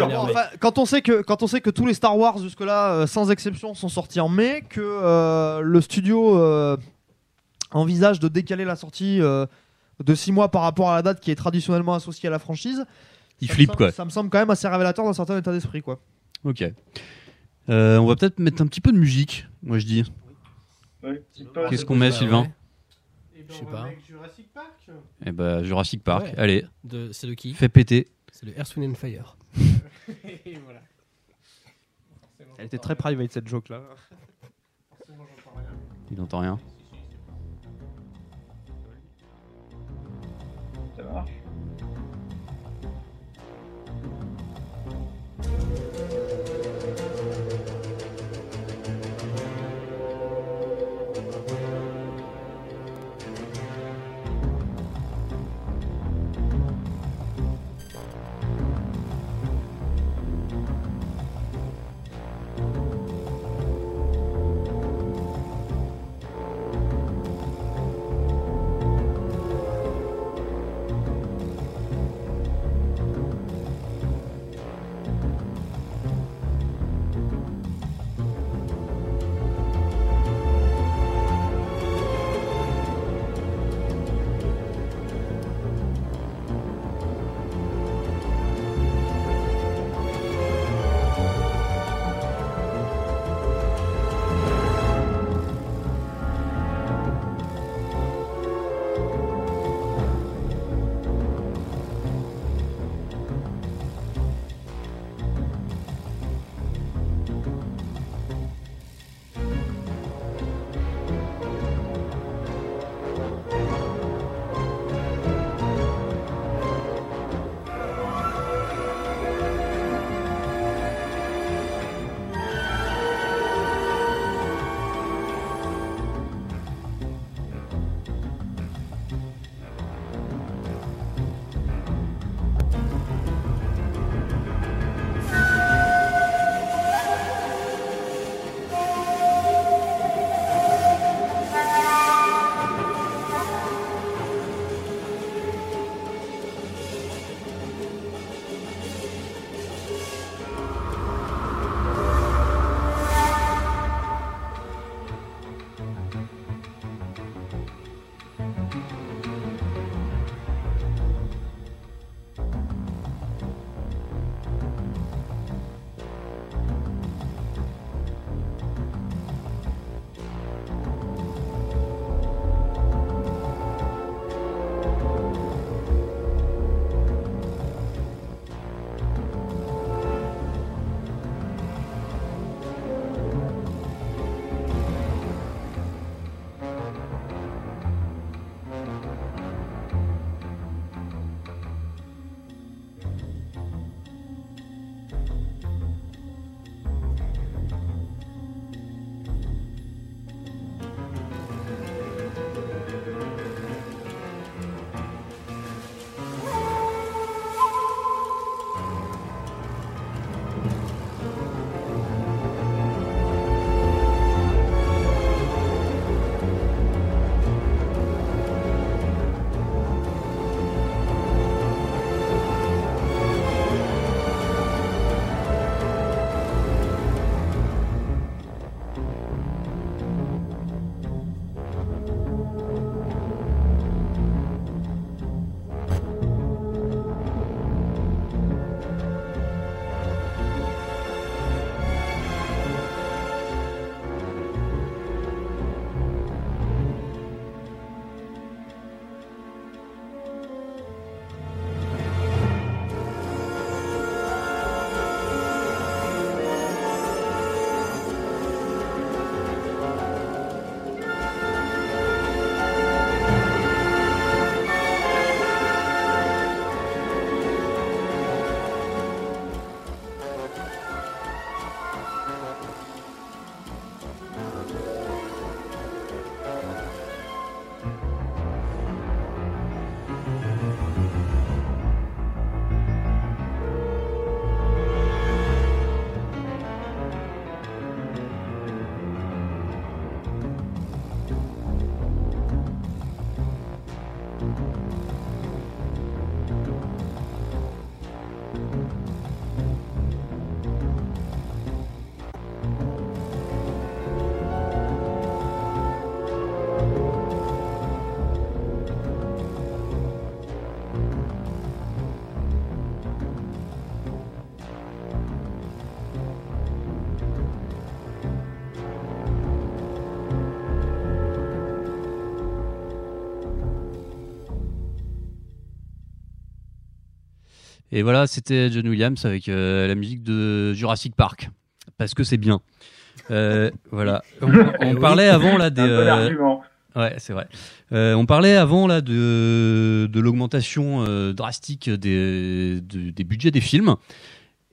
quand on sait que quand on sait que tous les Star Wars jusque là sans exception sont sortis en mai que euh, le studio euh, envisage de décaler la sortie euh, de 6 mois par rapport à la date qui est traditionnellement associée à la franchise Il ça flippe semble- quoi. ça me semble quand même assez révélateur d'un certain état d'esprit quoi Ok. Euh, on va peut-être mettre un petit peu de musique, moi je dis. Ouais. Qu'est-ce qu'on met, Bah, Sylvain ouais. Je sais pas. Jurassic Park Eh ben Jurassic Park, Ouais. allez, De- C'est de qui fais péter. C'est le Earth, Wind and Fire. [LAUGHS] Et voilà. elle était très private cette joke là Il n'entend rien. Ça Et voilà, c'était John Williams avec euh, la musique de Jurassic Park. Parce que c'est bien. Euh, [LAUGHS] voilà. On, on parlait avant là des. Un bon euh. Ouais, c'est vrai. Euh, on parlait avant là de, de l'augmentation euh, drastique des, de- des budgets des films.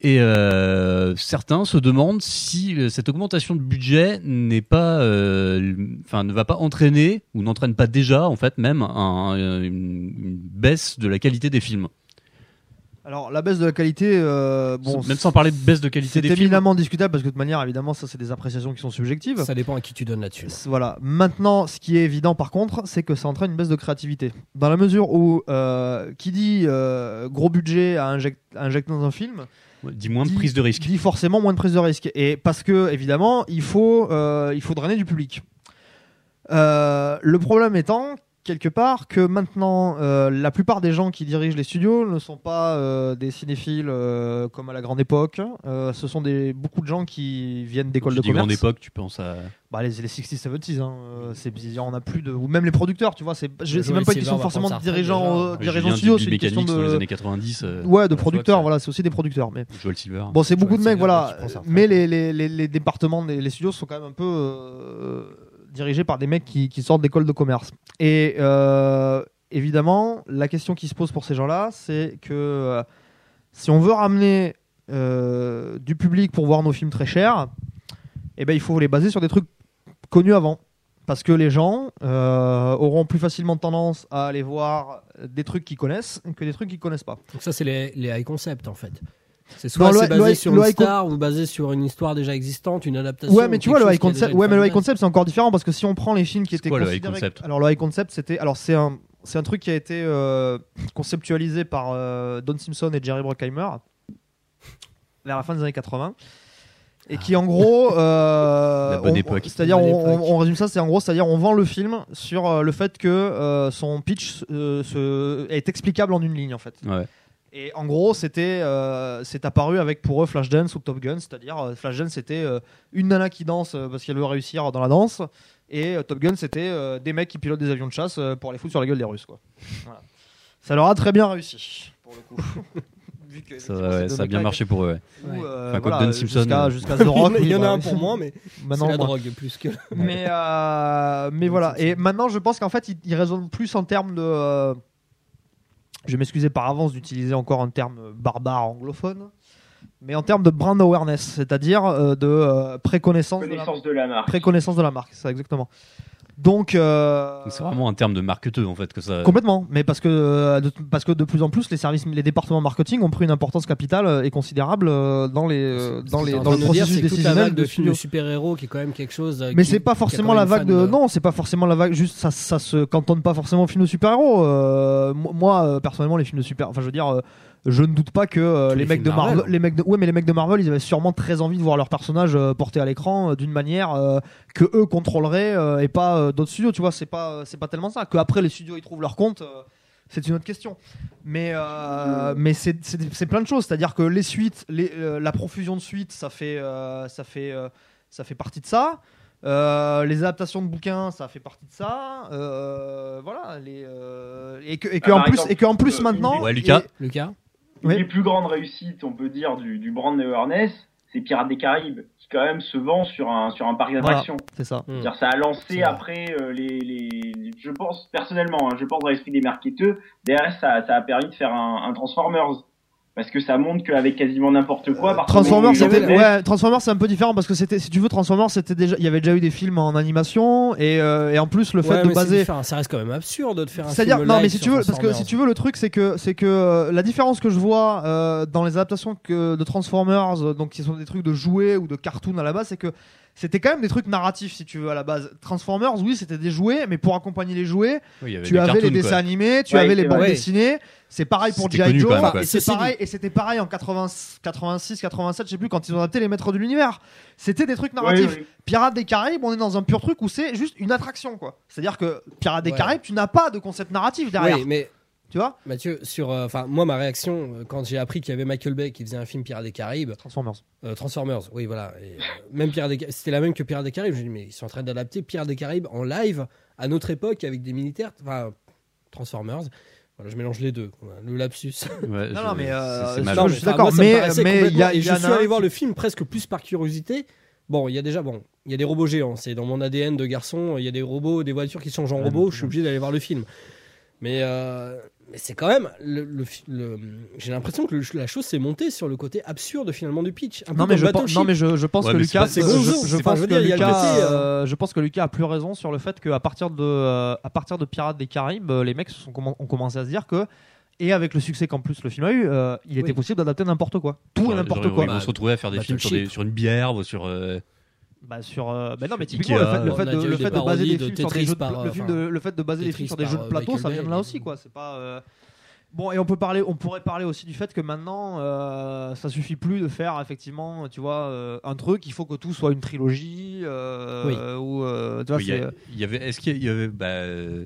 Et euh, certains se demandent si cette augmentation de budget n'est pas, enfin, ne va pas entraîner ou n'entraîne pas déjà, en fait, même un- une, une baisse de la qualité des films. Alors, la baisse de la qualité, euh, bon, même sans parler de baisse de qualité c'est des films. éminemment discutable parce que de toute manière, évidemment, ça, c'est des appréciations qui sont subjectives. Ça dépend à qui tu donnes là-dessus. Voilà. Maintenant, ce qui est évident par contre, c'est que ça entraîne une baisse de créativité. Dans la mesure où, euh, qui dit euh, gros budget à, inject- à injecter dans un film, Dis moins de dit- prise de risque. dit forcément moins de prise de risque. Et parce que, évidemment, il faut, euh, il faut drainer du public. Euh, le problème étant, quelque part, que maintenant, euh, la plupart des gens qui dirigent les studios ne sont pas euh, des cinéphiles euh, comme à la grande époque. Euh, ce sont des, beaucoup de gens qui viennent d'écoles de dis commerce. grande époque, tu penses à. Bah, les, les 60s, 70s, hein, c'est on a plus de ou même les producteurs, tu vois, c'est même pas une Silver question forcément de dirigeants euh, dirigeants studio, c'est une question sur les de années 90. euh, ouais, de producteurs, voilà, c'est aussi des producteurs mais Joel Silver. Bon, c'est beaucoup de mecs, voilà. Mais les, les, les, les départements, des- les studios sont quand même un peu dirigés par des mecs qui, sortent d'écoles de commerce. Et euh, évidemment, la question qui se pose pour ces gens-là, c'est que euh, si on veut ramener euh, du public pour voir nos films très chers, eh ben, il faut les baser sur des trucs connus avant. Parce que les gens auront plus facilement tendance à aller voir des trucs qu'ils connaissent que des trucs qu'ils connaissent pas. Donc ça, c'est les, les high concepts en fait. C'est soit c'est basé sur une star ou basé sur une histoire déjà existante, une adaptation. Ouais, mais tu vois, le high concept, ouais, mais le high concept, c'est encore différent parce que si on prend les films qui étaient quoi, le high considérés. concept? Alors, le high concept, c'était. Alors, c'est un, c'est un truc qui a été euh, conceptualisé par euh, Don Simpson et Jerry Bruckheimer vers la fin des années 80. Et qui, en gros. euh, [LAUGHS] La bonne on- époque. C'est-à-dire, on, on- on résume ça, c'est en gros, c'est-à-dire, on vend le film sur euh, le fait que euh, son pitch euh, se- est explicable en une ligne, en fait. Ouais. Et en gros, c'était, euh, c'est apparu avec pour eux Flashdance ou Top Gun, c'est-à-dire euh, Flashdance c'était euh, une nana qui danse euh, parce qu'elle veut réussir dans la danse, et euh, Top Gun c'était euh, des mecs qui pilotent des avions de chasse euh, pour les foutre sur la gueule des Russes. Quoi. Voilà. Ça leur a très bien réussi, pour le coup. [LAUGHS] Vu que, Ça, ouais, a bien marché pour eux. ouais. où, euh, Enfin, quoi, voilà, Don Simpson, jusqu'à, jusqu'à The Rock. [LAUGHS] Il y en a un pour moi, mais [LAUGHS] maintenant, c'est la moi. drogue plus que. Mais, euh, mais voilà. Et maintenant, je pense qu'en fait, il, il raisonne plus en termes de. Je vais m'excuser par avance d'utiliser encore un terme barbare anglophone, mais en termes de brand awareness, c'est-à-dire euh, de euh, préconnaissance, de la, Connaissance de la marque. préconnaissance de la marque. Ça, exactement. Donc. euh, C'est vraiment un terme de marketeux en fait que ça. Complètement, mais parce que, euh, de, parce que de plus en plus les services, les départements marketing ont pris une importance capitale euh, et considérable euh, dans les, dans les, dans le processus la décisionnel vague de de films de studio. super-héros qui est quand même quelque chose. Mais qui- c'est pas forcément la vague de... Non, c'est pas forcément la vague. Juste, ça, ça se cantonne pas forcément aux films de super-héros. Euh, mo- moi, euh, personnellement, les films de super... Enfin, je veux dire, euh, je ne doute pas que euh, les, les mecs de Marvel... Marvel. Les mecs de... Ouais, mais les mecs de Marvel, ils avaient sûrement très envie de voir leur personnage euh, porté à l'écran euh, d'une manière euh, que eux contrôleraient euh, et pas euh, d'autres studios. Tu vois, c'est pas, c'est pas tellement ça. Que après les studios, ils trouvent leur compte... euh, c'est une autre question. Mais, euh, mais c'est, plein de choses. C'est-à-dire que les suites, les, euh, la profusion de suites, ça fait, euh, ça fait, euh, ça fait partie de ça. Euh, les adaptations de bouquins, ça fait partie de ça. Euh, voilà. Les, euh, et que, et que Ah, en plus, exemple, et que en plus euh, maintenant. Ouais, Lucas. et- Lucas Une Oui. des plus grandes réussites, on peut dire, du, du brand awareness, c'est Pirates des Caraïbes, qui quand même se vend sur un, sur un parc d'attractions. c'est ça. C'est-à-dire, ça a lancé après euh, les, les, je pense personnellement, hein, je pense dans l'esprit des marketeurs, derrière ça, ça a permis de faire un, un Transformers. Parce que ça montre qu'avec quasiment n'importe quoi, moment Transformers, c'était, ouais, Transformers, c'est un peu différent parce que c'était, si tu veux, Transformers, c'était déjà, il y avait déjà eu des films en animation et, euh, et en plus le fait Ouais, de baser. Ça reste quand même absurde de faire un C'est-à-dire, film non, live mais si tu veux, parce que si Transformers. tu veux, le truc, c'est que, c'est que euh, la différence que je vois euh, dans les adaptations que, de Transformers, euh, donc qui sont des trucs de jouets ou de cartoons à la base, c'est que c'était quand même des trucs narratifs, si tu veux, à la base. Transformers, oui, c'était des jouets, mais pour accompagner les jouets, Oui, tu des avais cartoons, les dessins quoi. animés, tu Ouais, avais les bandes vrai. dessinées. C'est pareil pour G.I. Joe. même, et c'est pareil, et c'était pareil en 80 86, 87, je sais plus, quand ils ont adapté les Maîtres de l'Univers. C'était des trucs narratifs. oui. Pirates des Caraïbes, on est dans un pur truc où c'est juste une attraction, quoi. C'est-à-dire que Pirates des Ouais. Caraïbes, tu n'as pas de concept narratif derrière. Oui, mais Tu vois? Mathieu, sur, euh, enfin, moi, ma réaction euh, quand j'ai appris qu'il y avait Michael Bay qui faisait un film Pirates des Caraïbes, Transformers. euh, Transformers, oui, voilà, et, euh, même Pirates des Ca- c'était la même que Pirates des Caraïbes. J'ai dit, mais ils sont en train d'adapter Pirates des Caraïbes en live à notre époque avec des militaires, enfin, Transformers. Voilà, je mélange les deux. Le lapsus. [LAUGHS] Ouais, Non, je- non, mais, euh, je- mais, suis enfin, d'accord, mais- mais y a- y je suis allé un voir le film presque plus par curiosité. Bon, il y a déjà bon, il y a des robots géants, c'est dans mon ADN de garçon. Il y a des robots, des voitures qui changent en Ouais, robots. Je suis obligé d'aller voir le film. Mais, euh, mais c'est quand même le, le fi- le- j'ai l'impression que le- la chose s'est montée sur le côté absurde finalement du pitch. Un Non mais, je non mais je, je pense Ouais, que Lucas, c'est je- pense que dire, Lucas, côté, euh, euh, je pense que Lucas a plus raison sur le fait qu'à partir de, euh, à partir de Pirates des Caraïbes, euh, les mecs se sont commen- ont commencé à se dire que et avec le succès qu'en plus le film a eu, euh, il était Oui. possible d'adapter n'importe quoi, tout et n'importe quoi. Ils vont se retrouver à faire des films sur, des- Battleship. sur une bière ou sur. Bah sur, euh, bah non mais Ikea. typiquement le fait, le fait de, le fait de baser des de films sur des jeux de, par, le film de, le fait de baser des films sur des jeux de euh, plateau, Michael ça vient de là aussi quoi. C'est pas euh, bon et on peut parler, on pourrait parler aussi du fait que maintenant euh, ça suffit plus de faire effectivement, tu vois, euh, un truc. Il faut que tout soit une trilogie euh, Oui. ou euh, tu vois, oui, il y a- c'est- il y avait, est-ce qu'il y avait, bah,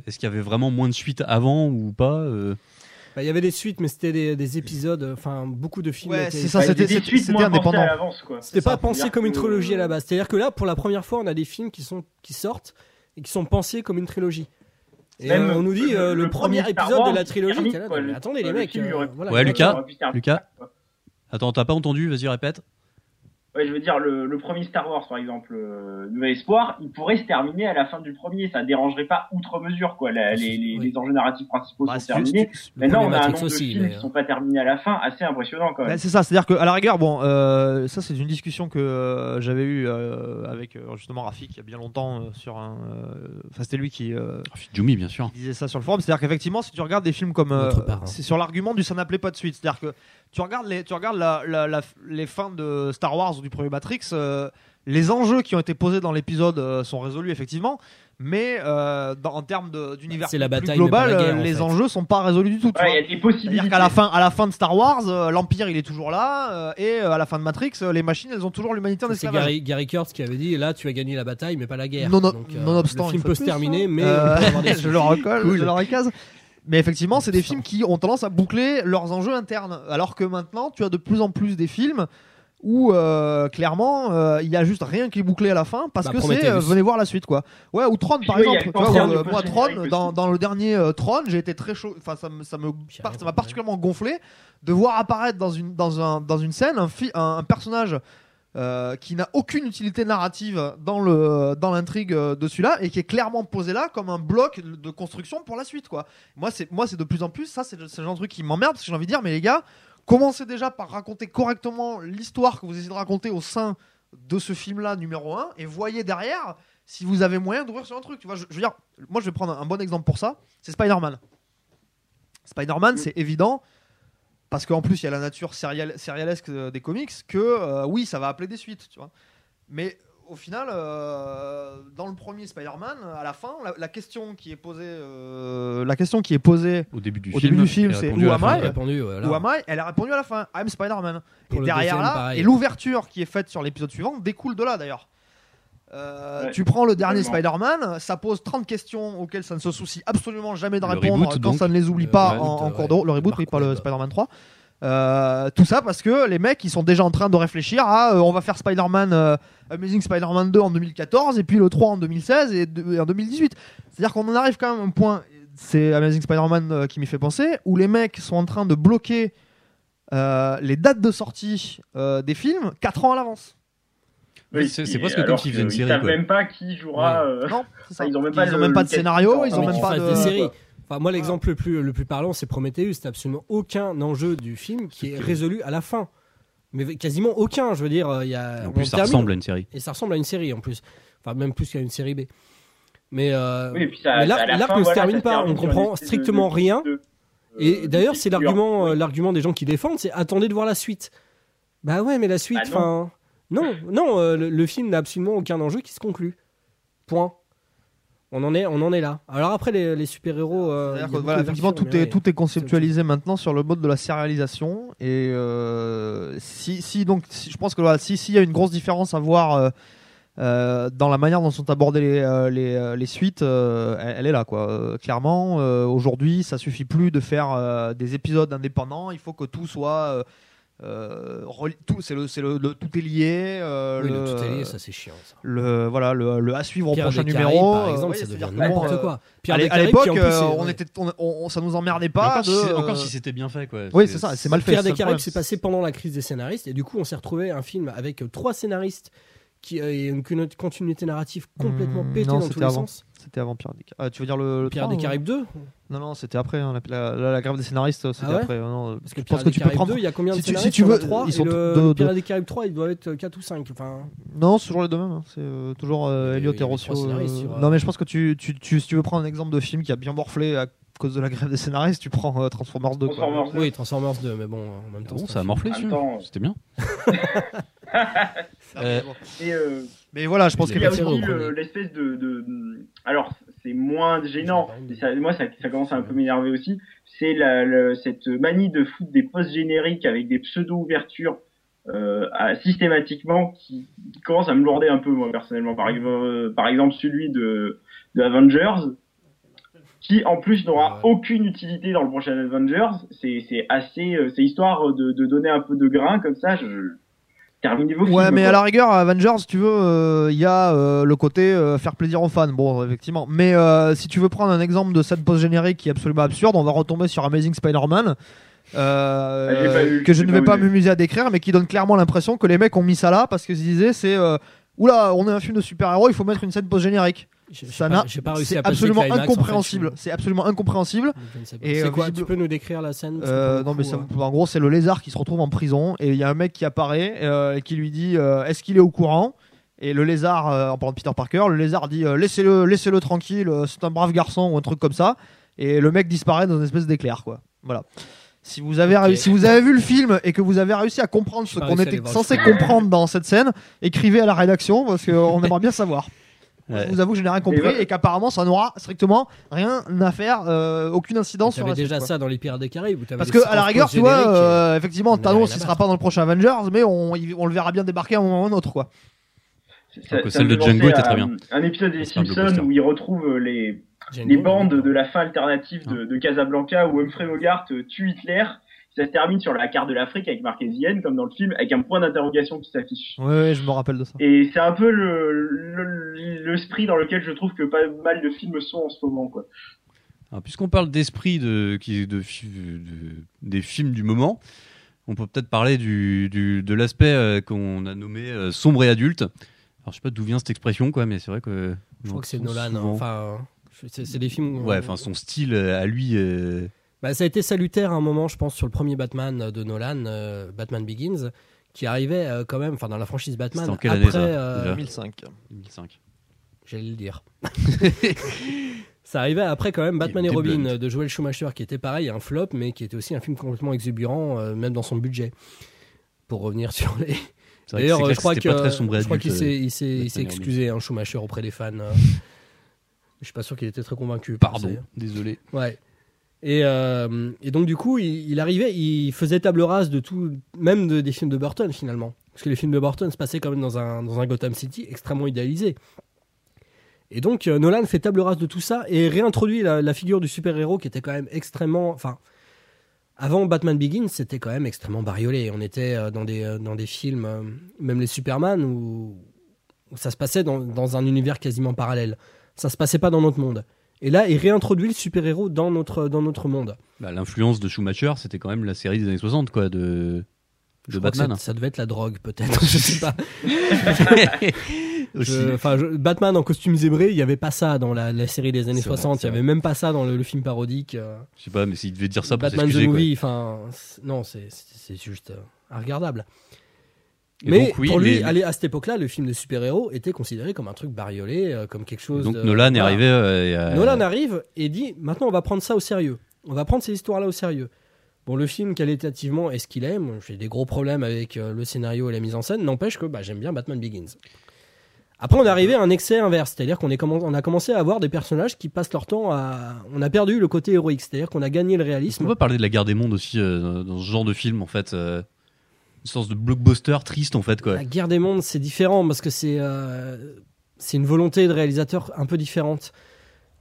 est-ce qu'il y avait vraiment moins de suites avant ou pas euh? Bah, il y avait des suites, mais c'était des, des épisodes. Enfin, beaucoup de films. Ouais, étaient- c'est ça, Bah, c'était- indépendant. à l'avance, quoi. C'était pas ça, pensé comme une trilogie à la base. C'est-à-dire que là, pour la première fois, on a des films qui, sont, qui sortent et qui sont pensés comme une trilogie. Et Même euh, on nous dit euh, le, premier Star épisode Wars, de la il trilogie. termine, t'es là, quoi, mais le- attendez les le mecs. film, euh, voilà. Ouais, Lucas. Lucas Attends, t'as pas entendu Vas-y, répète. Ouais, je veux dire, le, le premier Star Wars, par exemple, euh, Nouvel Espoir, il pourrait se terminer à la fin du premier. Ça dérangerait pas outre mesure, quoi. La- les, les, Oui. les enjeux narratifs principaux Bah, sont terminés. Maintenant, on a un nombre aussi, de films mais, qui euh, sont pas terminés à la fin, assez impressionnant, quand même. Bah, c'est ça, c'est-à-dire que à la rigueur, bon, euh, ça c'est une discussion que euh, j'avais eue euh, avec justement Rafik il y a bien longtemps euh, sur un. euh, Enfin, c'était lui qui, euh, Jumi, bien sûr. qui disait ça sur le forum. C'est-à-dire qu'effectivement, si tu regardes des films comme, euh, parrain. c'est sur l'argument du ça n'appelait pas de suite. C'est-à-dire que tu regardes les, tu regardes la, la- la- les fins de Star Wars ou du premier Matrix. euh, les enjeux qui ont été posés dans l'épisode euh, sont résolus effectivement, mais euh, dans- en termes d'univers c'est plus global, mais pas la guerre, en les fait. enjeux sont pas résolus du tout. Ouais, il y a des possibilités. C'est-à-dire qu'à la fin, à la fin de Star Wars, euh, l'Empire il est toujours là, euh, et euh, à la fin de Matrix, euh, les machines elles ont toujours l'humanité en C'est esclavage. Gary, Gary Kurtz qui avait dit là, tu as gagné la bataille, mais pas la guerre. Non, non- Donc, euh, nonobstant, le film peut se terminer, hein. mais Euh, [LAUGHS] je le recolle, Cool. je le recase. Mais effectivement, c'est des films qui ont tendance à boucler leurs enjeux internes. Alors que maintenant, tu as de plus en plus des films où euh, clairement euh, il y a juste rien qui est bouclé à la fin parce Bah, que c'est euh, venez voir la suite quoi. Ouais ou Tron par Oui, exemple. le Tu vois, euh, moi Tron dans, dans le dernier euh, Tron j'ai été très chaud. Enfin ça me ça me par- ça m'a particulièrement gonflé de voir apparaître dans une dans un dans une scène un, fi- un, un personnage euh, qui n'a aucune utilité narrative dans le dans l'intrigue euh, de celui-là et qui est clairement posé là comme un bloc de construction pour la suite quoi. Moi c'est moi c'est de plus en plus ça c'est le, genre de truc qui m'emmerde parce que j'ai envie de dire mais les gars commencez déjà par raconter correctement l'histoire que vous essayez de raconter au sein de ce film-là numéro 1 et voyez derrière si vous avez moyen d'ouvrir sur un truc. Tu vois, je, je veux dire, moi je vais prendre un bon exemple pour ça, c'est Spider-Man. Spider-Man, c'est évident parce qu'en plus il y a la nature sérial- sérialesque euh, des comics que euh, oui, ça va appeler des suites, tu vois. Mais au final, euh, dans le premier Spider-Man, à la fin, la, la question qui est posée, euh, la question qui est posée Au début du Au film. c'est Who am. I J'ai répondu, voilà. Who am I Elle a répondu à la fin, I'm Spider-Man. Et derrière deuxième, là, pareil. et l'ouverture qui est faite sur l'épisode suivant découle de là d'ailleurs. Euh, Ouais, tu prends le dernier. Spider-Man, ça pose 30 questions auxquelles ça ne se soucie absolument jamais de répondre reboot, quand donc. ça ne les oublie pas en, en ouais. cours de route. Le reboot, oui, pas le. Spider-Man 3. Euh, tout ça parce que les mecs ils sont déjà en train de réfléchir à euh, on va faire Spider-Man euh, Amazing Spider-Man 2 en 2014 et puis le 3 en 2016 et, de- et en 2018 c'est à dire qu'on en arrive quand même à un point c'est Amazing Spider-Man euh, qui m'y fait penser où les mecs sont en train de bloquer euh, les dates de sortie euh, des films 4 ans à l'avance Oui, c'est- presque comme s'ils faisaient une série, Ils savent même pas qui jouera. euh, non [LAUGHS] ça Ils ont même pas ils ont le- même pas de scénario ils ont même pas de quoi. Enfin, moi, l'exemple le plus, le plus parlant, c'est Prometheus. C'est absolument aucun enjeu du film qui est résolu à la fin. Mais quasiment aucun, je veux dire. euh, Il y a, En plus, ça termine- ressemble à une série. Et ça ressemble à une série en plus. Enfin, même plus qu'à une série B. Mais, euh, Oui, et puis ça- mais là- l'arc ne se termine pas, on comprend strictement de- rien. de- et euh, d'ailleurs, c'est l'argument, euh, l'argument des gens qui défendent, c'est attendez de voir la suite. Bah ouais, mais la suite, Bah non. enfin, non, non, euh, le, le film n'a absolument aucun enjeu qui se conclut. Point. On en est, on en est là. Alors après les, les super héros, euh, voilà, effectivement, tout est, tout est conceptualisé maintenant sur le mode de la sérialisation. Et euh, si, si, donc, si- je pense que voilà, si s'il y a une grosse différence à voir euh, dans la manière dont sont abordées les, euh, les, euh, les suites, elle, elle est là. Quoi. Clairement, aujourd'hui, ça suffit plus de faire des épisodes indépendants. Il faut que tout soit. Euh, euh, tout, c'est le, c'est le, le- tout est lié. euh, Oui, le le, tout est lié, ça c'est chiant. Ça. le voilà le, le à suivre au prochain numéro. Par euh, exemple, ouais, ça devient n'importe euh, quoi. L'é- des à l'époque, euh, on ouais. était, on, on- ça nous emmerdait pas. encore, si de, euh, encore si c'était bien fait, quoi. Oui, c'est ça, c'est mal fait. Pirates c'est des ça le Caraïbes, problème. c'est passé pendant la crise des scénaristes, et du coup, on s'est retrouvé un film avec euh, trois scénaristes qui euh, et une, continuité narrative complètement Hmm, pétée non, dans tous les avant. sens. C'était avant Pirates des Caraïbes. Ah, tu veux dire le, le Pirates 3, des ou- Caraïbes 2 Non, non, c'était après. hein, la, la, la- la grève des scénaristes, c'était Ah ouais après. euh, non, Parce que je pense que tu peux prendre. 2, il y a combien de si tu- si scénaristes tu en a veux, trois, ils et sont le deux- deux- Pirates des Caraïbes 3, il doit être 4 ou 5. Enfin, Non, c'est toujours les deux mêmes. hein. C'est euh, toujours euh, Elliot et Rossio. euh, sur, euh, Non, mais je pense que tu, tu, tu- si tu veux prendre un exemple de film qui a bien morflé à cause de la grève des scénaristes, tu prends euh, Transformers 2. quoi. Transformers 2. oui, Transformers 2, mais bon, en même temps. Ah bon, c'est ça a morflé C'était bien. [LAUGHS] Euh. Et, euh, Mais voilà, je pense Il que il y a aussi l'espèce de, Alors, c'est moins gênant. Ça- moi, ça, ça commence à un peu m'énerver aussi. C'est cette manie de foutre des posts génériques avec des pseudo-ouvertures euh, à- systématiquement qui, qui commence à me lourder un peu, moi, personnellement. Par, exemple, euh, par exemple, celui de, de Avengers, qui en plus n'aura Ouais. aucune utilité dans le prochain Avengers. C'est c'est assez. euh, C'est histoire de, de donner un peu de grain, comme ça. Je... Terminez vos Ouais, films, mais quoi. à la rigueur, Avengers, si tu veux, euh, il y a euh, le côté euh, faire plaisir aux fans. Bon, effectivement. Mais euh, si tu veux prendre un exemple de cette pause générique qui est absolument absurde, on va retomber sur Amazing Spider-Man. euh, Ah, que je ne vais pas m'amuser à décrire, mais qui donne clairement l'impression que les mecs ont mis ça là parce qu'ils disaient c'est euh, oula, on est un film de super-héros, il faut mettre une scène post générique. J'ai j'ai Ça n'a, c'est absolument incompréhensible. C'est absolument incompréhensible. Et, quoi visible- Tu peux nous décrire la scène Euh, non mais ça, en gros c'est le lézard qui se retrouve en prison et il y a un mec qui apparaît euh, et qui lui dit euh, est-ce qu'il est au courant? Et le lézard en parlant de Peter Parker le lézard dit laissez-le laissez-le tranquille c'est un brave garçon ou un truc comme ça. Et le mec disparaît dans une espèce d'éclair quoi. Voilà. Si vous avez si vous avez vu le film et que vous avez réussi à comprendre ce qu'on était censé film. comprendre dans cette scène écrivez à la rédaction parce qu'on aimerait bien savoir [LAUGHS] Ouais. je vous avoue que je n'ai rien compris ouais. et qu'apparemment ça n'aura strictement rien à faire euh, aucune incidence sur la suite, déjà quoi. ça dans les Pirates des Caraïbes. Parce que à la rigueur, tu vois, post-génériques, euh, effectivement, Thanos, il sera pas dans le prochain Avengers, mais on, il- on le verra bien débarquer à un moment ou à un autre, quoi. Ça- Donc, celle de Django était très bien. Un épisode des Simpsons où ils retrouvent les, bandes de la fin alternative de, de Casablanca où Humphrey Bogart euh, tue Hitler. Ça se termine sur la carte de l'Afrique avec marqué The End, comme dans le film, avec un point d'interrogation qui s'affiche. Ouais, ouais, je me rappelle de ça. Et c'est un peu le, le, l'esprit dans lequel je trouve que pas mal de films sont en ce moment, quoi. Alors, puisqu'on parle d'esprit de, qui- de, de- des films du moment, on peut peut-être parler du, du- de l'aspect euh, qu'on a nommé euh, sombre et adulte. Alors, je sais pas d'où vient cette expression, quoi, mais c'est vrai que. Je crois que c'est Nolan. hein. Enfin, c'est des films. où- Ouais, enfin, son style euh, à lui. euh, Bah, ça a été salutaire à un moment, je pense, sur le premier Batman de Nolan, euh, Batman Begins, qui arrivait euh, quand même, enfin dans la franchise Batman. En quelle après, année, ça, euh, déjà 2005. 2005. J'allais le dire. [LAUGHS] ça arrivait après quand même Batman et Robin blunt. de Joel Schumacher, qui était pareil, un flop, mais qui était aussi un film complètement exubérant, euh, même dans son budget. Pour revenir [LAUGHS] sur les. D'ailleurs, euh, je crois que je crois qu'il s'est excusé, hein, Schumacher auprès des fans. euh. Je suis pas sûr qu'il était très convaincu. par Pardon, désolé. Ouais. Et, euh, et donc du coup, il, arrivait, il faisait table rase de tout, même de- des films de Burton finalement, parce que les films de Burton se passaient quand même dans un, dans un Gotham City extrêmement idéalisé. Et donc euh, Nolan fait table rase de tout ça et réintroduit la, figure du super-héros qui était quand même extrêmement, enfin, avant Batman Begins, c'était quand même extrêmement bariolé. On était euh, dans des dans des films, même les Superman où, où ça se passait dans, dans un univers quasiment parallèle. Ça se passait pas dans notre monde. Et là, il réintroduit le super-héros dans notre, dans notre monde. Bah, L'influence de Schumacher, c'était quand même la série des années 60, quoi, de, Batman. Ça devait être la drogue, peut-être. [LAUGHS] je sais pas. [LAUGHS] Je- je- Batman en costume zébré, il n'y avait pas ça dans la, la série des années C'est vrai, 60. c'est Il n'y avait même pas ça dans le, le film parodique. euh, Je sais pas, mais s'il devait dire ça pour Batman the. Movie. Enfin, c'est- non, c'est juste euh, regardable. Et Mais donc, oui, pour lui, les- à cette époque-là, le film de super-héros était considéré comme un truc bariolé, euh, comme quelque chose. Donc de- Nolan est arrivé. euh, euh, Nolan arrive et dit maintenant on va prendre ça au sérieux. On va prendre ces histoires-là au sérieux. Bon, le film qualitativement est ce qu'il est. J'ai des gros problèmes avec euh, le scénario et la mise en scène. N'empêche que bah, j'aime bien Batman Begins. Après, on est arrivé à un excès inverse, c'est-à-dire qu'on on a commencé à avoir des personnages qui passent leur temps à. On a perdu le côté héroïque, c'est-à-dire qu'on a gagné le On réalisme. peut parler de la guerre des mondes aussi euh, dans ce genre de film, en fait. euh, une sorte de blockbuster triste, en fait, quoi. La guerre des mondes, c'est différent parce que c'est euh, c'est une volonté de réalisateur un peu différente.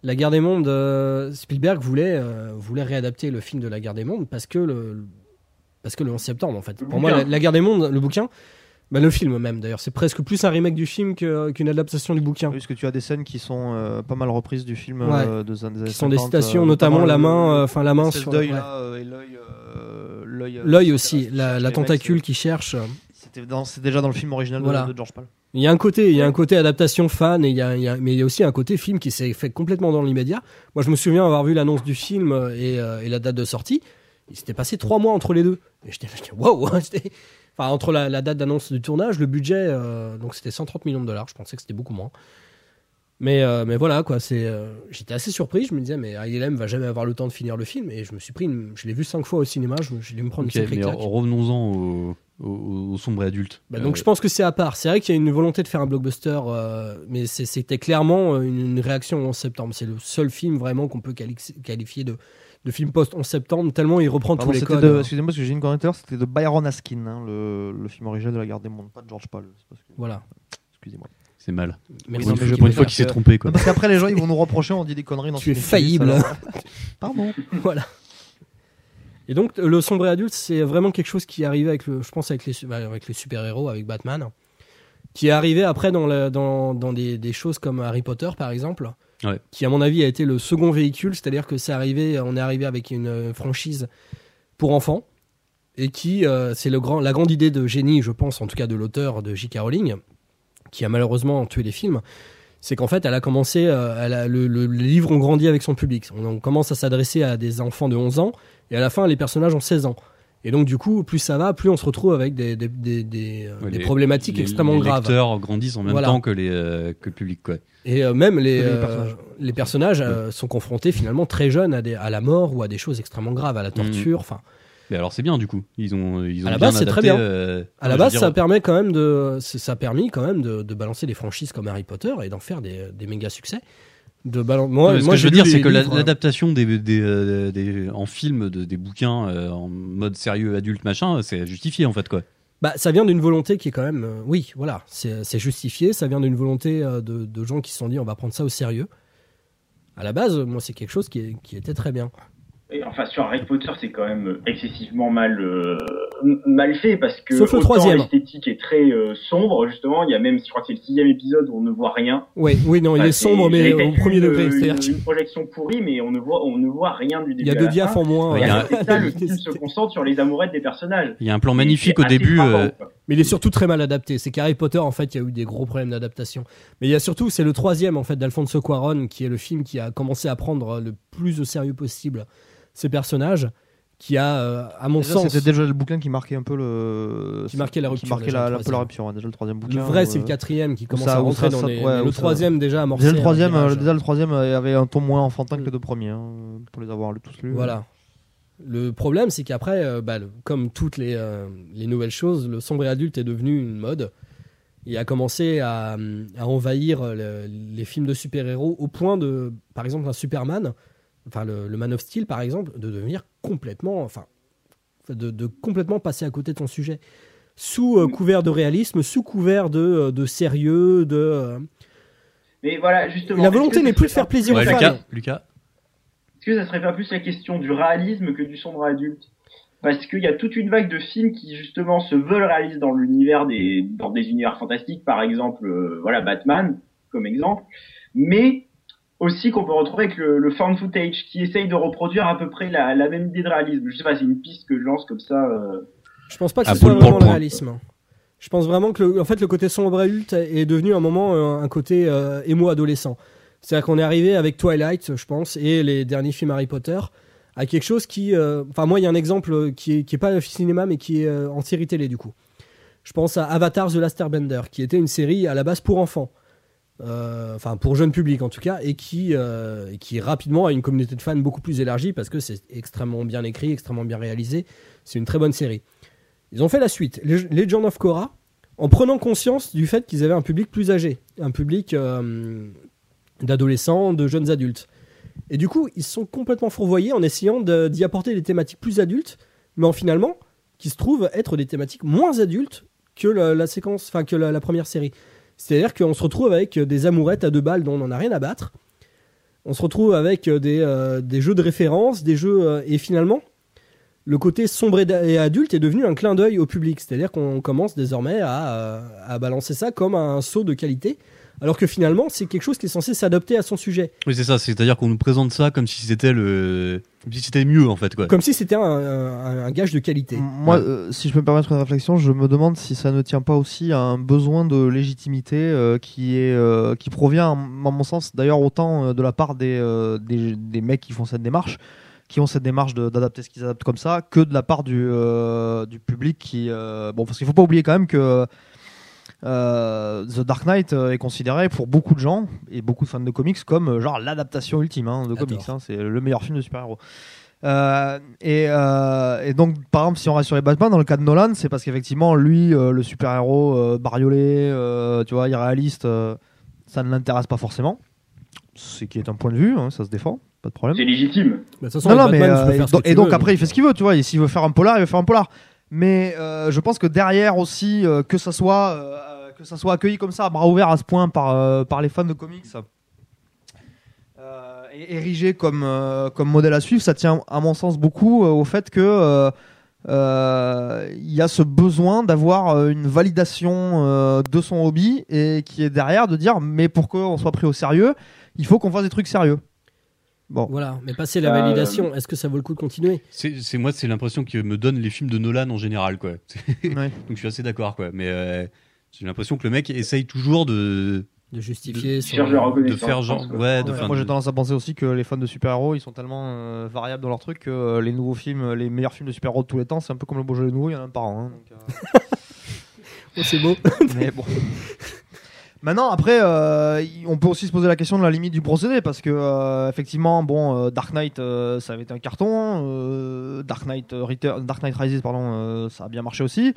La guerre des mondes, euh, Spielberg voulait, euh, voulait réadapter le film de la guerre des mondes parce que le, Parce que le 11 septembre, en fait. Le Pour moi, la guerre des mondes, le bouquin, bah, le film même d'ailleurs, c'est presque plus un remake du film que- qu'une adaptation du bouquin. Oui, parce que tu as des scènes qui sont euh, pas mal reprises du film Ouais. euh, de années Qui sont des 50, citations, euh, notamment la main, enfin la main sur l'œil, l'œil, aussi, la, tentacule qui cherche. C'était déjà dans le film original de- Voilà. de, George Pal. Il y a un côté, il y a un côté adaptation fan, et il y a, il y a- mais il y a aussi un côté film qui s'est fait complètement dans l'immédiat. Moi, je me souviens avoir vu l'annonce du film et, euh, et la date de sortie. Il s'était passé trois mois entre les deux. Et j'étais waouh [LAUGHS] Enfin, entre la, la date d'annonce du tournage, le budget, euh, donc c'était 130 millions de dollars. Je pensais que c'était beaucoup moins. Mais, euh, mais voilà, quoi. C'est, euh, j'étais assez surpris. Je me disais, mais ILM va jamais avoir le temps de finir le film. Et je me suis pris, une- je l'ai vu cinq fois au cinéma. Je, je l'ai me prendre Ok, une sacrée mais claque. revenons-en au, au, au sombre adulte. Bah, donc je pense que c'est à part. C'est vrai qu'il y a une volonté de faire un blockbuster, mais c'était clairement une, une réaction en septembre. C'est le seul film vraiment qu'on peut quali- qualifier de, de film post 11 septembre, tellement il reprend Pardon, tous les codes. de- Excusez-moi parce que j'ai une correcteur, c'était de Byron Askin, hein, le, le film original de la Garde des Mondes, pas de George Pal. c'est parce que- Voilà. Excusez-moi. c'est mal. Merci. non, Pour mais une, pour une fois qu'il s'est trompé, quoi. Non, parce qu'après les gens ils vont nous reprocher, on dit des conneries dans Tu es faillible. alors- [LAUGHS] Pardon. voilà. Et donc le sombre et adulte, c'est vraiment quelque chose qui est arrivé avec le, je pense avec les, bah, avec les super héros, avec Batman, qui est arrivé après dans, la- dans, dans des, des choses comme Harry Potter par exemple, Qui à mon avis a été le second véhicule, c'est-à-dire que c'est arrivé, on est arrivé avec une euh, franchise pour enfants et qui euh, c'est le grand, la grande idée de génie, je pense en tout cas de l'auteur de J.K. Rowling, qui a malheureusement tué les films. C'est qu'en fait, elle a commencé, euh, le, le- les livres ont grandi avec son public. On, on commence à s'adresser à des enfants de 11 ans, et à la fin, les personnages ont 16 ans. Et donc, du coup, plus ça va, plus on se retrouve avec des, des, des, des, Ouais, des les- problématiques les- extrêmement les graves. lecteurs grandissent en même Voilà. temps que, les, euh, que le public, quoi. Et euh, même les, les euh, personnages. les personnages euh, sont confrontés finalement très jeunes à, des, à la mort ou à des choses extrêmement graves, à la torture. Enfin, Mais alors c'est bien du coup. Ils ont, ils ont À la base, c'est très bien. euh, à la base, dire, ça permet quand même de, ça a permis quand même de, de balancer des franchises comme Harry Potter et d'en faire des, des méga succès. De moi, Non, ce que je veux dire, c'est que hein. l'adaptation des, des, euh, des- en film de, des bouquins euh, en mode sérieux adulte machin, c'est justifié en fait quoi. Bah, ça vient d'une volonté qui est quand même, euh, oui, voilà, c'est c'est justifié. Ça vient d'une volonté euh, de, de gens qui se sont dit, on va prendre ça au sérieux. À la base, moi, c'est quelque chose qui, est- qui était très bien. Et enfin, sur Harry Potter, c'est quand même excessivement mal euh, mal fait parce que Sauf le autant l'esthétique est très euh, sombre justement. Il y a même, je crois que c'est le sixième épisode où on ne voit rien. Oui, oui, non, il est sombre, mais au premier degré. Une, une projection pourrie, mais on ne voit, on ne voit rien du début. il y a deux diaphes en moins. Ouais, Et il y a euh, ça, [LAUGHS] le film se concentre sur les amourettes des personnages. Il y a un plan magnifique au début. euh. Mais il est surtout très mal adapté. C'est qu'Harry Potter, en fait, il y a eu des gros problèmes d'adaptation. Mais il y a surtout, c'est le troisième, en fait, d'Alfonso Cuaron, qui est le film qui a commencé à prendre le plus au sérieux possible ces personnages, qui a, euh, à mon Déjà, sens, C'était déjà le bouquin qui marquait un peu le. Qui marquait la Qui rupture, marquait déjà, la, le la, la rupture, déjà le troisième bouquin. le vrai, c'est le euh, quatrième qui commence ça- à rentrer ça- dans ça- les... ouais, le troisième, déjà, amorcé. Déjà le troisième, euh, déjà le troisième avait un ton moins enfantin que les deux premiers, hein, pour les avoir tous lus. Voilà. Le problème, c'est qu'après, bah, le- comme toutes les, les nouvelles choses, le sombre et adulte est devenu une mode. Il a commencé à, à envahir le- les films de super-héros au point de, par exemple, un Superman, enfin le, le Man of Steel, par exemple, de devenir complètement, enfin, de, de complètement passer à côté de son sujet. Sous euh, couvert de réalisme, sous couvert de, de sérieux, de. euh, Mais voilà, justement. La volonté n'est plus de faire plaisir plus aux ouais, fans. Lucas, Lucas. Est-ce que ça serait pas plus la question du réalisme que du sombre adulte Parce qu'il y a toute une vague de films qui justement se veulent réalistes dans l'univers des dans des univers fantastiques, par exemple, euh, voilà Batman comme exemple, mais aussi qu'on peut retrouver avec le, le found footage qui essaye de reproduire à peu près la, la même idée de réalisme. Je sais pas, c'est une piste que je lance comme ça. euh. Je pense pas que ce soit vraiment le réalisme. Je pense vraiment que le, en fait, le côté sombre adulte est devenu un moment euh, un côté euh, émo adolescent. C'est-à-dire qu'on est arrivé avec Twilight, je pense, et les derniers films Harry Potter, à quelque chose qui. euh, Enfin, moi, il y a un exemple qui est, qui est pas cinéma, mais qui est euh, en série télé, du coup. Je pense à Avatar The Last Airbender, qui était une série à la base pour enfants. Euh, Enfin, pour jeune public en tout cas, et qui, euh, qui rapidement a une communauté de fans beaucoup plus élargie parce que c'est extrêmement bien écrit, extrêmement bien réalisé. C'est une très bonne série. Ils ont fait la suite, Leg- Legend of Korra, en prenant conscience du fait qu'ils avaient un public plus âgé, un public euh, d'adolescents, de jeunes adultes. Et du coup, ils sont complètement fourvoyés en essayant d'y apporter des thématiques plus adultes, mais en finalement, qui se trouvent être des thématiques moins adultes que la, séquence, enfin que la première série. C'est-à-dire qu'on se retrouve avec des amourettes à deux balles dont on n'en a rien à battre. On se retrouve avec des, euh, des jeux de référence, des jeux. euh, et finalement, le côté sombre et adulte est devenu un clin d'œil au public. C'est-à-dire qu'on commence désormais à, euh, à balancer ça comme un saut de qualité, alors que finalement, c'est quelque chose qui est censé s'adapter à son sujet. Oui, c'est ça. C'est-à-dire qu'on nous présente ça comme si c'était le, comme si c'était mieux en fait, quoi. Comme si c'était un, un- un gage de qualité. Moi, Ouais. euh, si je peux me permettre une réflexion, je me demande si ça ne tient pas aussi à un besoin de légitimité euh, qui est euh, qui provient, à mon sens, d'ailleurs autant euh, de la part des, euh, des des mecs qui font cette démarche, qui ont cette démarche d'adapter ce qu'ils adaptent comme ça, que de la part du euh, du public qui euh, bon parce qu'il faut pas oublier quand même que euh, The Dark Knight euh, est considéré pour beaucoup de gens et beaucoup de fans de comics comme euh, genre l'adaptation ultime hein, de comics. hein. c'est le meilleur film de super-héros. Euh, et, euh, et donc, par exemple, si on reste sur les Batman, dans le cas de Nolan, c'est parce qu'effectivement, lui, euh, le super-héros euh, bariolé, euh, tu vois, irréaliste, euh, ça ne l'intéresse pas forcément. Ce qui est un point de vue, hein, ça se défend, pas de problème. C'est légitime. Bah, De toute façon, Non, non, mais euh, et, donc- tu et donc veux, après, il fait ce qu'il veut, tu vois. Et s'il veut faire un polar, il veut faire un polar. Mais euh, je pense que derrière aussi, euh, que ça soit euh, que ça soit accueilli comme ça, à bras ouverts à ce point par euh, par les fans de comics. euh, et érigé comme euh, comme modèle à suivre, ça tient à mon sens beaucoup euh, au fait que euh, euh, il y a ce besoin d'avoir euh, une validation euh, de son hobby et qui est derrière de dire mais pour qu'on soit pris au sérieux, il faut qu'on fasse des trucs sérieux. Bon. Voilà, mais passer la Euh, validation, est-ce que ça vaut le coup de continuer? C'est, moi, c'est l'impression que me donnent les films de Nolan en général, quoi. [LAUGHS] Ouais. Donc je suis assez d'accord, quoi. Mais euh, j'ai l'impression que le mec essaye toujours de, de justifier son... de faire je genre, ouais, de Ouais, moi j'ai tendance à penser aussi que les fans de super-héros ils sont tellement euh, variables dans leur truc que euh, les nouveaux films, les meilleurs films de super-héros de tous les temps, c'est un peu comme le Beaujolais nouveau, il y en a un par an. hein, donc, euh, [LAUGHS] Oh, c'est beau. [LAUGHS] mais bon. Maintenant, après, euh, on peut aussi se poser la question de la limite du procédé parce que, euh, effectivement, bon, euh, Dark Knight, euh, ça avait été un carton. euh, Dark Knight, euh, Return- Dark Knight Rises, pardon, euh, ça a bien marché aussi.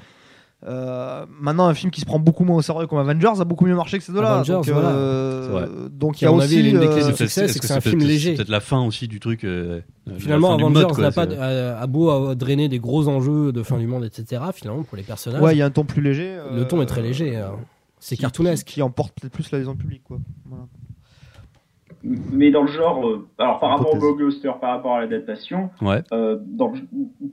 Euh, maintenant, un film qui se prend beaucoup moins au sérieux comme Avengers a beaucoup mieux marché que ces deux-là. Avengers, donc, voilà. euh, donc il y a à aussi. l'une des clés du succès, c'est que c'est un peut-être- film léger. Peut-être la fin aussi du truc. euh, Finalement, Avengers n'a pas, a beau à drainer des gros enjeux de fin du monde, etc. Finalement, pour les personnages, Ouais, il y a un ton plus léger. le ton est très euh, léger. C'est qui- cartoonesque. Qui, qui emporte peut-être plus l'adhésion publique, quoi. Voilà. Mais dans le genre, euh, alors par rapport au blockbuster, par rapport à l'adaptation, Ouais. euh, dans,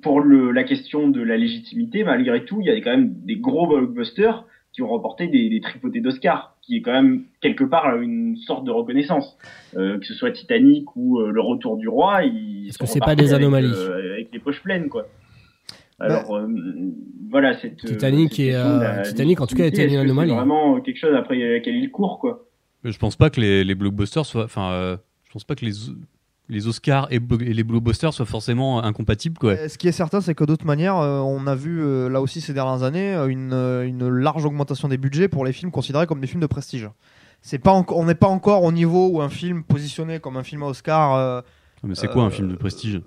pour le, la question de la légitimité, malgré tout, il y a quand même des gros blockbusters qui ont remporté des, des tripotés d'Oscar, qui est quand même quelque part une sorte de reconnaissance. Euh, que ce soit Titanic ou euh, Le Retour du Roi, ils Est-ce sont que c'est pas des avec, anomalies euh, avec les poches pleines, quoi. Alors euh, voilà cette euh, Titanic cette euh, Titanic, en tout cas, était une est-ce que anomalie. C'est vraiment quelque chose après laquelle il court, quoi? Mais je pense pas que les, les blockbusters soient. Enfin, euh, je pense pas que les, les Oscars et, les blockbusters soient forcément incompatibles, quoi. Ce qui est certain, c'est que d'autre manière, euh, on a vu euh, là aussi ces dernières années une, une large augmentation des budgets pour les films considérés comme des films de prestige. C'est pas on n'est pas encore au niveau où un film positionné comme un film à Oscar. euh, Mais c'est quoi un film de prestige?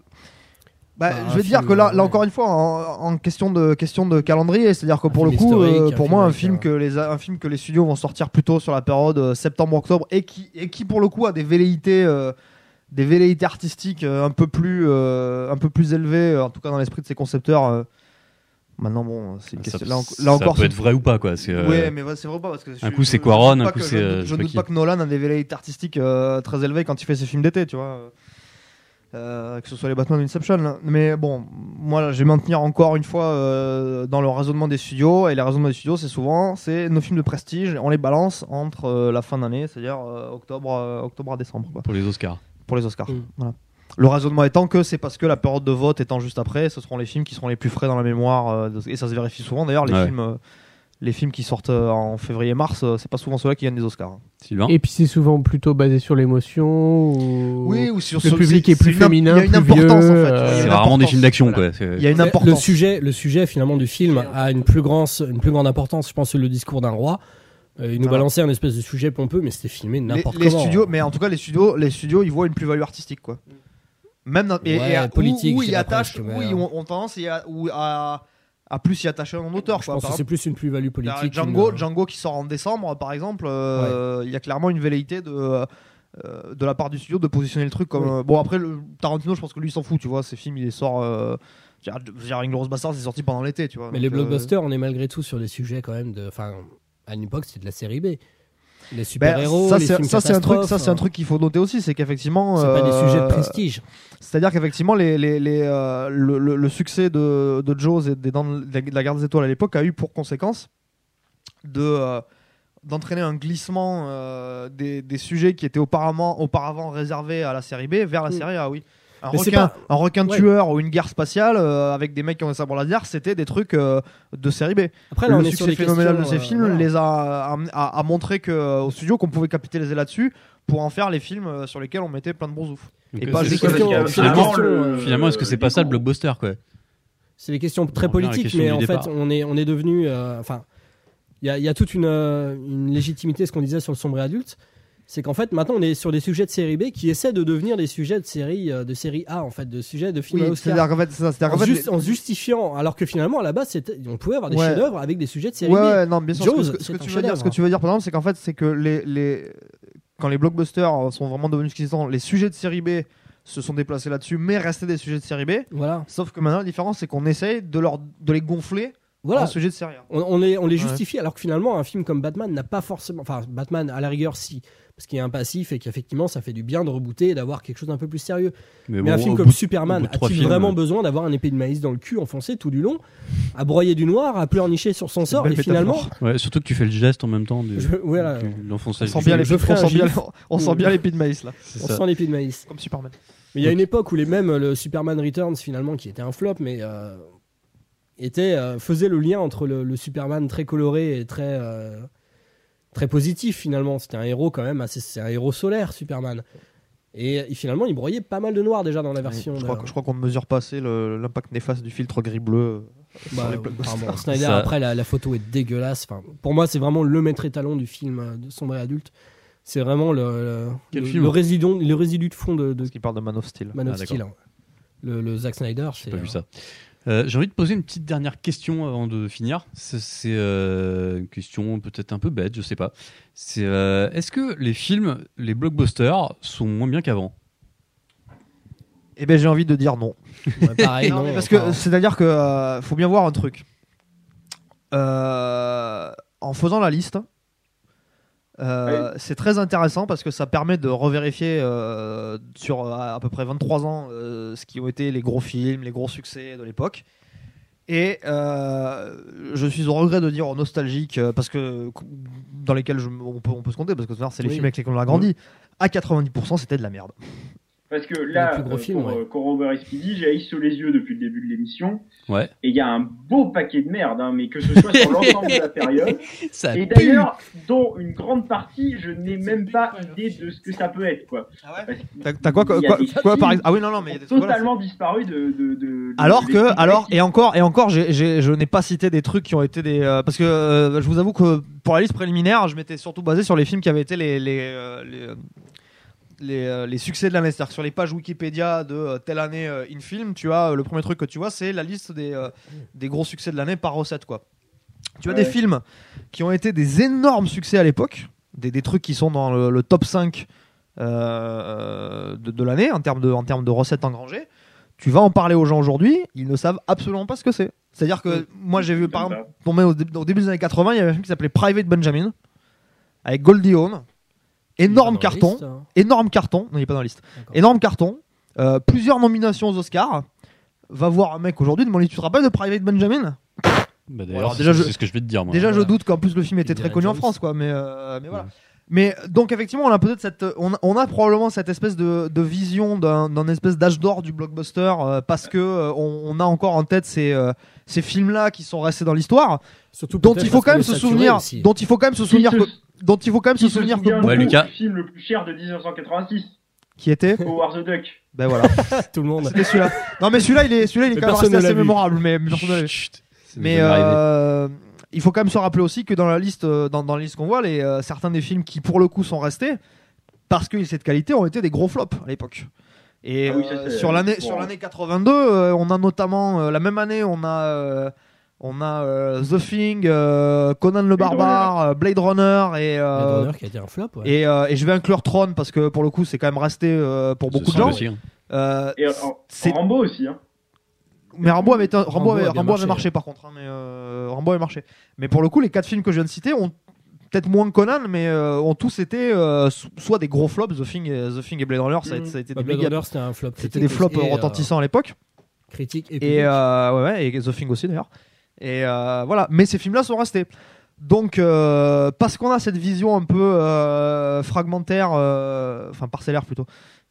Bah, Bah, je vais un dire film, que là, là ouais. encore une fois, en, en question de question de calendrier, c'est-à-dire que Un pour le film coup, euh, pour moi, un film que les un film que les studios vont sortir plutôt sur la période euh, septembre-octobre et qui et qui pour le coup a des velléités euh, des velléités artistiques euh, un peu plus euh, un peu plus élevées, euh, en tout cas dans l'esprit de ses concepteurs. euh. Maintenant, bon, c'est une ça, question. Là, en- ça là encore, peut être vrai ou pas, quoi. Euh, Ouais, mais c'est vrai ou pas parce que je- un coup, c'est Quaron, un coup, c'est, Je, euh, doute- pas que Nolan a des velléités artistiques euh, très élevées quand il fait ses films d'été, tu vois. Euh, que ce soit les Batman ou Inception. là. Mais bon, moi, là, je vais maintenir encore une fois euh, dans le raisonnement des studios. Et les raisonnements des studios, c'est souvent c'est nos films de prestige, on les balance entre euh, la fin d'année, c'est-à-dire euh, octobre, euh, octobre à décembre, quoi, Pour les Oscars. pour les Oscars. Mm. Voilà. Le raisonnement étant que c'est parce que la période de vote étant juste après, ce seront les films qui seront les plus frais dans la mémoire. euh, et ça se vérifie souvent d'ailleurs, les Ouais. films. Les films qui sortent euh, en février-mars, euh, c'est pas souvent ceux-là qui gagnent des Oscars. hein. Sylvain Et puis c'est souvent plutôt basé sur l'émotion ou... Oui, ou sur le ce- public est plus féminin, Il y a une plus importance vieux, en fait. euh, C'est rarement des importance. films d'action, Voilà. quoi. C'est- Il y a une Le importance. sujet, le sujet finalement du film a une plus grande, une plus grande importance. Je pense que le discours d'un roi. Euh, il nous Voilà. balançait un espèce de sujet pompeux, mais c'était filmé Les, n'importe les comment. studios, mais en tout cas les studios, les studios, ils voient une plus-value artistique quoi. Même dans, et, Ouais, et politique, où, où ils attachent, où ils ont, ont tendance et à, ou à, à plus y attacher un auteur. Je quoi. pense que c'est plus une plus-value politique. Django, une- Django qui sort en décembre par exemple, euh, il y a clairement une velléité de euh, de la part du studio de positionner le truc comme euh, bon après le Tarantino je pense que lui il s'en fout tu vois ses films il les sort euh, dire, Inglourious Basterds c'est sorti pendant l'été tu vois Mais les euh, blockbusters, on est malgré tout sur des sujets quand même de. Enfin, à l'époque, c'était de la série B. Les Ben, super-héros, ça les c'est films ça c'est un truc ça c'est un truc qu'il faut noter aussi c'est qu'effectivement C'est pas des euh, sujets de prestige. c'est-à-dire qu'effectivement les, les, les, euh, le, le- le succès de, de Jaws et des Dents de la, de la Guerre des Étoiles à l'époque a eu pour conséquence de euh, d'entraîner un glissement euh, des, des sujets qui étaient auparavant, auparavant réservés à la série B vers la Mm. série A, oui. Un Mais c'est requin, pas- un requin Ouais. tueur ou une guerre spatiale euh, avec des mecs qui ont des sabres laser, c'était des trucs euh, de série B. Après, là, on le est sur succès phénoménal de ces euh, films voilà. les a, a, montré que, au studio qu'on pouvait capitaliser là-dessus pour en faire les films sur lesquels on mettait plein de brousouf. Donc, Et pas juste finalement, questions, euh, finalement, est-ce que c'est pas ça le blockbuster quoi C'est des questions très On politiques, question mais en départ. fait, on est, on est devenu. euh, Enfin, il y a, il y a toute une, euh, une légitimité, ce qu'on disait sur le sombre et adulte. C'est qu'en fait, maintenant, on est sur des sujets de série B qui essaient de devenir des sujets de série, euh, de série A, en fait, de sujets de films à Oui, Oscar. qu'en fait, ça, En, en justifiant, alors que finalement, à la base, on pouvait avoir des Ouais. chefs-d'œuvre avec des sujets de série Ouais, B. ouais, non, bien sûr. ce que- Jaws, ce que, ce c'est que un tu veux dire, ce que tu veux dire, par exemple, c'est qu'en fait, c'est que les, les, quand les blockbusters sont vraiment devenus ce qu'ils sont, les sujets de série B se sont déplacés là-dessus, mais restaient des sujets de série B. Voilà. Sauf que maintenant, la différence, c'est qu'on essaye de, leur, de les gonfler Voilà. en sujet de série A. On, on les, on les Ouais. justifie, alors que finalement, un film comme Batman n'a pas forcément. Enfin, Batman, à la rigueur, si. Parce qu'il y a un passif et qu'effectivement, ça fait du bien de rebooter et d'avoir quelque chose d'un peu plus sérieux. Mais bon, un film comme bout Superman a-t-il films, vraiment euh, besoin d'avoir un épée de maïs dans le cul enfoncé tout du long, à broyer du noir, à pleurnicher sur son sort et finalement. Ouais, surtout que tu fais le geste en même temps de Je- de On l'enfonçage. sent du bien on sent les de maïs là. C'est On ça. sent l'épée de maïs. Comme Superman. Mais il y a une époque où les mêmes, le Superman Returns finalement, qui était un flop, mais euh, était, euh, faisait le lien entre le, le Superman très coloré et très, euh, très positif finalement. C'était un héros quand même, assez- c'est un héros solaire Superman. Et, et finalement, il broyait pas mal de noir déjà dans la version. je crois, de- que- je crois qu'on ne mesure pas assez le- l'impact néfaste du filtre gris-bleu. Bah, sur les euh, blockbusters. pardon, [LAUGHS] Snyder, Ça- après, la, la photo est dégueulasse. Enfin, pour moi, c'est vraiment le maître étalon du film euh, de sombre et adulte. C'est vraiment le, le, Quel le, film le résident, le résidu de fond de, de Parce qu'il parle de Man of Steel. Man of Ah, Steel. hein. Le, le Zack Snyder, J'ai c'est. pas euh, vu ça. Euh, J'ai envie de poser une petite dernière question avant de finir. C'est euh, une question peut-être un peu bête, je sais pas. C'est euh, est-ce que les films, les blockbusters, sont moins bien qu'avant? Eh ben j'ai envie de dire non. ouais, pareil, [LAUGHS] Non, non, mais parce que c'est-à-dire que euh, faut bien voir un truc. Euh, en faisant la liste, euh, c'est très intéressant parce que ça permet de revérifier euh, sur euh, à peu près 23 ans euh, ce qui ont été les gros films, les gros succès de l'époque. Et je suis au regret de dire aux nostalgiques, euh, parce que dans lesquels je- on, peut, on peut se compter, parce que c'est les Oui. films avec lesquels on a grandi, à 90% c'était de la merde. Parce que là, plus gros euh, pour ouais. euh, corroborer Speedy, j'ai sous les yeux depuis le début de l'émission. Ouais. Et il y a un beau paquet de merde, hein, mais que ce soit sur [LAUGHS] l'ensemble de la période. Ça Et d'ailleurs, dont une grande partie, je n'ai même pas idée de ce que ça peut être. Quoi. Parce que T'as quoi, par films exemple Ah oui, non, non, mais il y a des qui ont trucs, voilà, totalement disparu de. de, de- de- Alors de que, alors, et encore, et encore, je n'ai pas cité des trucs qui ont été des, euh, parce que euh, je vous avoue que pour la liste préliminaire, je m'étais surtout basé sur les films qui avaient été les les les, les, euh, les succès de l'année, c'est-à-dire que sur les pages Wikipédia de euh, telle année euh, in film, tu as le premier truc que tu vois, c'est la liste des des gros succès de l'année par recette, quoi. Tu as Ouais. des films qui ont été des énormes succès à l'époque, des, des trucs qui sont dans le, le top 5 euh, de, de l'année en termes de en termes de recettes engrangées tu vas en parler aux gens aujourd'hui, ils ne savent absolument pas ce que c'est. C'est-à-dire que moi j'ai vu par exemple tomber au, dé- au début des années 80, il y avait un film qui s'appait Private Benjamin avec Goldie Hawn. Énorme carton, liste, hein. énorme carton, non il est pas dans la liste. Énorme carton, euh, plusieurs nominations aux Oscars. Va voir un mec aujourd'hui, demande tu te rappelles de Private Benjamin? Bah, D'ailleurs, déjà, c'est ce que je vais te dire. Moi. Déjà, je doute qu'en plus le film était très connu en. France, quoi. Mais, euh, mais voilà. Ouais. Mais donc effectivement, on a peut-être cette, on a, on a probablement cette espèce de, de vision d'un, espèce d'âge d'or du blockbuster euh, parce que euh, on, on a encore en tête ces, euh, ces films-là qui sont restés dans l'histoire, Surtout dont il faut quand même se souvenir, aussi. dont il faut quand même se souvenir que, dont il faut quand même se souvenir que Ouais, beaucoup Lucas. du film le plus cher de 1986, qui était, Howard the Duck. ben voilà, [LAUGHS] tout le monde. c'était celui-là. Non mais celui-là, il est, celui-là, il est Mais quand même assez mémorable, mais. Chut, Mais euh, il faut quand même se rappeler aussi que dans la liste, euh, dans, dans la liste qu'on voit, les, euh, certains des films qui pour le coup sont restés parce qu'ils étaient de qualité ont été des gros flops à l'époque. Et Ah oui, euh, sur l'année sur l'année 82, euh, on a notamment euh, la même année, on a euh, on a euh, The Thing, euh, Conan le Blade barbare, euh, Blade Runner et euh, Blade Runner qui a été un flop. ouais. et, euh, et je vais inclure Tron parce que pour le coup c'est quand même resté euh, pour beaucoup de gens. aussi, hein. Euh, Et en- Rambo aussi. Hein. mais Rambo avait, été- Rambo Rambo avait, marché, par contre. hein, mais euh, Rambo avait marché. Mais pour le coup, les quatre films que je viens de citer ont peut-être moins Conan, mais euh, ont tous été euh, so- soit des gros flops. The Thing, et, The Thing et Blade Runner, ça a, Mm. ça a été Bah, des, Blade méga- Runner, c'était un flop. c'était des flops et, euh, retentissants à l'époque. critique et, Et euh, ouais, et The Thing aussi d'ailleurs. Et euh, voilà, mais ces films-là sont restés. Donc, euh, parce qu'on a cette vision un peu euh, fragmentaire, enfin parcellaire plutôt,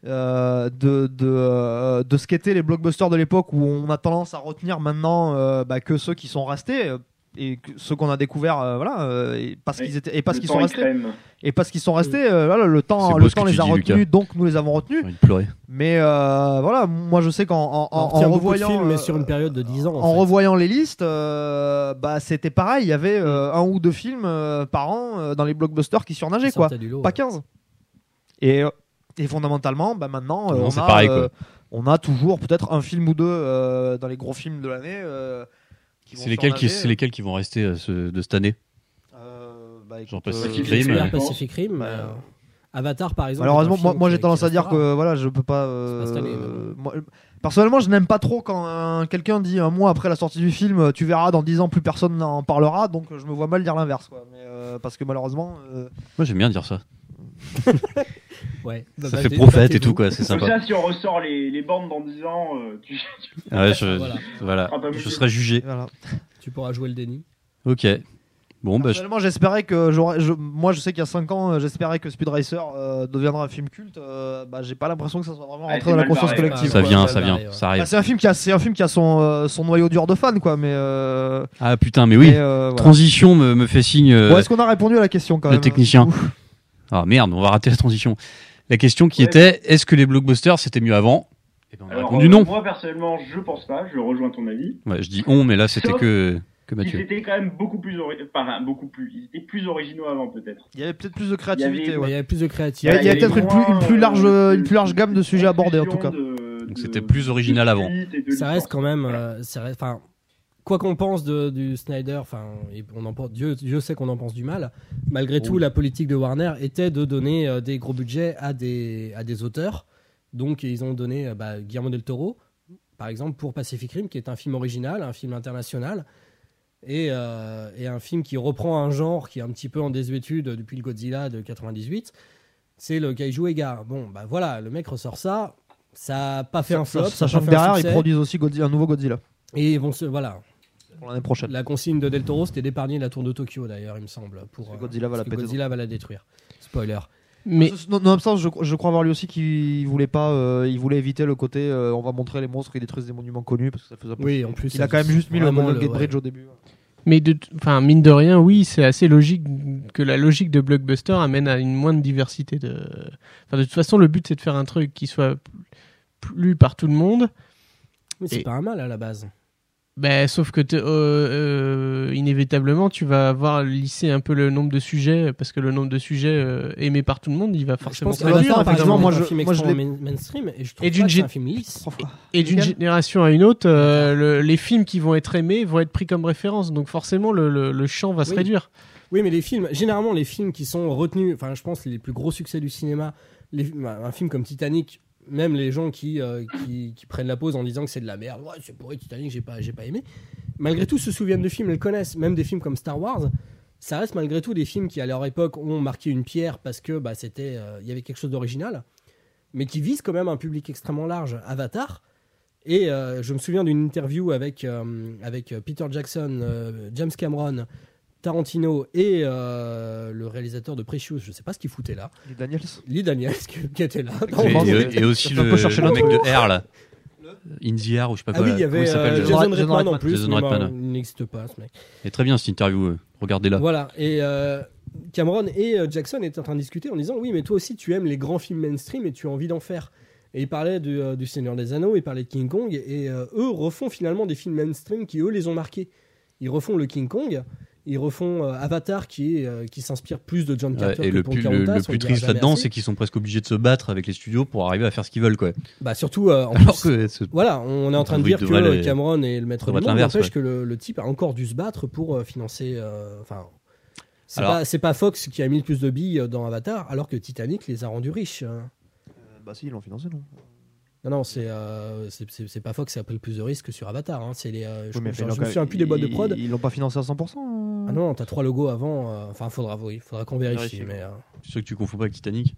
de, de, de ce qu'étaient les blockbusters de l'époque où on a tendance à retenir maintenant bah, que ceux qui sont restés et ceux qu'on a découverts, euh, voilà, euh, et parce Oui. qu'ils étaient et parce Le qu'ils temps sont est restés crème. et parce qu'ils sont restés, euh, voilà, le temps, le temps les a dis, retenus, Lucas. donc nous les avons retenus. J'ai envie de pleurer. Mais euh, voilà, moi je sais qu'en en, revoyant, films, mais sur une période de 10 ans. en en fait. revoyant les listes, euh, bah c'était pareil. Il y avait euh, un ou deux films euh, par an euh, dans les blockbusters qui surnageaient quoi, sortaient du lot, pas ouais. 15. Et, et fondamentalement, bah maintenant, euh, Non, on, a, pareil, euh, on a toujours peut-être un film ou deux euh, dans les gros films de l'année. Qui vont C'est lesquels, qui, c'est lesquels qui vont rester euh, ce- de cette année Euh, bah, Genre Pacific euh, Rim, euh, Pacific Rim. Bah, euh, Avatar, par exemple. Malheureusement, moi, j'ai tendance à dire que voilà, je peux pas. euh, année, moi, personnellement, je n'aime pas trop quand euh, quelqu'un dit un mois après la sortie du film, tu verras dans 10 ans plus personne n'en parlera, donc je me vois mal dire l'inverse, quoi. Mais, euh, parce que malheureusement, euh, Moi j'aime bien dire ça. [LAUGHS] Ouais. Bah, Ça bah, fait prophète et battez-vous. tout quoi, c'est Comme sympa. ça, si on ressort les, les bandes dans 10 ans, euh, tu, Ouais, je, Voilà. voilà. Ah, bah, je oui. serai jugé. voilà. Tu pourras jouer le déni. Ok. Bon bah je- Personnellement, j'espérais que j'aurais. je- moi, je sais qu'il y a 5 ans, euh, j'espérais que Speed Racer euh, deviendra un film culte. euh, bah, j'ai pas l'impression que ça soit vraiment Ah, rentré dans la conscience barré, collective. ça vient, ça vient, ouais. ça Bah, arrive. c'est un film qui a, c'est un film qui a son, euh, son noyau dur de fans, quoi. Mais. euh, Ah putain, mais oui. mais, euh, voilà. Transition me, me fait signe. euh, Bon, est-ce qu'on a répondu à la question quand le même technicien. Ah merde, on va rater la transition. La question qui Ouais. était est-ce que les blockbusters c'était mieux avant? Et ben on a répondu euh, non. Moi, personnellement, je pense pas. Je rejoins ton avis. Ouais, je dis on, mais là c'était que que Ils Mathieu. étaient quand même beaucoup plus, ori- enfin, beaucoup plus. Ils étaient plus originaux avant, peut-être. Il y avait peut-être plus de créativité. Il y avait- ouais. Il y avait plus de Il y créativité. a, il y a avait peut-être une plus, moins, une plus large, euh, une plus large gamme de sujets abordés en tout cas. de- Donc c'était plus original avant. ça reste quand même euh, ça reste- enfin quoi qu'on pense de, du Snyder enfin on en pense- Dieu, Dieu sait qu'on en pense du mal. Malgré tout la politique de Warner était de donner euh, des gros budgets à des à des auteurs. Donc ils ont donné euh, bah, Guillermo del Toro par exemple pour Pacific Rim qui est un film original un film international. Et, euh, et un film qui reprend un genre qui est un petit peu en désuétude depuis le Godzilla de 98 c'est le Kaiju Ega. Bon bah voilà le mec ressort ça. Ça a pas fait un flop Sachant que derrière, ils produisent aussi Godzilla- un nouveau Godzilla. Et ils vont se voilà. Pour l'année prochaine. La consigne de Del Toro, c'était d'épargner la tour de Tokyo d'ailleurs, il me semble, pour Parce que euh, Godzilla va parce la Godzilla va la détruire. Spoiler. Mais Non- Nonobstant, je, je crois voir lui aussi qu'il voulait pas, euh, il voulait éviter le côté, euh, on va montrer les monstres qui détruisent des monuments connus parce que ça faisait un peu Oui, en plus. Il a quand même juste mis le Golden Gate ouais. Bridge au début. Mais de, enfin, mine de rien, oui, c'est assez logique que la logique de blockbuster amène à une moindre diversité de. Enfin, de toute façon, le but c'est de faire un truc qui soit plus par tout le monde. Mais c'est Et- pas un mal à la base. Ben, sauf que euh, euh, inévitablement, tu vas avoir lissé un peu le nombre de sujets parce que le nombre de sujets euh, aimés par tout le monde, il va forcément va réduire. par exemple, moi, je- film moi, je mainstream et je trouve Et pas d'une que c'est un film lisse. Et d'une génération à une autre, euh, le- les films qui vont être aimés vont être pris comme référence. Donc forcément, le, le- le champ va se réduire. Oui, mais les films, généralement les films qui sont retenus, enfin je pense les plus gros succès du cinéma, les- bah, un film comme Titanic, même les gens qui, euh, qui, qui prennent la pause en disant que c'est de la merde, c'est pourri Titanic, j'ai pas, j'ai pas aimé, malgré tout se souviennent de films, ils connaissent, même des films comme Star Wars, ça reste malgré tout des films qui à leur époque ont marqué une pierre parce que bah, c'était, euh, il y avait quelque chose d'original, mais qui visent quand même un public extrêmement large. Avatar. Et euh, je me souviens d'une interview avec, avec Peter Jackson, James Cameron, Tarantino et euh, le réalisateur de Precious, je sais pas ce qu'il foutait là, Les Daniels. Lee Daniels [LAUGHS] qui, qui était là. Et, on pense et- que- et aussi le, le le mec de R là. In the Air ou je sais pas Ah quoi. oui, il y Comment avait s'appelle, euh, le- Jason Jason Redman en plus, Jason mais Redman. il n'existe pas ce mec. Est très bien cette interview. euh, Regardez-la. Voilà, et euh, Cameron et euh, Jackson étaient en train de discuter en disant oui, mais toi aussi tu aimes les grands films mainstream et tu as envie d'en faire. Et ils parlaient du, euh, du Seigneur des Anneaux, ils parlaient de King Kong, et euh, eux refont finalement des films mainstream qui eux les ont marqués. Ils refont le King Kong, ils refont euh, Avatar qui, est, euh, qui s'inspire plus de John Ouais, Carter et que le plus, le, Pocahontas, le plus triste là-dedans, c'est qu'ils sont presque obligés de se battre avec les studios pour arriver à faire ce qu'ils veulent. Quoi. Bah surtout, euh, en Alors [LAUGHS] plus, que ce- Voilà, on est en train de dire que Cameron est le maître du monde, n'empêche ouais. que le, le type a encore dû se battre pour euh, financer. euh, Enfin, c'est Alors- pas, c'est pas Fox qui a mis le plus de billes dans Avatar, alors que Titanic les a rendus riches. hein. bah si, ils l'ont financé, non? Non, non, c'est euh, c'est- pas Fox qui a pris le plus de risques sur Avatar. hein. C'est les, euh, je, Oui, me souviens plus des boîtes de prod. Ils l'ont pas financé à 100%. euh Ah non, non, t'as trois logos avant. euh, Enfin, faudra, oui, faudra qu'on vérifie. Vérifier. Mais, euh, Je suis sûr que tu confonds pas avec Titanic.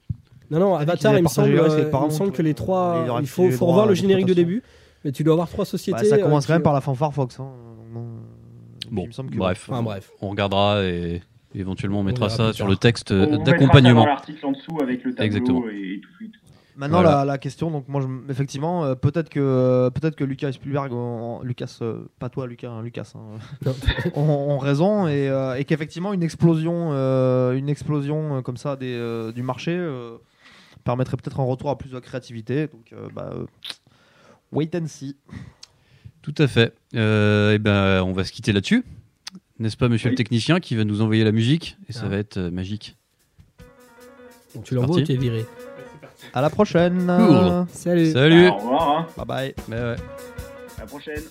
Non, non, Avatar, il me semble, euh, il me semble que les trois. Il faut, revoir le générique de début. Mais tu dois avoir trois sociétés. Bah, ça commence euh, quand même par la fanfare Fox. hein. Bon, il me semble que- bref. Enfin, bref. On regardera et éventuellement on mettra ça sur le texte d'accompagnement. dans l'article en dessous avec le tableau Exactement. et tout. et tout. Maintenant, Voilà. la, la question, donc moi, je- effectivement, euh, peut-être que peut-être que Lucas et Spielberg, ont- Lucas, euh, pas toi, Lucas, hein, Lucas, hein, [LAUGHS] ont, ont raison et, euh, et qu'effectivement une explosion, euh, une explosion euh, comme ça des, euh, du marché euh, permettrait peut-être un retour à plus de créativité. Donc, euh, bah, euh, wait and see. Tout à fait. Euh, et ben, on va se quitter là-dessus. N'est-ce pas, monsieur Oui. le technicien, qui va nous envoyer la musique? Et ça Ah. va être euh, magique. Donc, tu l'envoies ou parti. t'es viré? À la prochaine. Cool. Salut. Salut Au revoir, hein. Bye bye. Bah ouais. à la prochaine.